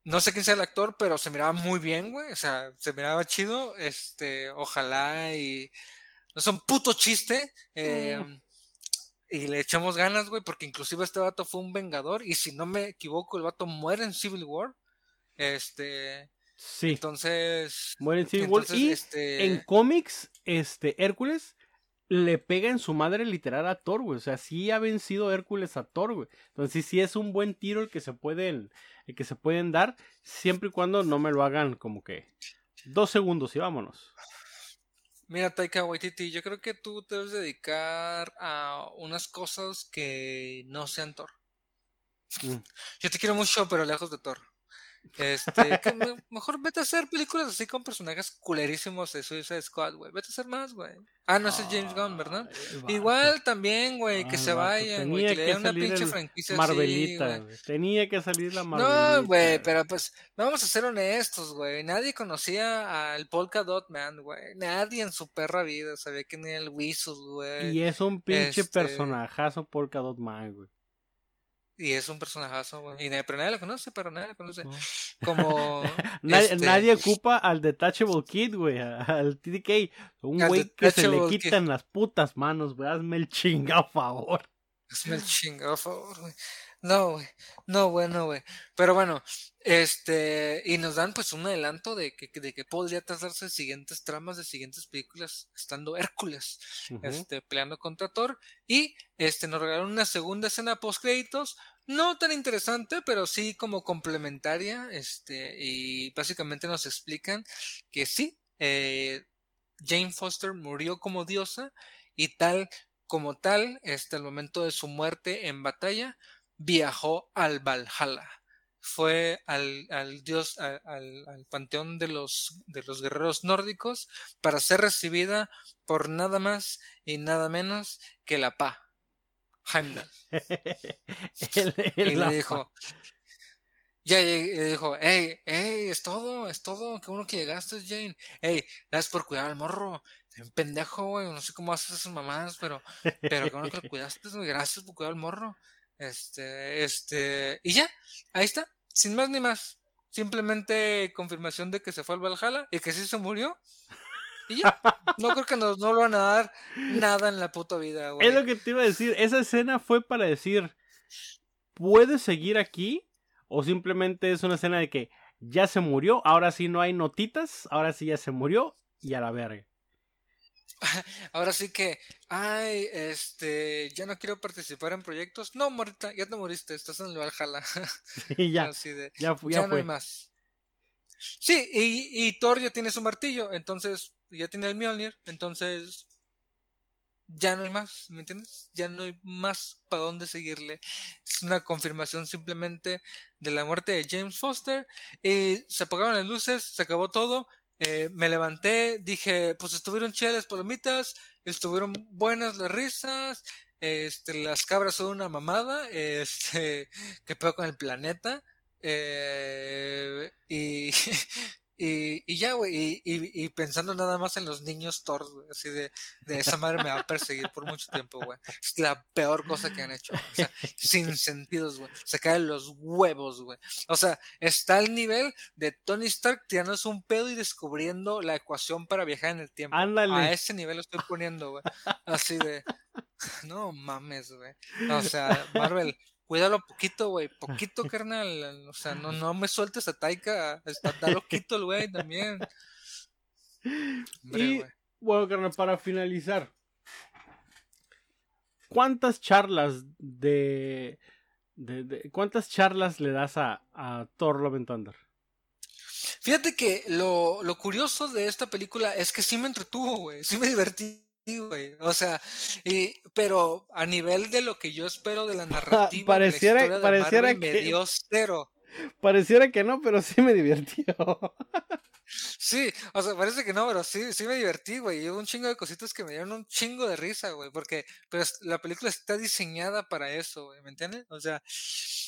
no sé quién sea el actor pero se miraba muy bien güey. O sea se miraba chido este ojalá y no es un puto chiste em, y le echamos ganas güey porque inclusive este vato fue un vengador y si no me equivoco el vato muere en Civil War este Sí. Entonces. Muere en Civil War. Y este en cómics, este, Hércules le pega en su madre literal a Thor, güey. O sea, sí ha vencido Hércules a Thor, güey. Entonces sí, es un buen tiro el que se pueden, el que se pueden dar, siempre y cuando no me lo hagan como que dos segundos y vámonos. Mira, Taika Waititi, yo creo que tú te debes dedicar a unas cosas que no sean Thor. Mm. Yo te quiero mucho, pero lejos de Thor. Este, [laughs] mejor vete a hacer películas así con personajes culerísimos de Suicide Squad, güey. Vete a hacer más, güey. Ah, no, ese es James Gunn, ¿verdad? Igual también, güey, que se vayan, güey, que le den una pinche franquicia Marvelita, así, Tenía que salir la Marvelita. No, güey, pero pues, vamos a ser honestos, güey. Nadie conocía al Polka Dot Man, güey. Nadie en su perra vida sabía quién era el Wizard, güey. Y es un pinche este personajazo Polka Dot Man, güey. Y es un personajazo, güey. Y pero nadie lo conoce, pero nadie lo conoce. Como. [laughs] nadie, este nadie, ocupa al Detachable Kid, güey. Al TDK. Un güey que se le quitan las putas manos, güey. Hazme el chingado favor. Hazme el chingado favor, güey. No, güey. No, güey, no, güey. Pero bueno, este. Y nos dan, pues, un adelanto de que, de que podría trazarse siguientes tramas de siguientes películas, estando Hércules, este, peleando contra Thor. Y, este, nos regalaron una segunda escena post créditos no tan interesante, pero sí como complementaria, este, y básicamente nos explican que sí, eh, Jane Foster murió como diosa y tal como tal, este, el momento de su muerte en batalla, viajó al Valhalla. Fue al, al dios, al, al, panteón de los, de los guerreros nórdicos para ser recibida por nada más y nada menos que la Pa, Heimdall. [laughs] y le dijo, ya le dijo, hey, hey, es todo, es todo, qué bueno que llegaste, Jane. Hey, gracias por cuidar al morro. Un pendejo, güey, no sé cómo haces esas mamadas, pero, pero qué bueno que lo cuidaste, güey, gracias por cuidar al morro. Este, este, y ya, ahí está, sin más ni más. Simplemente confirmación de que se fue al Valhalla y que sí se murió. Y ya, [laughs] no creo que nos, no lo van a dar nada en la puta vida, güey. Es lo que te iba a decir, esa escena fue para decir, ¿puedes seguir aquí? O simplemente es una escena de que ya se murió, ahora sí no hay notitas, ahora sí ya se murió y a la verga. [laughs] Ahora sí que, ay, este, ya no quiero participar en proyectos. No, Morita, ya te moriste, estás en el Valhalla. [laughs] Sí, ya. [laughs] ya, ya, no hay más. Sí, y, y Thor ya tiene su martillo, entonces ya tiene el Mjolnir, entonces ya no hay más, ¿me entiendes? Ya no hay más para dónde seguirle. Es una confirmación simplemente de la muerte de James Foster. Y se apagaron las luces, se acabó todo. Eh, me levanté, dije, pues estuvieron chidas las palomitas, estuvieron buenas las risas, este, las cabras son una mamada, [laughs] este, que pedo con el planeta. Eh, y, [laughs] Y, y ya, güey, y, y, y, pensando nada más en los niños Thor, güey, así de, de esa madre me va a perseguir por mucho tiempo, güey. Es la peor cosa que han hecho, o sea, sin sentidos, güey. Se caen los huevos, güey. O sea, está al nivel de Tony Stark tirándose un pedo y descubriendo la ecuación para viajar en el tiempo. Ándale. A ese nivel lo estoy poniendo, güey. Así de, no mames, güey. O sea, Marvel, cuídalo poquito, güey, poquito, [laughs] carnal. O sea, no, [laughs] no me sueltes a Taika, está, está loquito el güey también. Hombre, y güey. bueno, carnal, para finalizar, ¿cuántas charlas de, de, de- cuántas charlas le das a, a Thor Love and Thunder? Fíjate que lo, lo curioso de esta película es que sí me entretuvo, güey, sí me divertí, güey. O sea, y, pero a nivel de lo que yo espero de la [laughs] narrativa, Pareciera- la historia de pareciera Marvel, me que- dio cero. [laughs] Pareciera que no, pero sí me divirtió. Sí, o sea, parece que no, pero sí, sí me divertí, güey. Y hubo un chingo de cositas que me dieron un chingo de risa, güey, porque pues, la película está diseñada para eso, güey, ¿me entiendes? O sea,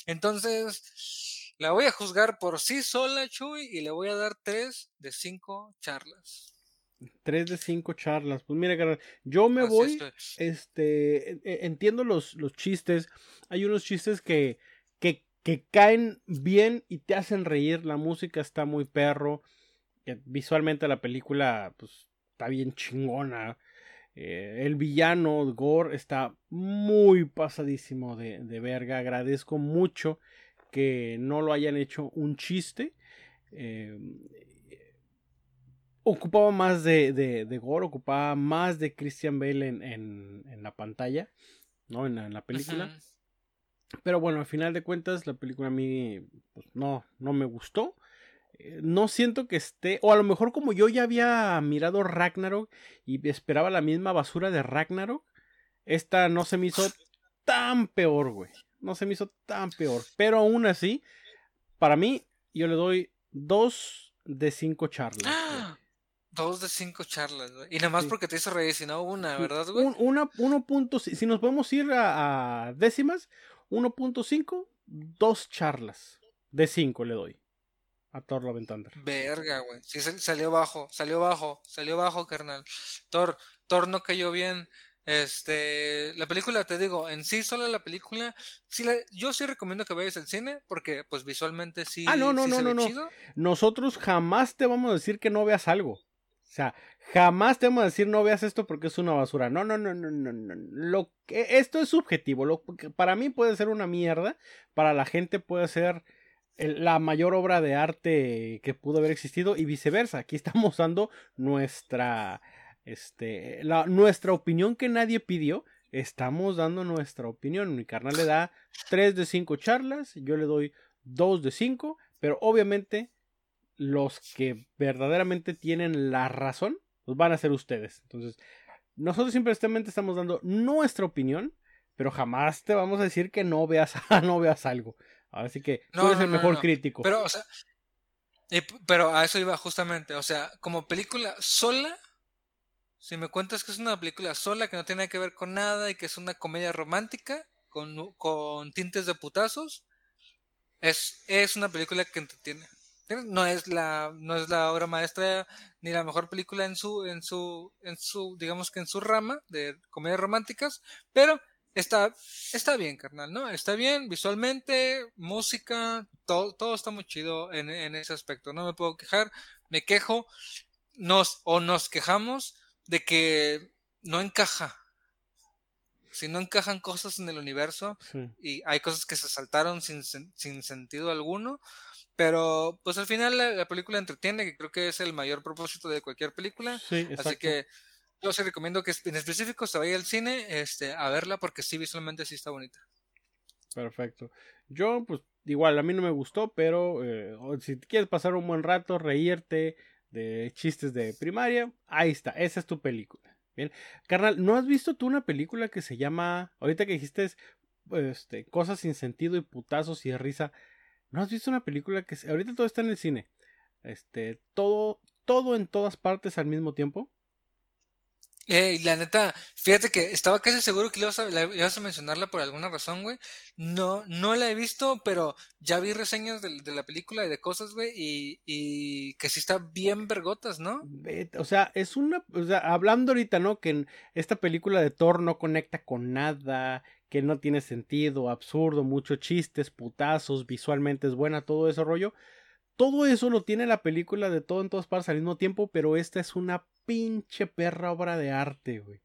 entonces la voy a juzgar por sí sola, Chuy, y le voy a dar tres de cinco charlas. Tres de cinco charlas. Pues mira, carnal, yo me Así voy, estoy. este, entiendo los, los chistes. Hay unos chistes que, que, que caen bien y te hacen reír. La música está muy perro. eh, Visualmente la película, pues, está bien chingona. Eh, el villano, Gore, está muy pasadísimo de, de verga. Agradezco mucho que no lo hayan hecho un chiste. Eh, ocupaba más de, de, de Gore, ocupaba más de Christian Bale en, en, en la pantalla, ¿no? En la, en la película. Pero bueno, al final de cuentas, la película a mí pues, no, no me gustó. Eh, No siento que esté, o a lo mejor como yo ya había mirado Ragnarok y esperaba la misma basura de Ragnarok, esta no se me hizo tan peor, güey. No se me hizo tan peor. Pero aún así, para mí, yo le doy dos de cinco charlas. güey. Dos de cinco charlas, güey. Y nada más Sí. porque te hizo reír, si no una, ¿verdad, güey? Un, una, uno punto, si si nos podemos ir a, a décimas, 1.5, dos charlas. De 5 le doy. A Thor Love and Thunder. Verga, güey. Sí, sal- salió bajo, salió bajo, salió bajo, carnal. Thor, Thor no cayó bien. Este, la película, te digo, en sí, solo la película, sí la- yo sí recomiendo que vayas al cine, porque pues visualmente sí, Ah, no, no, sí no, no, no. chido. Nosotros jamás te vamos a decir que no veas algo. O sea, jamás te vamos a decir no veas esto porque es una basura. No, no, no, no, no, no. Lo que, esto es subjetivo. Lo que para mí puede ser una mierda. Para la gente puede ser la mayor obra de arte que pudo haber existido y viceversa. Aquí estamos dando nuestra, este, la, nuestra opinión que nadie pidió. Estamos dando nuestra opinión. Mi carnal le da 3 de 5 charlas. Yo le doy 2 de 5. Pero obviamente los que verdaderamente tienen la razón, pues van a ser ustedes. Entonces, nosotros simplemente estamos dando nuestra opinión, pero jamás te vamos a decir que no veas, [laughs] no veas algo. Así que tú No, eres no, el mejor no. crítico. Pero, o sea, y pero a eso iba justamente, o sea, como película sola, si me cuentas que es una película sola, que no tiene que ver con nada y que es una comedia romántica, con, con tintes de putazos, es, es una película que entretiene. No es la, no es la obra maestra ni la mejor película en su, en su, en su, digamos que en su rama de comedias románticas, pero está, está bien, carnal, ¿no? Está bien visualmente, música, todo, todo está muy chido en, en ese aspecto. No me puedo quejar, me quejo, nos, o nos quejamos de que no encaja. Si no encajan cosas en el universo, Sí. y hay cosas que se saltaron sin, sin sentido alguno, pero pues al final la, la película entretiene, que creo que es el mayor propósito de cualquier película, Sí, así que yo sí recomiendo que en específico se vaya al cine este, a verla porque sí visualmente sí está bonita. Perfecto. Yo, pues, igual, a mí no me gustó, pero eh, si quieres pasar un buen rato, reírte de chistes de primaria, ahí está, esa es tu película. Bien. Carnal, ¿no has visto tú una película que se llama, ahorita que dijiste este, cosas sin sentido y putazos y de risa, ¿no has visto una película que ahorita todo está en el cine? Este, todo, todo en todas partes al mismo tiempo. Eh, la neta, fíjate que estaba casi seguro que ibas, a, la- ibas a mencionarla por alguna razón, güey. No, no la he visto, pero ya vi reseñas de, de la película y de cosas, güey, y, y que sí está bien vergotas, ¿no? O sea, es una. O sea, hablando ahorita, ¿no? Que en esta película de Thor no conecta con nada, que no tiene sentido, absurdo, muchos chistes, putazos, visualmente es buena, todo ese rollo. Todo eso lo tiene la película de todo en todas partes al mismo tiempo, pero esta es una pinche perra obra de arte, güey.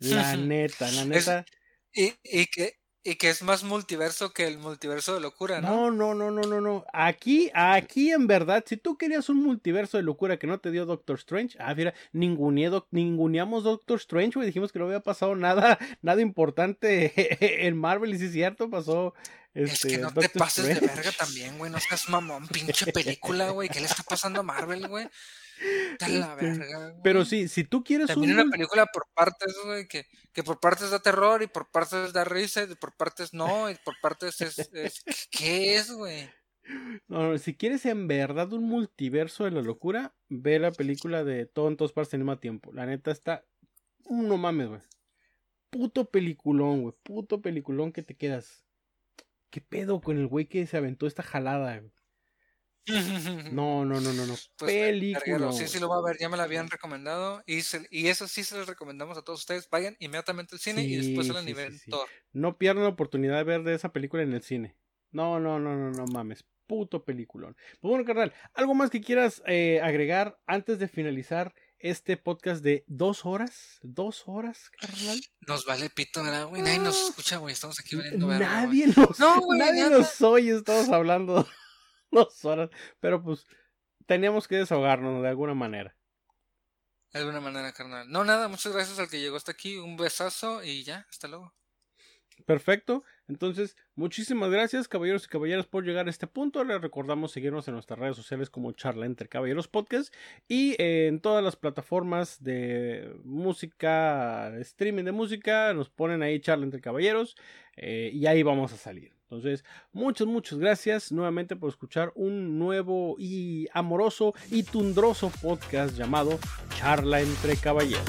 La [laughs] neta, la Es, neta. y, y que, y que es más multiverso que el multiverso de locura, ¿no? No, no, no, no, no, no. Aquí, aquí en verdad, si tú querías un multiverso de locura que no te dio Doctor Strange, ah, mira, ninguneé doc- ninguneamos Doctor Strange, güey. Dijimos que no había pasado nada, [laughs] nada importante [laughs] en Marvel, y sí es cierto, pasó Es que este no te pases de verga también, güey. No seas mamón, pinche película, güey. ¿Qué le está pasando a Marvel, güey? [laughs] La Este, verga, pero sí, si tú quieres También un una película por partes, güey, que, que por partes da terror y por partes da risa y por partes no, y por partes es... es [laughs] ¿Qué es, güey? no, no, si quieres en verdad un multiverso de la locura, ve la película de todo en todas partes al mismo tiempo. La neta está, no mames, güey. Puto peliculón, güey. Puto peliculón que te quedas. ¿Qué pedo con el güey que se aventó esta jalada? güey? [laughs] No, no, no, no, no. Pues, ver- Película. sí, sí lo voy a ver, ya me la habían recomendado y, se- y eso sí se los recomendamos a todos ustedes. Vayan inmediatamente al cine y después Sí, a sí, nivel sí. No pierdan la oportunidad de ver de esa película en el cine. No, no, no, no, no mames. Puto peliculón. Pues bueno, carnal, ¿algo más que quieras eh, agregar antes de finalizar este podcast de dos horas? ¿Dos horas, carnal? Nos vale pito, ¿verdad, güey? Nadie nos escucha, güey. Estamos aquí valiendo güey. Nadie nos, No, güey, nadie nos oye, estamos hablando [laughs] dos horas. Pero pues teníamos que desahogarnos de alguna manera. De alguna manera, carnal. No, nada, muchas gracias al que llegó hasta aquí. Un besazo y ya, hasta luego. Perfecto. Entonces, muchísimas gracias, caballeros y caballeras, por llegar a este punto. Les recordamos seguirnos en nuestras redes sociales como Charla entre Caballeros Podcast y eh, en todas las plataformas de música, streaming de música, nos ponen ahí Charla entre Caballeros eh, y ahí vamos a salir. Entonces, muchas, muchas gracias nuevamente por escuchar un nuevo y amoroso y tundroso podcast llamado Charla entre Caballeros.